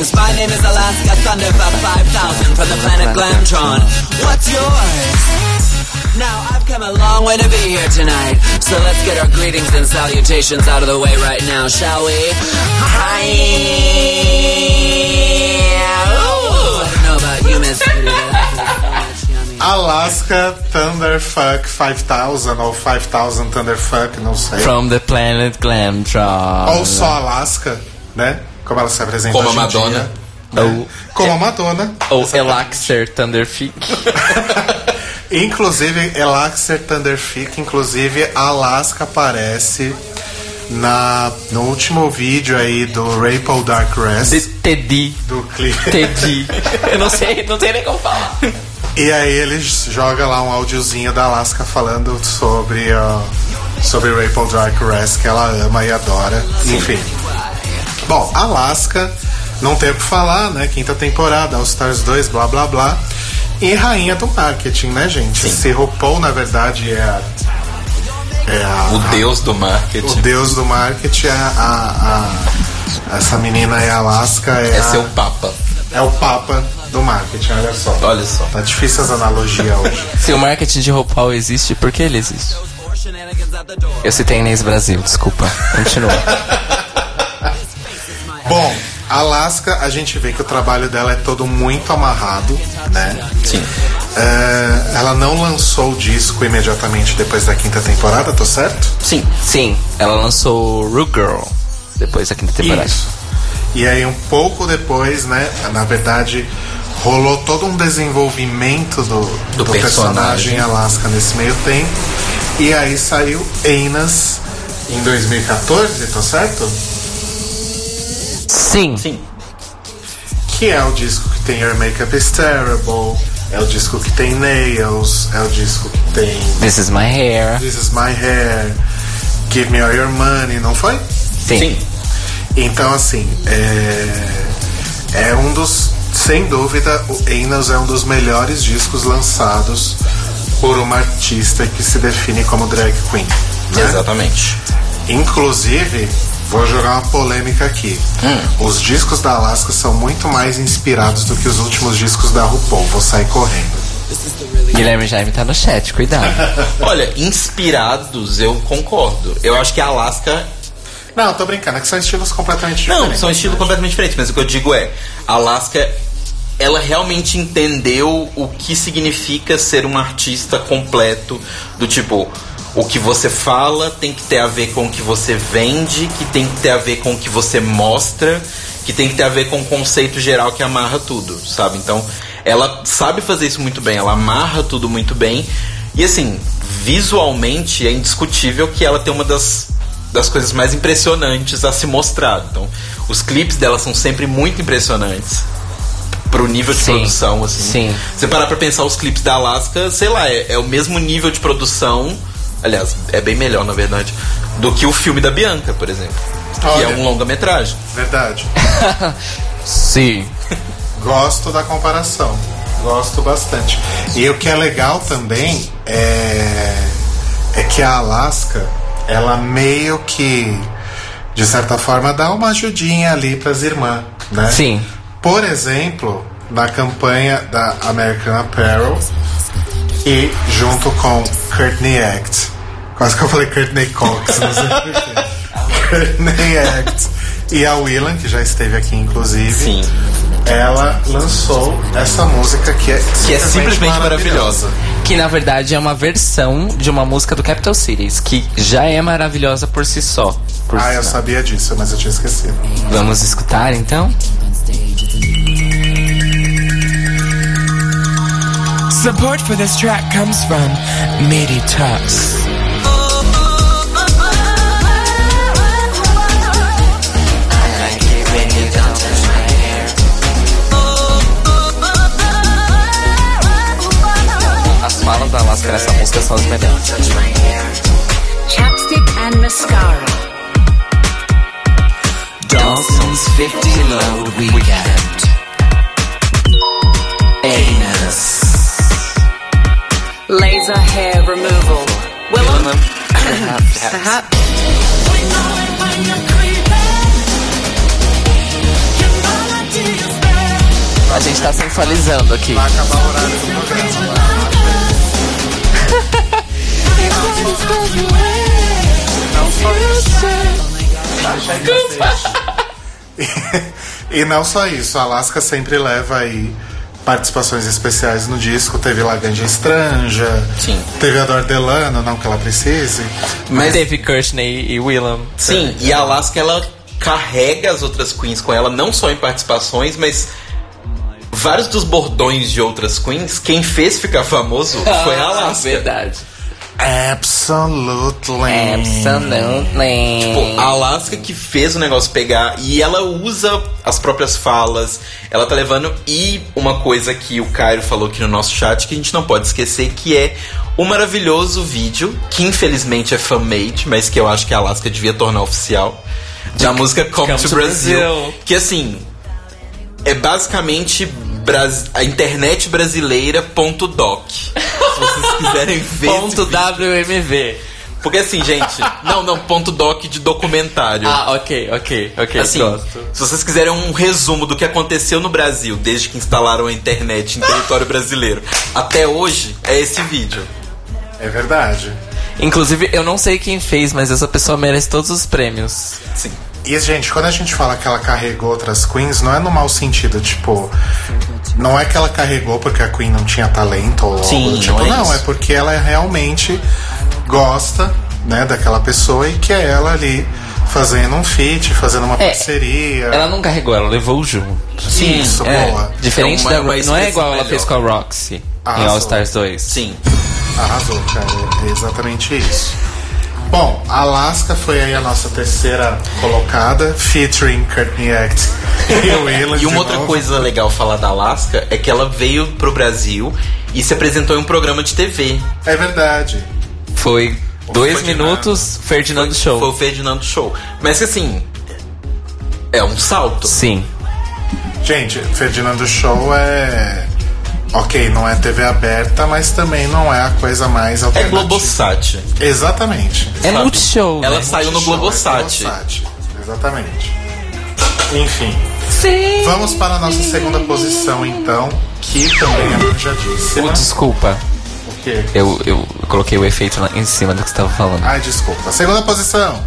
Earthlings. My name is Alaska Thunderfuck 5000 from the planet Glamtron. What's yours? Now I've come a long way to be here tonight. So let's get our greetings and salutations out of the way right now, shall we? Hi. Ooh, I don't know about you, Miss Alaska Thunderfuck 5000 ou 5000 Thunderfuck, não sei. From the planet Glamtron. Ou só Alaska, né? Como ela se apresenta Como a Madonna. dia, né? Como a Madonna. Ou Elaxer Thunderfic. Inclusive, Elaxer Thunderfic, inclusive, a Alaska aparece na, no último vídeo aí do Rainbow Dark Rest. De Teddy. Do clipe. Teddy. Eu não sei, não sei nem como falar. E aí ele joga lá um áudiozinho da Alaska falando sobre uh, sobre Rainbow Dark Rest que ela ama e adora. Enfim. Bom, Alaska, não tem o que falar, né? Quinta temporada, All Stars 2, blá blá blá. E rainha do marketing, né, gente? Se RuPaul, na verdade, é a. É a O deus do marketing. o deus do marketing, é a, a- essa menina é a Alaska, é, É a- seu papa. é o papa do marketing, olha só. Olha só. Tá difícil as analogias hoje. Se o marketing de RuPaul existe, por que ele existe? Eu citei Inês Brasil, desculpa. Continua. Alaska, a gente vê que o trabalho dela é todo muito amarrado, né? Sim. É, ela não lançou o disco imediatamente depois da quinta temporada, tô certo? Sim. Sim, ela lançou Rue Girl depois da quinta temporada. Isso. E aí, um pouco depois, né? Na verdade, rolou todo um desenvolvimento do, do, Do personagem personagem. Alaska nesse meio tempo. E aí saiu Enas em 2014, tô certo? Sim. Sim. Que é o disco que tem Your Makeup is Terrible, é o disco que tem Nails, é o disco que tem This is my hair. This is My Hair, Give Me All Your Money, não foi? Sim. Então, assim, é, é um dos. Sem dúvida, o Enos é um dos melhores discos lançados por uma artista que se define como drag queen. né? Exatamente. Inclusive, vou jogar uma polêmica aqui. Os discos da Alaska são muito mais inspirados do que os últimos discos da RuPaul. Vou sair correndo. Guilherme Jaime tá no chat, cuidado. Olha, inspirados, eu concordo. Eu acho que a Alaska. Não, tô brincando, é que são estilos completamente Não, diferentes. são estilos completamente diferentes, mas o que eu digo é: a Alaska, ela realmente entendeu o que significa ser um artista completo, do tipo. O que você fala tem que ter a ver com o que você vende, que tem que ter a ver com o que você mostra, que tem que ter a ver com o conceito geral que amarra tudo, sabe? Então, ela sabe fazer isso muito bem, ela amarra tudo muito bem. E assim, visualmente é indiscutível que ela tem uma das, das coisas mais impressionantes a se mostrar. Então, os clipes dela são sempre muito impressionantes pro nível de Sim, produção, assim. sim. Você parar pra pensar os clipes da Alaska, sei lá, é, é o mesmo nível de produção. Aliás, é bem melhor, na verdade, do que o filme da Bianca, por exemplo. Que Olha. é um longa-metragem. Verdade. Sim. Gosto da comparação. Gosto bastante. E o que é legal também é, é que a Alaska, ela meio que, de certa forma, dá uma ajudinha ali pras irmãs, né? Sim. Por exemplo, na campanha da American Apparel e junto com Courtney Act. Quase que eu falei Courtney Cox, não sei porquê. Courtney Act e a Willan, que já esteve aqui inclusive. Sim. Ela lançou essa música que é Que é simplesmente maravilhosa. Que na verdade é uma versão de uma música do Capital Cities, que já é maravilhosa por si só. Por Ah, eu sabia disso, mas eu tinha esquecido. Vamos escutar então? Support for this track comes from Midi Talks. Alaska nessa música são as melhores. Chapstick and mascara. Dawson's 50 load weekend. Anus. Laser hair removal. Willem? Perhaps. A gente tá sensualizando aqui. Vai acabar o horário do programa. E, não só isso, a Alaska sempre leva aí participações especiais no disco. Teve Laganja Estranja, Sim. teve a Dordelano, não que ela precise. Mas, mas... teve Kirchner e Willam. Sim, também. e a Alaska ela carrega as outras queens com ela, não só em participações, mas vários dos bordões de outras queens, quem fez ficar famoso ah, foi a Alaska. Verdade. Absolutely. Absolutely. Tipo, a Alaska que fez o negócio pegar e ela usa as próprias falas, ela tá levando. E uma coisa que o Cairo falou aqui no nosso chat que a gente não pode esquecer que é o maravilhoso vídeo, que infelizmente é fan-made, mas que eu acho que a Alaska devia tornar oficial, da música Come, Come to, to Brazil, Brazil. Que assim, é basicamente Bras- a internet brasileira ponto doc. Se vocês quiserem ver. Ponto. WMV. Porque assim, gente, não, não, ponto doc de documentário. Ah, ok, ok, ok. Assim, gosto. se vocês quiserem um resumo do que aconteceu no Brasil desde que instalaram a internet em território brasileiro até hoje, é esse vídeo. É verdade. Inclusive, eu não sei quem fez, mas essa pessoa merece todos os prêmios. Sim. E, gente, quando a gente fala que ela carregou outras queens, não é no mau sentido, tipo. Não é que ela carregou porque a Queen não tinha talento ou Sim, algo do tipo, não é não, é porque ela realmente gosta, né, daquela pessoa e que é ela ali fazendo um feat, fazendo uma É, parceria. Ela não carregou, ela levou junto. Sim, Isso, é, boa. Diferente uma- da. uma não é igual ela melhor. fez com a Roxy em Arrasou. All Stars 2. Sim. Arrasou, cara. É exatamente isso. Bom, Alaska foi aí a nossa terceira colocada, featuring Courtney Act e Willam E uma outra novo. coisa legal falar da Alaska é que ela veio pro Brasil e se apresentou em um programa de TV. É verdade. Foi O dois Ferdinando. minutos, Ferdinando Show. Foi o Ferdinando Show. Mas que assim, é um salto. Sim. Gente, Ferdinando Show é. Ok, não é TV aberta, mas também não é a coisa mais É alternativa. Globosat. Exatamente. É Sabe? multishow. Ela né? saiu no é Globosat. Globosat. Exatamente. Enfim. Sim. Vamos para a nossa segunda posição, então, que também é manjadíssima. Oh, desculpa. O quê? Eu, eu coloquei o efeito lá em cima do que você tava falando. Ai, desculpa. Segunda posição.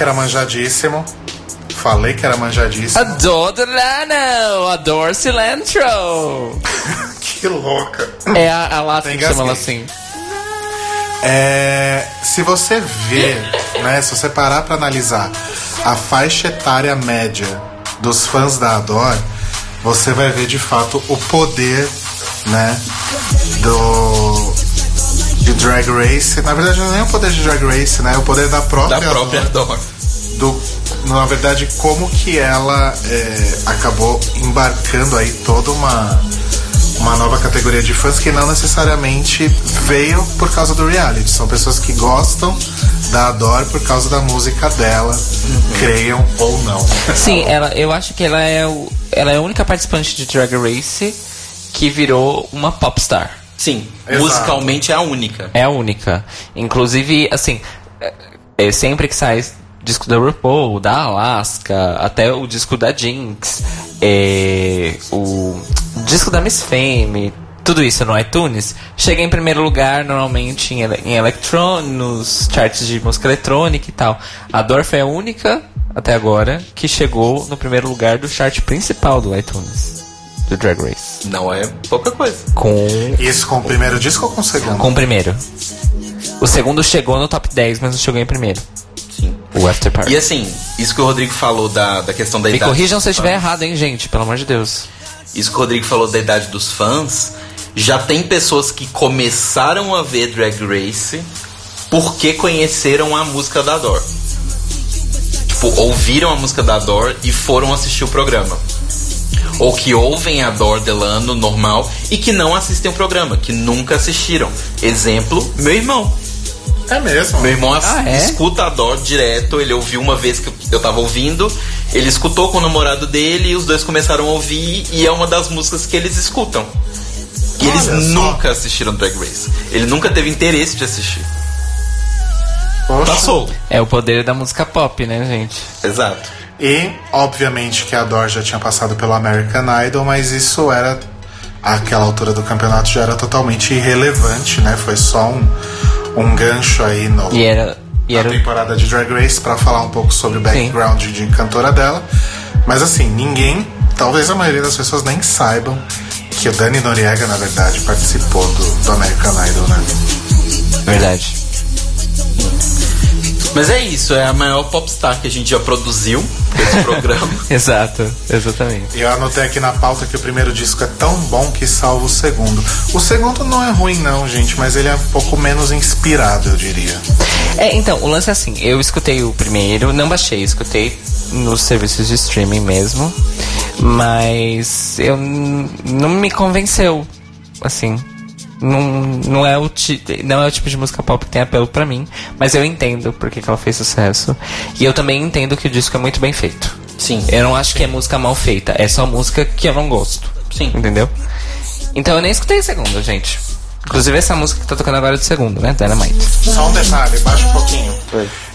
Que era manjadíssimo. Falei que era manjadíssimo. Ador Delano, Ador Cilantro. Que louca. É a, a Alaska que chama ela assim. É, se você ver, né, se você parar pra analisar a faixa etária média dos fãs da Adore, você vai ver de fato o poder, né, do de Drag Race. Na verdade, não é o poder de Drag Race, né, é o poder da própria, Da própria Adore. Adore. Do, na verdade, como que ela é, acabou embarcando aí toda uma, uma nova categoria de fãs que não necessariamente veio por causa do reality. São pessoas que gostam da Adore por causa da música dela, creiam ou não. Sim, ela, eu acho que ela é, o, ela é a única participante de Drag Race que virou uma popstar. Sim, Exato. musicalmente é a única. É a única. Inclusive, assim, é, é sempre que sai disco da RuPaul, da Alaska, até o disco da Jinx, é, o disco da Miss Fame, tudo isso no iTunes, chega em primeiro lugar normalmente em, ele- em Electron, nos charts de música eletrônica e tal. A Dorf é a única, até agora, que chegou no primeiro lugar do chart principal do iTunes, do Drag Race. Não é pouca coisa. Com Isso com o primeiro disco ou com o segundo? com o primeiro. O segundo chegou no top 10, mas não chegou em primeiro. O After Party. E assim, isso que o Rodrigo falou da, da questão da Me idade. corrijam dos se eu estiver errado, hein, gente? Pelo amor de Deus. Isso que o Rodrigo falou da idade dos fãs. Já tem pessoas que começaram a ver Drag Race porque conheceram a música da Dor. Tipo, ouviram a música da Dor e foram assistir o programa. Ou que ouvem a Dor Delano normal e que não assistem o programa, que nunca assistiram. Exemplo, meu irmão. É mesmo? Meu irmão Ah, é? escuta a Dor direto, ele ouviu uma vez que eu tava ouvindo, ele escutou com o namorado dele, e os dois começaram a ouvir, e é uma das músicas que eles escutam. E eles Olha só. nunca assistiram Drag Race. Ele nunca teve interesse de assistir. Poxa. Passou. É o poder da música pop, né, gente? Exato. E, obviamente, que a Dor já tinha passado pelo American Idol, mas isso era. Aquela altura do campeonato já era totalmente irrelevante, né? Foi só um, um gancho aí no, E era. E na era temporada de Drag Race pra falar um pouco sobre o background de cantora dela. Mas assim, ninguém, talvez a maioria das pessoas nem saibam que o Dani Noriega, na verdade, participou do, do American Idol, né? verdade. Mas é isso, é a maior popstar que a gente já produziu esse programa. Exato, exatamente. E eu anotei aqui na pauta que o primeiro disco é tão bom que salva o segundo. O segundo não é ruim, não, gente, mas ele é um pouco menos inspirado, eu diria. É, então, o lance é assim, eu escutei o primeiro, não baixei, escutei nos serviços de streaming mesmo, mas eu não me convenceu, assim. Não, não, é o ti, não é o tipo de música pop que tem apelo pra mim, mas eu entendo porque que ela fez sucesso. E eu também entendo que o disco é muito bem feito. Sim. Eu não acho que é música mal feita, é só música que eu não gosto. Sim. Entendeu? Então eu nem escutei a segunda, gente. Inclusive essa música que tá tocando agora é do segundo, né? Dynamite. Só um detalhe, baixa um pouquinho.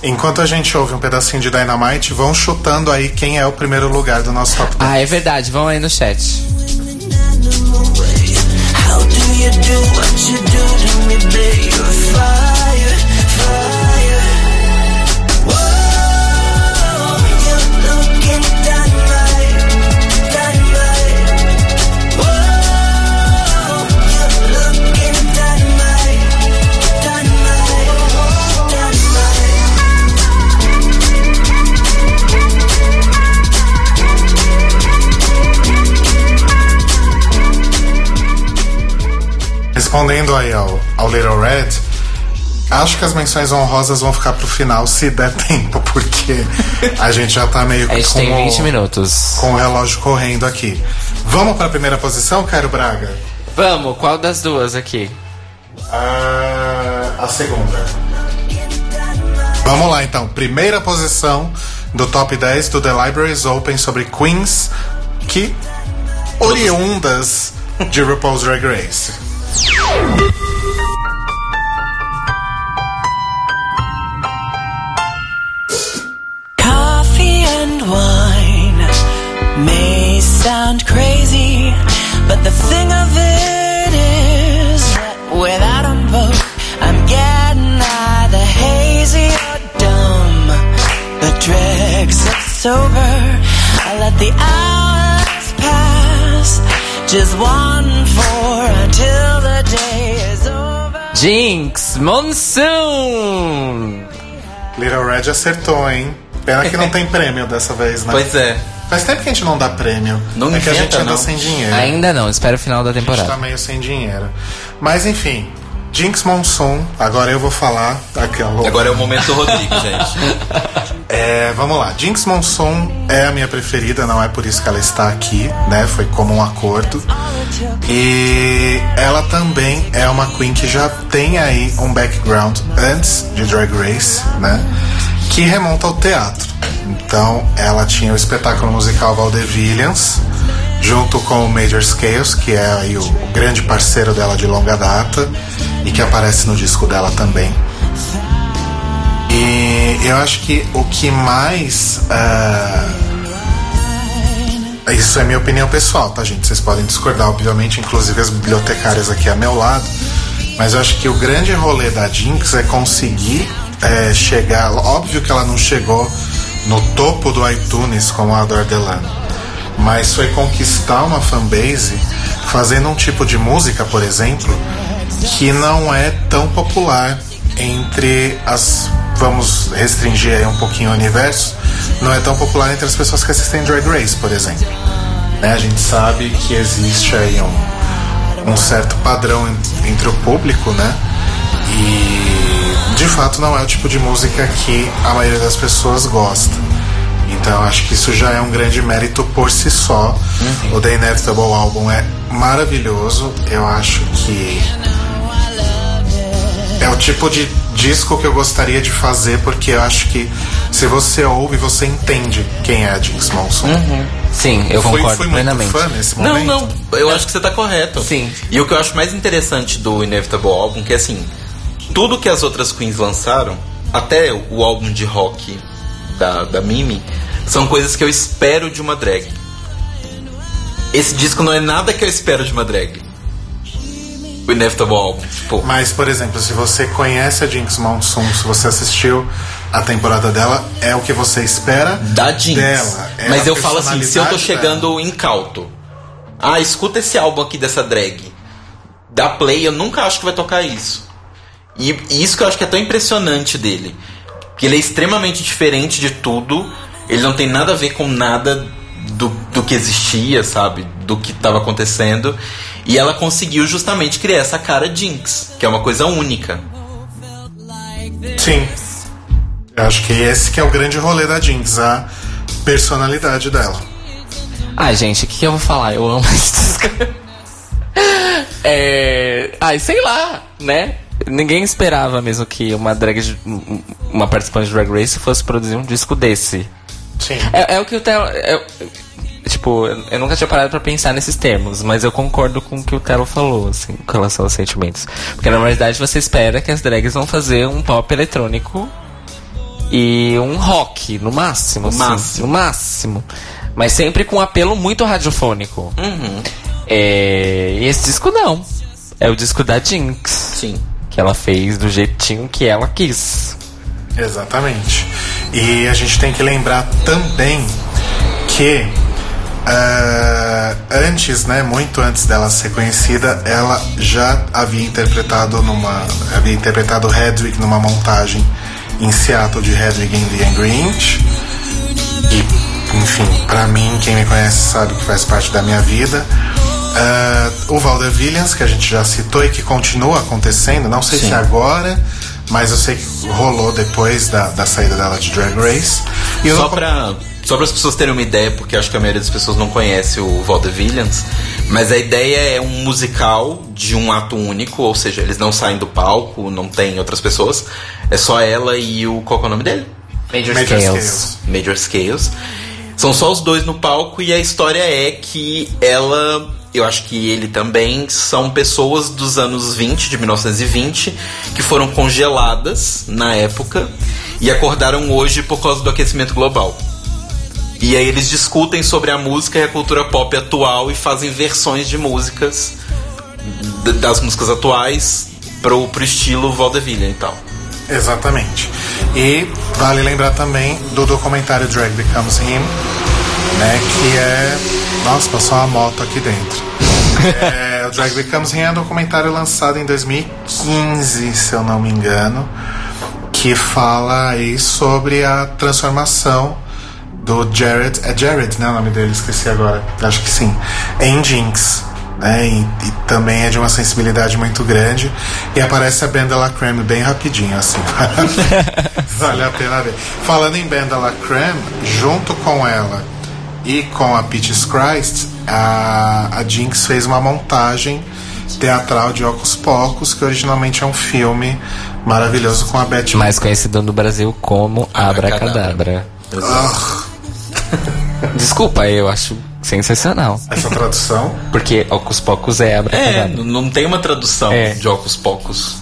Enquanto a gente ouve um pedacinho de Dynamite, vão chutando aí quem é o primeiro lugar do nosso top 10. Ah, é verdade, vão aí no chat. How do you do what you do to me? Fire, fire. Respondendo aí ao, ao Little Red, acho que as menções honrosas vão ficar pro final, se der tempo, porque a gente já tá meio A gente com, tem o, 20 minutos. com o relógio correndo aqui. Vamos pra primeira posição, Cairo Braga? Vamos, qual das duas aqui? Ah, a segunda. Vamos lá então. Primeira posição do top 10 do The Libraries Open sobre queens que oriundas de RuPaul's Drag Race. Sound crazy, but the thing of it is that without them both, I'm getting either hazy or dumb. The dregs of sober, I let the hours pass, just one for until the day is over. Jinx Monsoon! Little Red acertou, hein? Pena que não tem prêmio dessa vez, né? Pois é. Faz tempo que a gente não dá prêmio. Não é que a inventa, gente anda não. sem dinheiro. Ainda não, espero o final da A gente temporada. tá meio sem dinheiro. Mas enfim, Jinx Monsoon, agora eu vou falar. Aquela... Agora é o momento do Rodrigo, gente. É, vamos lá. Jinx Monsoon é a minha preferida, não é por isso que ela está aqui, né? Foi como um acordo. E ela também é uma queen que já tem aí um background antes de Drag Race, né? Que remonta ao teatro. Então, ela tinha o espetáculo musical Vaudevillians, junto com o Major Scales, que é aí o, grande parceiro dela de longa data e que aparece no disco dela também. E eu acho que o que mais. ah, isso é minha opinião pessoal, tá, gente? Vocês podem discordar, obviamente, inclusive as bibliotecárias aqui ao meu lado. Mas eu acho que o grande rolê da Jinx é conseguir é, chegar. Óbvio que ela não chegou no topo do iTunes como a Adore Delano. Mas foi conquistar uma fanbase fazendo um tipo de música, por exemplo, que não é tão popular entre as. Vamos restringir aí um pouquinho o universo. Não é tão popular entre as pessoas que assistem Drag Race, por exemplo. Né? A gente sabe que existe aí um, um certo padrão en- entre o público, né? E de fato não é o tipo de música que a maioria das pessoas gosta. Então eu acho que isso já é um grande mérito por si só. O The Inevitable álbum é maravilhoso. Eu acho que é o tipo de disco que eu gostaria de fazer, porque eu acho que se você ouve, você entende quem é a Jinx Monsoon. Sim, eu Fui- concordo fui muito plenamente. fã nesse Não, momento. não, eu acho que você tá correto. Sim. E o que eu acho mais interessante do Inevitable Album, que é assim, tudo que as outras queens lançaram, até o álbum de rock da, da Mimi, são coisas que eu espero de uma drag. Esse disco não é nada que eu espero de uma drag. O Inevitable Album, tipo, Mas, por exemplo, se você conhece a Jinx Monsoon, se você assistiu a temporada dela, é o que você espera da Jinx. dela. É Mas eu falo assim, se eu tô chegando incauto, ah, escuta esse álbum aqui dessa drag, da Play, eu nunca acho que vai tocar isso. E, e isso que eu acho que é tão impressionante dele. Que ele é extremamente diferente de tudo, ele não tem nada a ver com nada do, do que existia, sabe? Do que estava acontecendo. E ela conseguiu justamente criar essa cara Jinx, que é uma coisa única. Sim. Eu acho que esse que é o grande rolê da Jinx, a personalidade dela. Ai, gente, o que, que eu vou falar? Eu amo esse disco. é. Ai, sei lá, né? Ninguém esperava mesmo que uma drag. Uma participante de Drag Race fosse produzir um disco desse. Sim. É, é o que o Telo. é- tipo, eu nunca tinha parado pra pensar nesses termos, mas eu concordo com o que o Telo falou, assim, com relação aos sentimentos. Porque na verdade você espera que as drags vão fazer um pop eletrônico e um rock, no máximo. assim, máximo. No máximo. Mas sempre com um apelo muito radiofônico. Uhum. É, e esse disco não. É o disco da Jinx. Sim. Que ela fez do jeitinho que ela quis. Exatamente. E a gente tem que lembrar também que ah, antes, né, muito antes dela ser conhecida, ela já havia interpretado numa havia interpretado Hedwig numa montagem em Seattle de Hedwig and the Angry Inch. E, enfim, pra mim, quem me conhece sabe que faz parte da minha vida. Ah, o Valder Williams, que a gente já citou e que continua acontecendo, não sei Sim. se agora, mas eu sei que rolou depois da, da saída dela de Drag Race. E Só não- pra, só para as pessoas terem uma ideia, porque acho que a maioria das pessoas não conhece o Walter Williams, mas a ideia é um musical de um ato único, ou seja, eles não saem do palco, não tem outras pessoas, é só ela e o. Qual é o nome dele? Major, Major Scales. Scales. Major Scales. São só os dois no palco e a história é que ela, eu acho que ele também, são pessoas dos anos 20, de 1920, que foram congeladas na época e acordaram hoje por causa do aquecimento global. E aí eles discutem sobre a música e a cultura pop atual e fazem versões de músicas das músicas atuais pro, pro estilo vaudeville e tal. Exatamente. E vale lembrar também do documentário Drag Becomes Him, né? Que é. Nossa, passou uma moto aqui dentro. é, o Drag Becomes Him é um documentário lançado em 2015, se eu não me engano, que fala aí sobre a transformação do Jared. É Jared, né? O nome dele, esqueci agora. Acho que sim. Em Jinx. Né, e, e também é de uma sensibilidade muito grande. E aparece a Benda La Creme bem rapidinho, assim. vale a pena ver. Falando em Benda La Creme, junto com ela e com a Peaches Christ, a, a Jinx fez uma montagem teatral de Ocus Pocos, que originalmente é um filme maravilhoso com a Beth Mais conhecido no Brasil como Abracadabra. Abracadabra. Ah, Desculpa, eu acho sensacional. essa tradução. Porque Ocus Pocos é É, Abracadabra. n- não tem uma tradução É. de Ocus Pocos.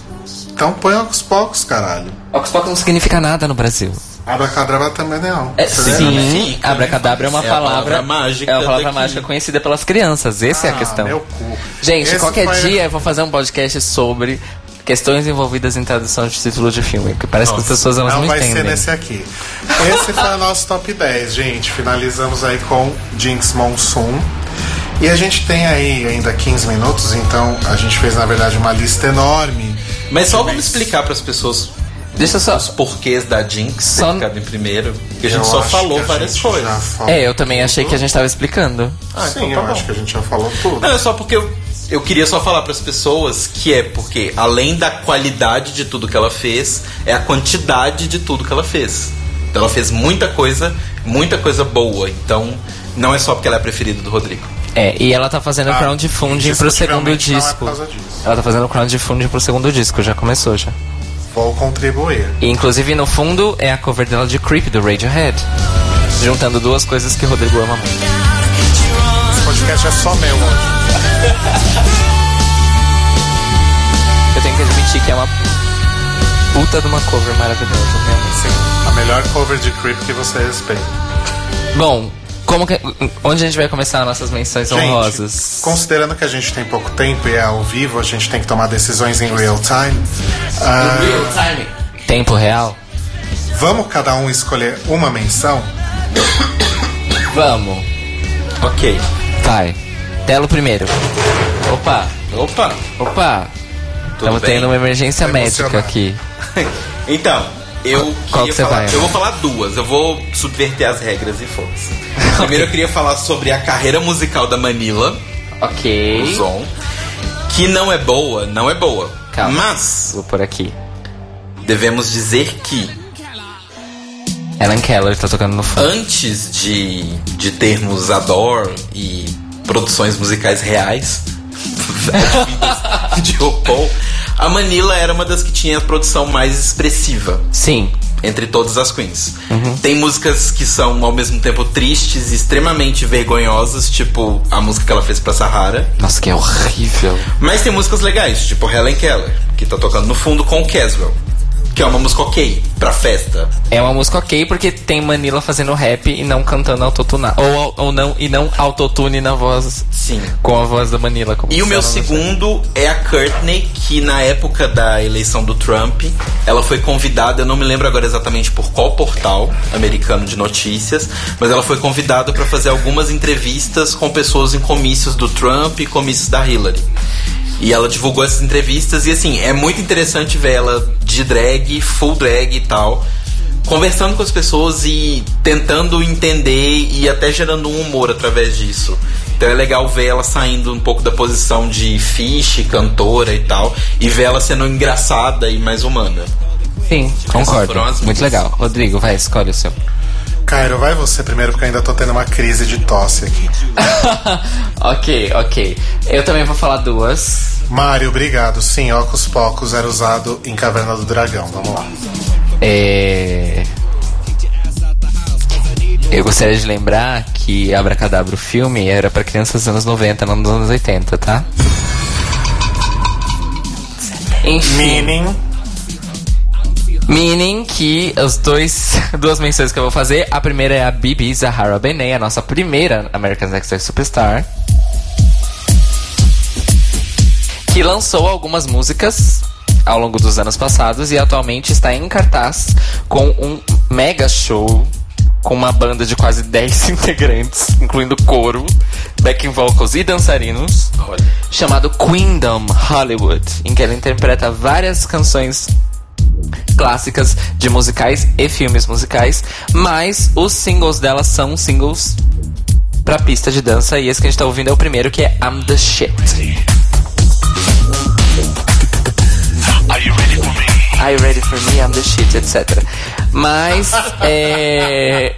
Então põe Ocus Pocos, caralho. Ocus Pocos não significa nada no Brasil. Abracadabra também não. É, sim? Fica, abracadabra é uma É palavra, palavra mágica É uma palavra daqui. mágica conhecida pelas crianças. Essa é a Ah, questão. meu cu. Gente, Esse qualquer foi- dia eu vou fazer um podcast sobre questões envolvidas em tradução de título de filme, porque parece que as pessoas elas não, Não vai entendem. ser nesse aqui. Esse foi o nosso top 10, gente. Finalizamos aí com Jinx Monsoon. E a gente tem aí ainda 15 minutos, então a gente fez na verdade uma lista enorme. Mas só vamos explicar para as pessoas Deixa só. os porquês da Jinx Só- ter ficado em primeiro. Porque a gente Eu só falou várias coisas. É, eu também achei que a gente tava explicando. Ah, Sim, então tá eu bom. acho que a gente já falou tudo. Não, é só porque eu, eu queria só falar para as pessoas que é porque, além da qualidade de tudo que ela fez, é a quantidade de tudo que ela fez. Então ela fez muita coisa, muita coisa boa. Então não é só porque ela é a preferida do Rodrigo. É, e ela tá fazendo Ah, crowdfunding pro segundo é disco. disso. ela tá fazendo crowdfunding pro segundo disco, já começou já. Vou contribuir. E inclusive no fundo é a cover dela de Creep do Radiohead. Juntando duas coisas que o Rodrigo ama muito. Esse podcast é só meu hoje. Eu tenho que admitir que é uma puta de uma cover maravilhosa, realmente. Sim, a melhor cover de Creep que você respeita. Bom, como que, onde a gente vai começar nossas menções Gente, honrosas? considerando que a gente tem pouco tempo e é ao vivo, a gente tem que tomar decisões em real time. ah, time. Tempo real? Vamos cada um escolher uma menção? Vamos. Ok. Vai. Telo primeiro. Opa, Opa! opa. Estamos tendo uma emergência Tô médica emocionado. aqui. Então, eu Qual que você falar, vai, Eu vou falar duas, eu vou subverter as regras e foda-se. Primeiro eu queria falar sobre a carreira musical da Manila, Ok. o Zon, que não é boa, não é boa. Calma. Mas Vou por aqui. devemos dizer que Ellen Keller tá tocando no fundo. antes de, de termos Adore e produções musicais reais de RuPaul, a Manila era uma das que tinha a produção mais expressiva Sim. entre todas as queens. Tem músicas que são ao mesmo tempo tristes e extremamente vergonhosas, tipo a música que ela fez pra Sahara. Nossa, que é horrível. Mas tem músicas legais, tipo Helen Keller, que tá tocando no fundo com o Caswell, que é uma música ok pra festa. É uma música ok porque tem Manila fazendo rap e não cantando autotune. Ou, ou não, e não autotune na voz. Sim. Com a voz da Manila. E o meu no segundo é a Courtney, que na época da eleição do Trump, ela foi convidada, eu não me lembro agora exatamente por qual portal americano de notícias, mas ela foi convidada para fazer algumas entrevistas com pessoas em comícios do Trump e comícios da Hillary. E ela divulgou essas entrevistas e assim, é muito interessante ver ela de drag, full drag e tal, conversando com as pessoas e tentando entender e até gerando um humor através disso. Então é legal ver ela saindo um pouco da posição de fiche, cantora e tal, e ver ela sendo engraçada e mais humana. Sim, concordo. foram as Muito legal. Rodrigo, vai, escolhe o seu. Cairo, vai você primeiro, porque eu ainda tô tendo uma crise de tosse aqui. ok, ok. Eu também vou falar duas. Mário, obrigado. Sim, Ocus Pocus era usado em Caverna do Dragão. Vamos lá. É... Eu gostaria de lembrar que Abracadabra, o filme, era pra crianças dos anos 90, não dos anos 80, tá? Enfim. Meaning. Meaning que os dois duas menções que eu vou fazer, a primeira é a Bibi Zahara Benet, a nossa primeira American Next Top Superstar, que lançou algumas músicas ao longo dos anos passados e atualmente está em cartaz com um mega show com uma banda de quase 10 integrantes, incluindo coro, backing vocals e dançarinos, chamado Queendom Hollywood, em que ela interpreta várias canções clássicas de musicais e filmes musicais, mas os singles dela são singles pra pista de dança e esse que a gente tá ouvindo é o primeiro que é I'm the Shit. Are you ready for me? I'm the shit, etc. Mas é,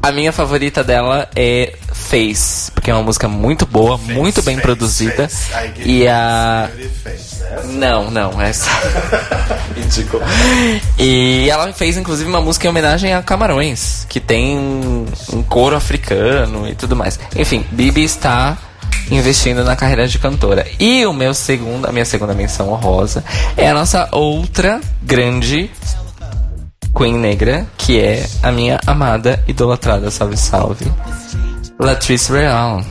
a minha favorita dela é Face, porque é uma música muito boa, muito bem produzida e a não, não, essa. Ridículo. E ela fez inclusive uma música em homenagem a Camarões, que tem um, um coro africano e tudo mais. Enfim, Bibi está investindo na carreira de cantora. E o meu segundo, a minha segunda menção honrosa é a nossa outra grande Queen negra, que é a minha amada, idolatrada, salve salve, Latrice Real.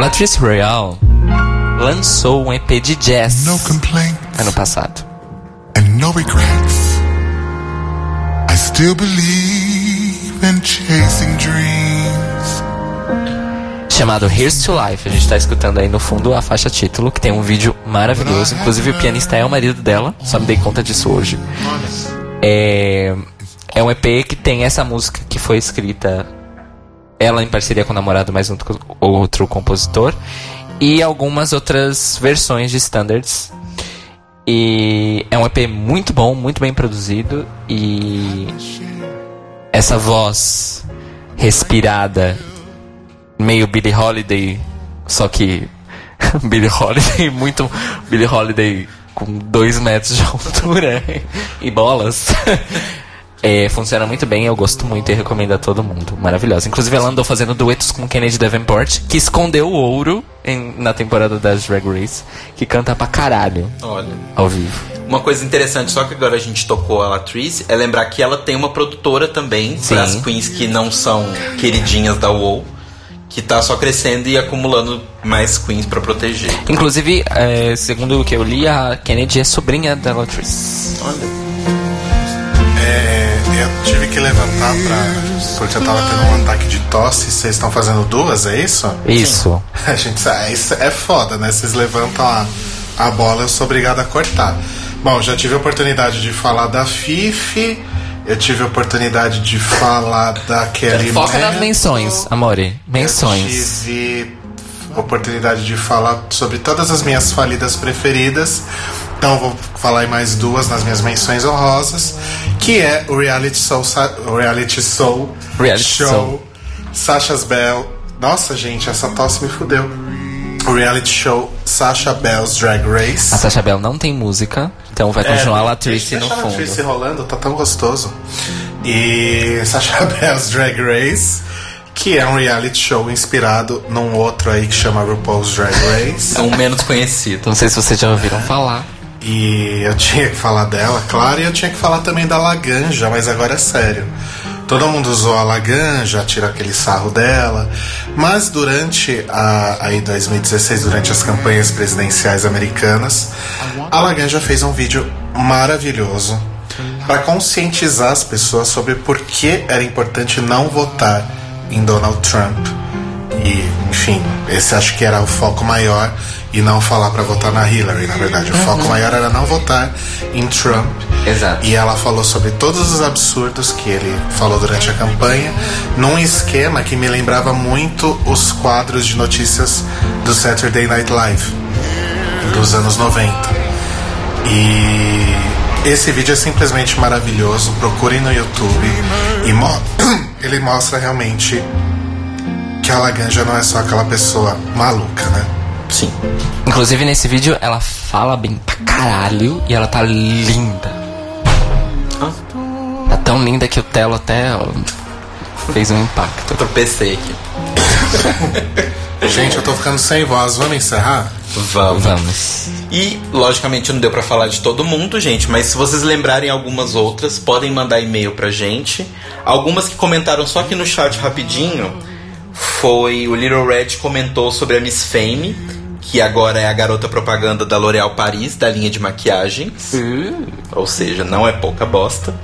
Latrice Royale lançou um EP de jazz ano passado. and no regrets. I still believe in chasing dreams. Chamado Here's to Life. A gente tá escutando aí no fundo a faixa título, que tem um vídeo maravilhoso. Inclusive o pianista é o marido dela, só me dei conta disso hoje. É, é um EP que tem essa música que foi escrita ela em parceria com o namorado, mais um outro compositor, e algumas outras versões de standards. E é um EP muito bom, muito bem produzido e essa voz respirada, meio Billie Holiday, só que Billie Holiday, muito Billie Holiday com dois metros de altura e bolas. É, funciona muito bem, eu gosto muito e recomendo a todo mundo. Maravilhosa. Inclusive, ela andou fazendo duetos com Kennedy Davenport, que escondeu o ouro em- na temporada das Drag Race, que canta pra caralho Olha. ao vivo. Uma coisa interessante, só que agora a gente tocou a Latrice, é lembrar que ela tem uma produtora também Sim. para as queens que não são queridinhas da WoW, que tá só crescendo e acumulando mais queens pra proteger. Inclusive, é, segundo o que eu li, a Kennedy é sobrinha da Latrice. Olha. É, eu tive que levantar pra. Porque eu tava tendo um ataque de tosse. Vocês estão fazendo duas, é isso? Isso. A gente ah, isso é foda, né? Vocês levantam a, a bola, eu sou obrigado a cortar. Bom, já tive a oportunidade de falar da Fifi. Eu tive a oportunidade de falar da Kelly Foca nas menções, amore. Menções. tive oportunidade de falar sobre todas as minhas falidas preferidas. Então vou falar em mais duas nas minhas menções honrosas, que é o reality Sa- o reality show, Reality show show. Sasha's Bell. Nossa, gente, essa tosse me fudeu. O reality show Sasha Bell's Drag Race. A Sasha Bell não tem música, então vai continuar a Latrice no deixa a fundo. Latrice rolando, tá tão gostoso. E Sasha Bell's Drag Race, que é um reality show inspirado num outro aí que chama RuPaul's Drag Race. Um menos conhecido. Não sei se vocês já ouviram falar. E eu tinha que falar dela, claro, e eu tinha que falar também da Laganja, mas agora é sério. Todo mundo usou a Laganja, tira aquele sarro dela, mas durante a, aí 2016, durante as campanhas presidenciais americanas, a Laganja fez um vídeo maravilhoso para conscientizar as pessoas sobre por que era importante não votar em Donald Trump. E, enfim, esse acho que era o foco maior e não falar para votar na Hillary, na verdade. O foco maior era não votar em Trump. Exato. E ela falou sobre todos os absurdos que ele falou durante a campanha, num esquema que me lembrava muito os quadros de notícias do Saturday Night Live dos anos 90. E esse vídeo é simplesmente maravilhoso. Procurem no YouTube e mo- ele mostra realmente que a Laganja não é só aquela pessoa maluca, né? Sim. Inclusive nesse vídeo ela fala bem pra caralho e ela tá linda. Tá tão linda que o Telo até ó, fez um impacto. Eu tropecei aqui. Gente, eu tô ficando sem voz. Vamos encerrar? Vamos. Vamos. E, logicamente, não deu pra falar de todo mundo, gente, mas se vocês lembrarem algumas outras, podem mandar e-mail pra gente. Algumas que comentaram só aqui no chat rapidinho foi o Little Red comentou sobre a Miss Fame, que agora é a garota propaganda da L'Oréal Paris, da linha de maquiagens. Ou seja, não é pouca bosta.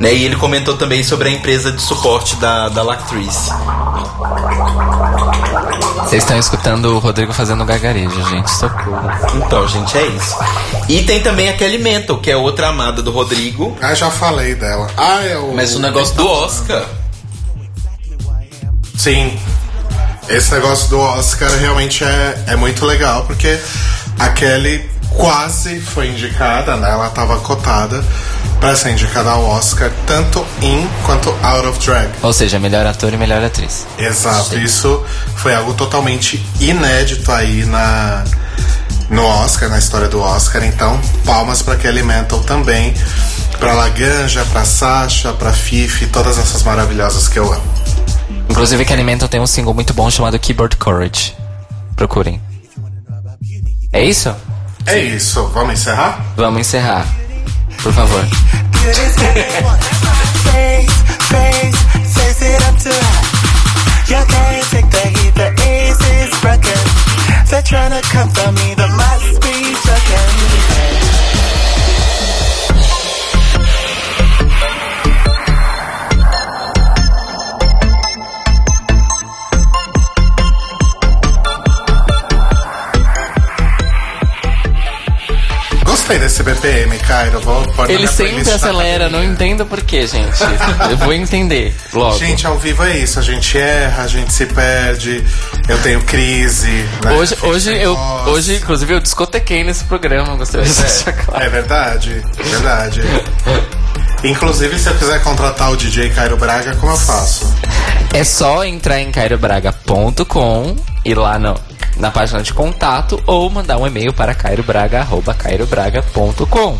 Né? E ele comentou também sobre a empresa de suporte da, da Lactrice. Vocês estão escutando o Rodrigo fazendo gargarejo, gente. Socorro. Então, gente, é isso. E tem também a Kelly Mental, que é outra amada do Rodrigo. Ah, já falei dela. Ah, é o. Mas o negócio do Oscar. Sim. Esse negócio do Oscar realmente é, é muito legal, porque a Kelly quase foi indicada, né? Ela estava cotada para ser indicada ao Oscar, tanto in quanto out of drag. Ou seja, melhor ator e melhor atriz. Exato, isso foi algo totalmente inédito aí na no Oscar, na história do Oscar. Então, palmas para Kelly Mantle também, para Laganja, para Sasha, para Fifi, todas essas maravilhosas que eu amo. Inclusive, Kelly Mantle tem um single muito bom chamado Keyboard Courage. Procurem. É isso? É isso, vamos encerrar? Vamos encerrar. Por favor. They're trying to come for me, the must be joking. Gostei desse BPM, Cairo. Vou pôr Ele sempre acelera, não entendo por quê, gente. Eu vou entender logo. Gente, ao vivo é isso. A gente erra, a gente se perde. Eu tenho crise. Né? Hoje, hoje, eu, voz. hoje, inclusive, eu discotequei nesse programa. Gostaria de deixar claro. É verdade, é verdade. Inclusive, se eu quiser contratar o DJ Cairo Braga, como eu faço? É só entrar em cairobraga.com e lá no, na página de contato ou mandar um e-mail para cairobraga.cairobraga.com.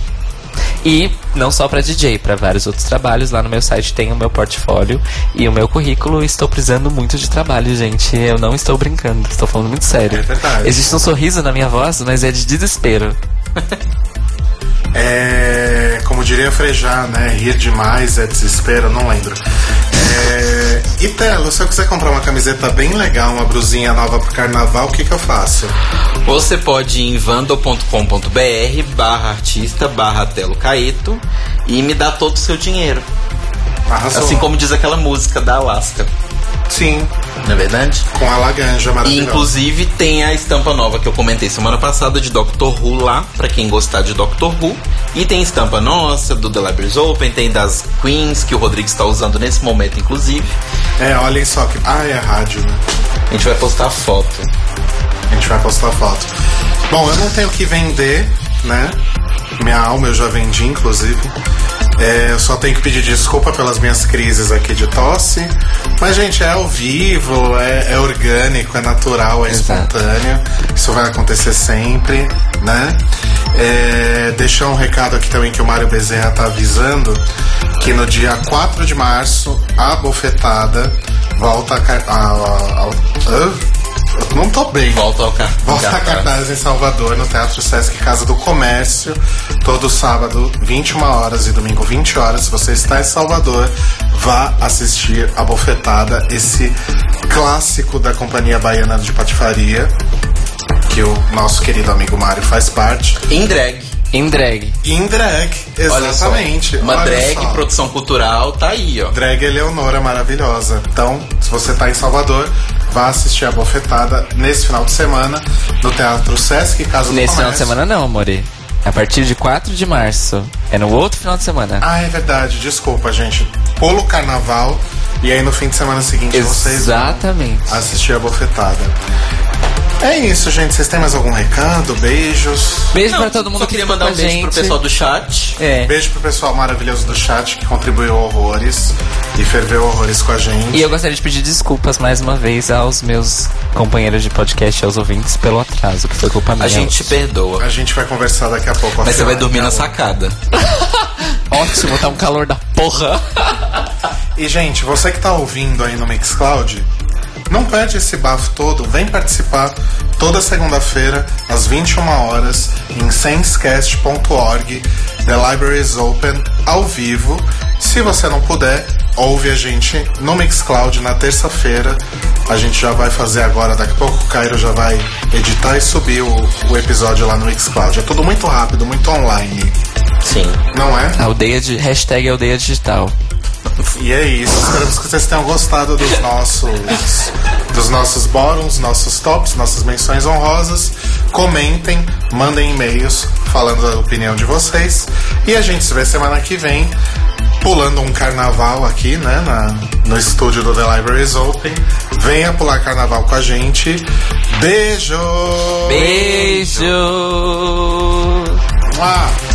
E não só para DJ, para vários outros trabalhos. Lá no meu site tem o meu portfólio e o meu currículo. Estou precisando muito de trabalho, gente. Eu não estou brincando, estou falando muito sério. É verdade. Existe um sorriso na minha voz, mas é de desespero. É, como diria Frejá, né? Rir demais é desespero, não lembro. É, e Telo, se eu quiser comprar uma camiseta bem legal, uma brusinha nova pro carnaval, o que que eu faço? Você pode ir em vandal.com.br barra artista barra Telo Caeto e me dar todo o seu dinheiro. Arrasou. Assim como diz aquela música da Alaska. Sim, Não é verdade? com a laganja E maravilhosa. inclusive tem a estampa nova que eu comentei semana passada de Doctor Who lá, pra quem gostar de Doctor Who. E tem estampa nossa, do The Libraries Open, tem das Queens, que o Rodrigo está usando nesse momento, inclusive. É, olhem só que. Ah, é rádio, né? A gente vai postar foto. A gente vai postar foto. Bom, eu não tenho o que vender, né? Minha alma eu já vendi, inclusive. É, eu só tenho que pedir desculpa pelas minhas crises aqui de tosse. Mas, gente, é ao vivo, é, é orgânico, é natural, é Exato. espontâneo. Isso vai acontecer sempre, né? É, deixar um recado aqui também que o Mário Bezerra tá avisando que no dia 4 de março, a bofetada volta a. a, a- a- não tô bem. Volta ao car Volta a cartaz. cartaz em Salvador, no Teatro Sesc Casa do Comércio, todo sábado, 21 horas e domingo, 20 horas. Se você está em Salvador, vá assistir a Bofetada, esse clássico da Companhia Baiana de Patifaria, que o nosso querido amigo Mário faz parte. Em drag. Em drag. Em drag, Olha só, exatamente. Uma Olha drag, só. produção cultural, tá aí, ó. Drag Eleonora maravilhosa. Então, se você tá em Salvador, vá assistir a Bofetada nesse final de semana no Teatro Sesc Casa do Nesse final de semana não, amore. A partir de 4 de março. É no outro final de semana. Ah, é verdade, desculpa, gente. Pula o carnaval e aí no fim de semana seguinte vocês vão Exatamente. assistir a bofetada. É isso, gente. Vocês têm mais algum recado? Beijos. Beijo Não, pra todo mundo só que queria ficou mandar um beijo gente. pro pessoal do chat. É. Beijo pro pessoal maravilhoso do chat que contribuiu horrores e ferveu horrores com a gente. E eu gostaria de pedir desculpas mais uma vez aos meus companheiros de podcast e aos ouvintes pelo atraso, que foi culpa minha. A gente perdoa. A gente vai conversar daqui a pouco. Mas você vai dormir na sacada. Ótimo, tá um calor da porra. E, gente, você que tá ouvindo aí no Mixcloud, não perde esse bafo todo, vem participar toda segunda-feira, às 21 horas, em sensecast.org, The Library is Open, ao vivo. Se você não puder, ouve a gente no Mixcloud na terça-feira. A gente já vai fazer agora, daqui a pouco o Cairo já vai editar e subir o, o episódio lá no Mixcloud. É tudo muito rápido, muito online, Sim. não é? Aldeia de. Hashtag aldeia digital. E é isso. Esperamos que vocês tenham gostado dos nossos dos nossos bóruns, nossos tops, nossas menções honrosas. Comentem, mandem e-mails falando da opinião de vocês. E a gente se vê semana que vem pulando um carnaval aqui, né, na, no estúdio do The Libraries Open. Venha pular carnaval com a gente. Beijo! Beijo! Mua!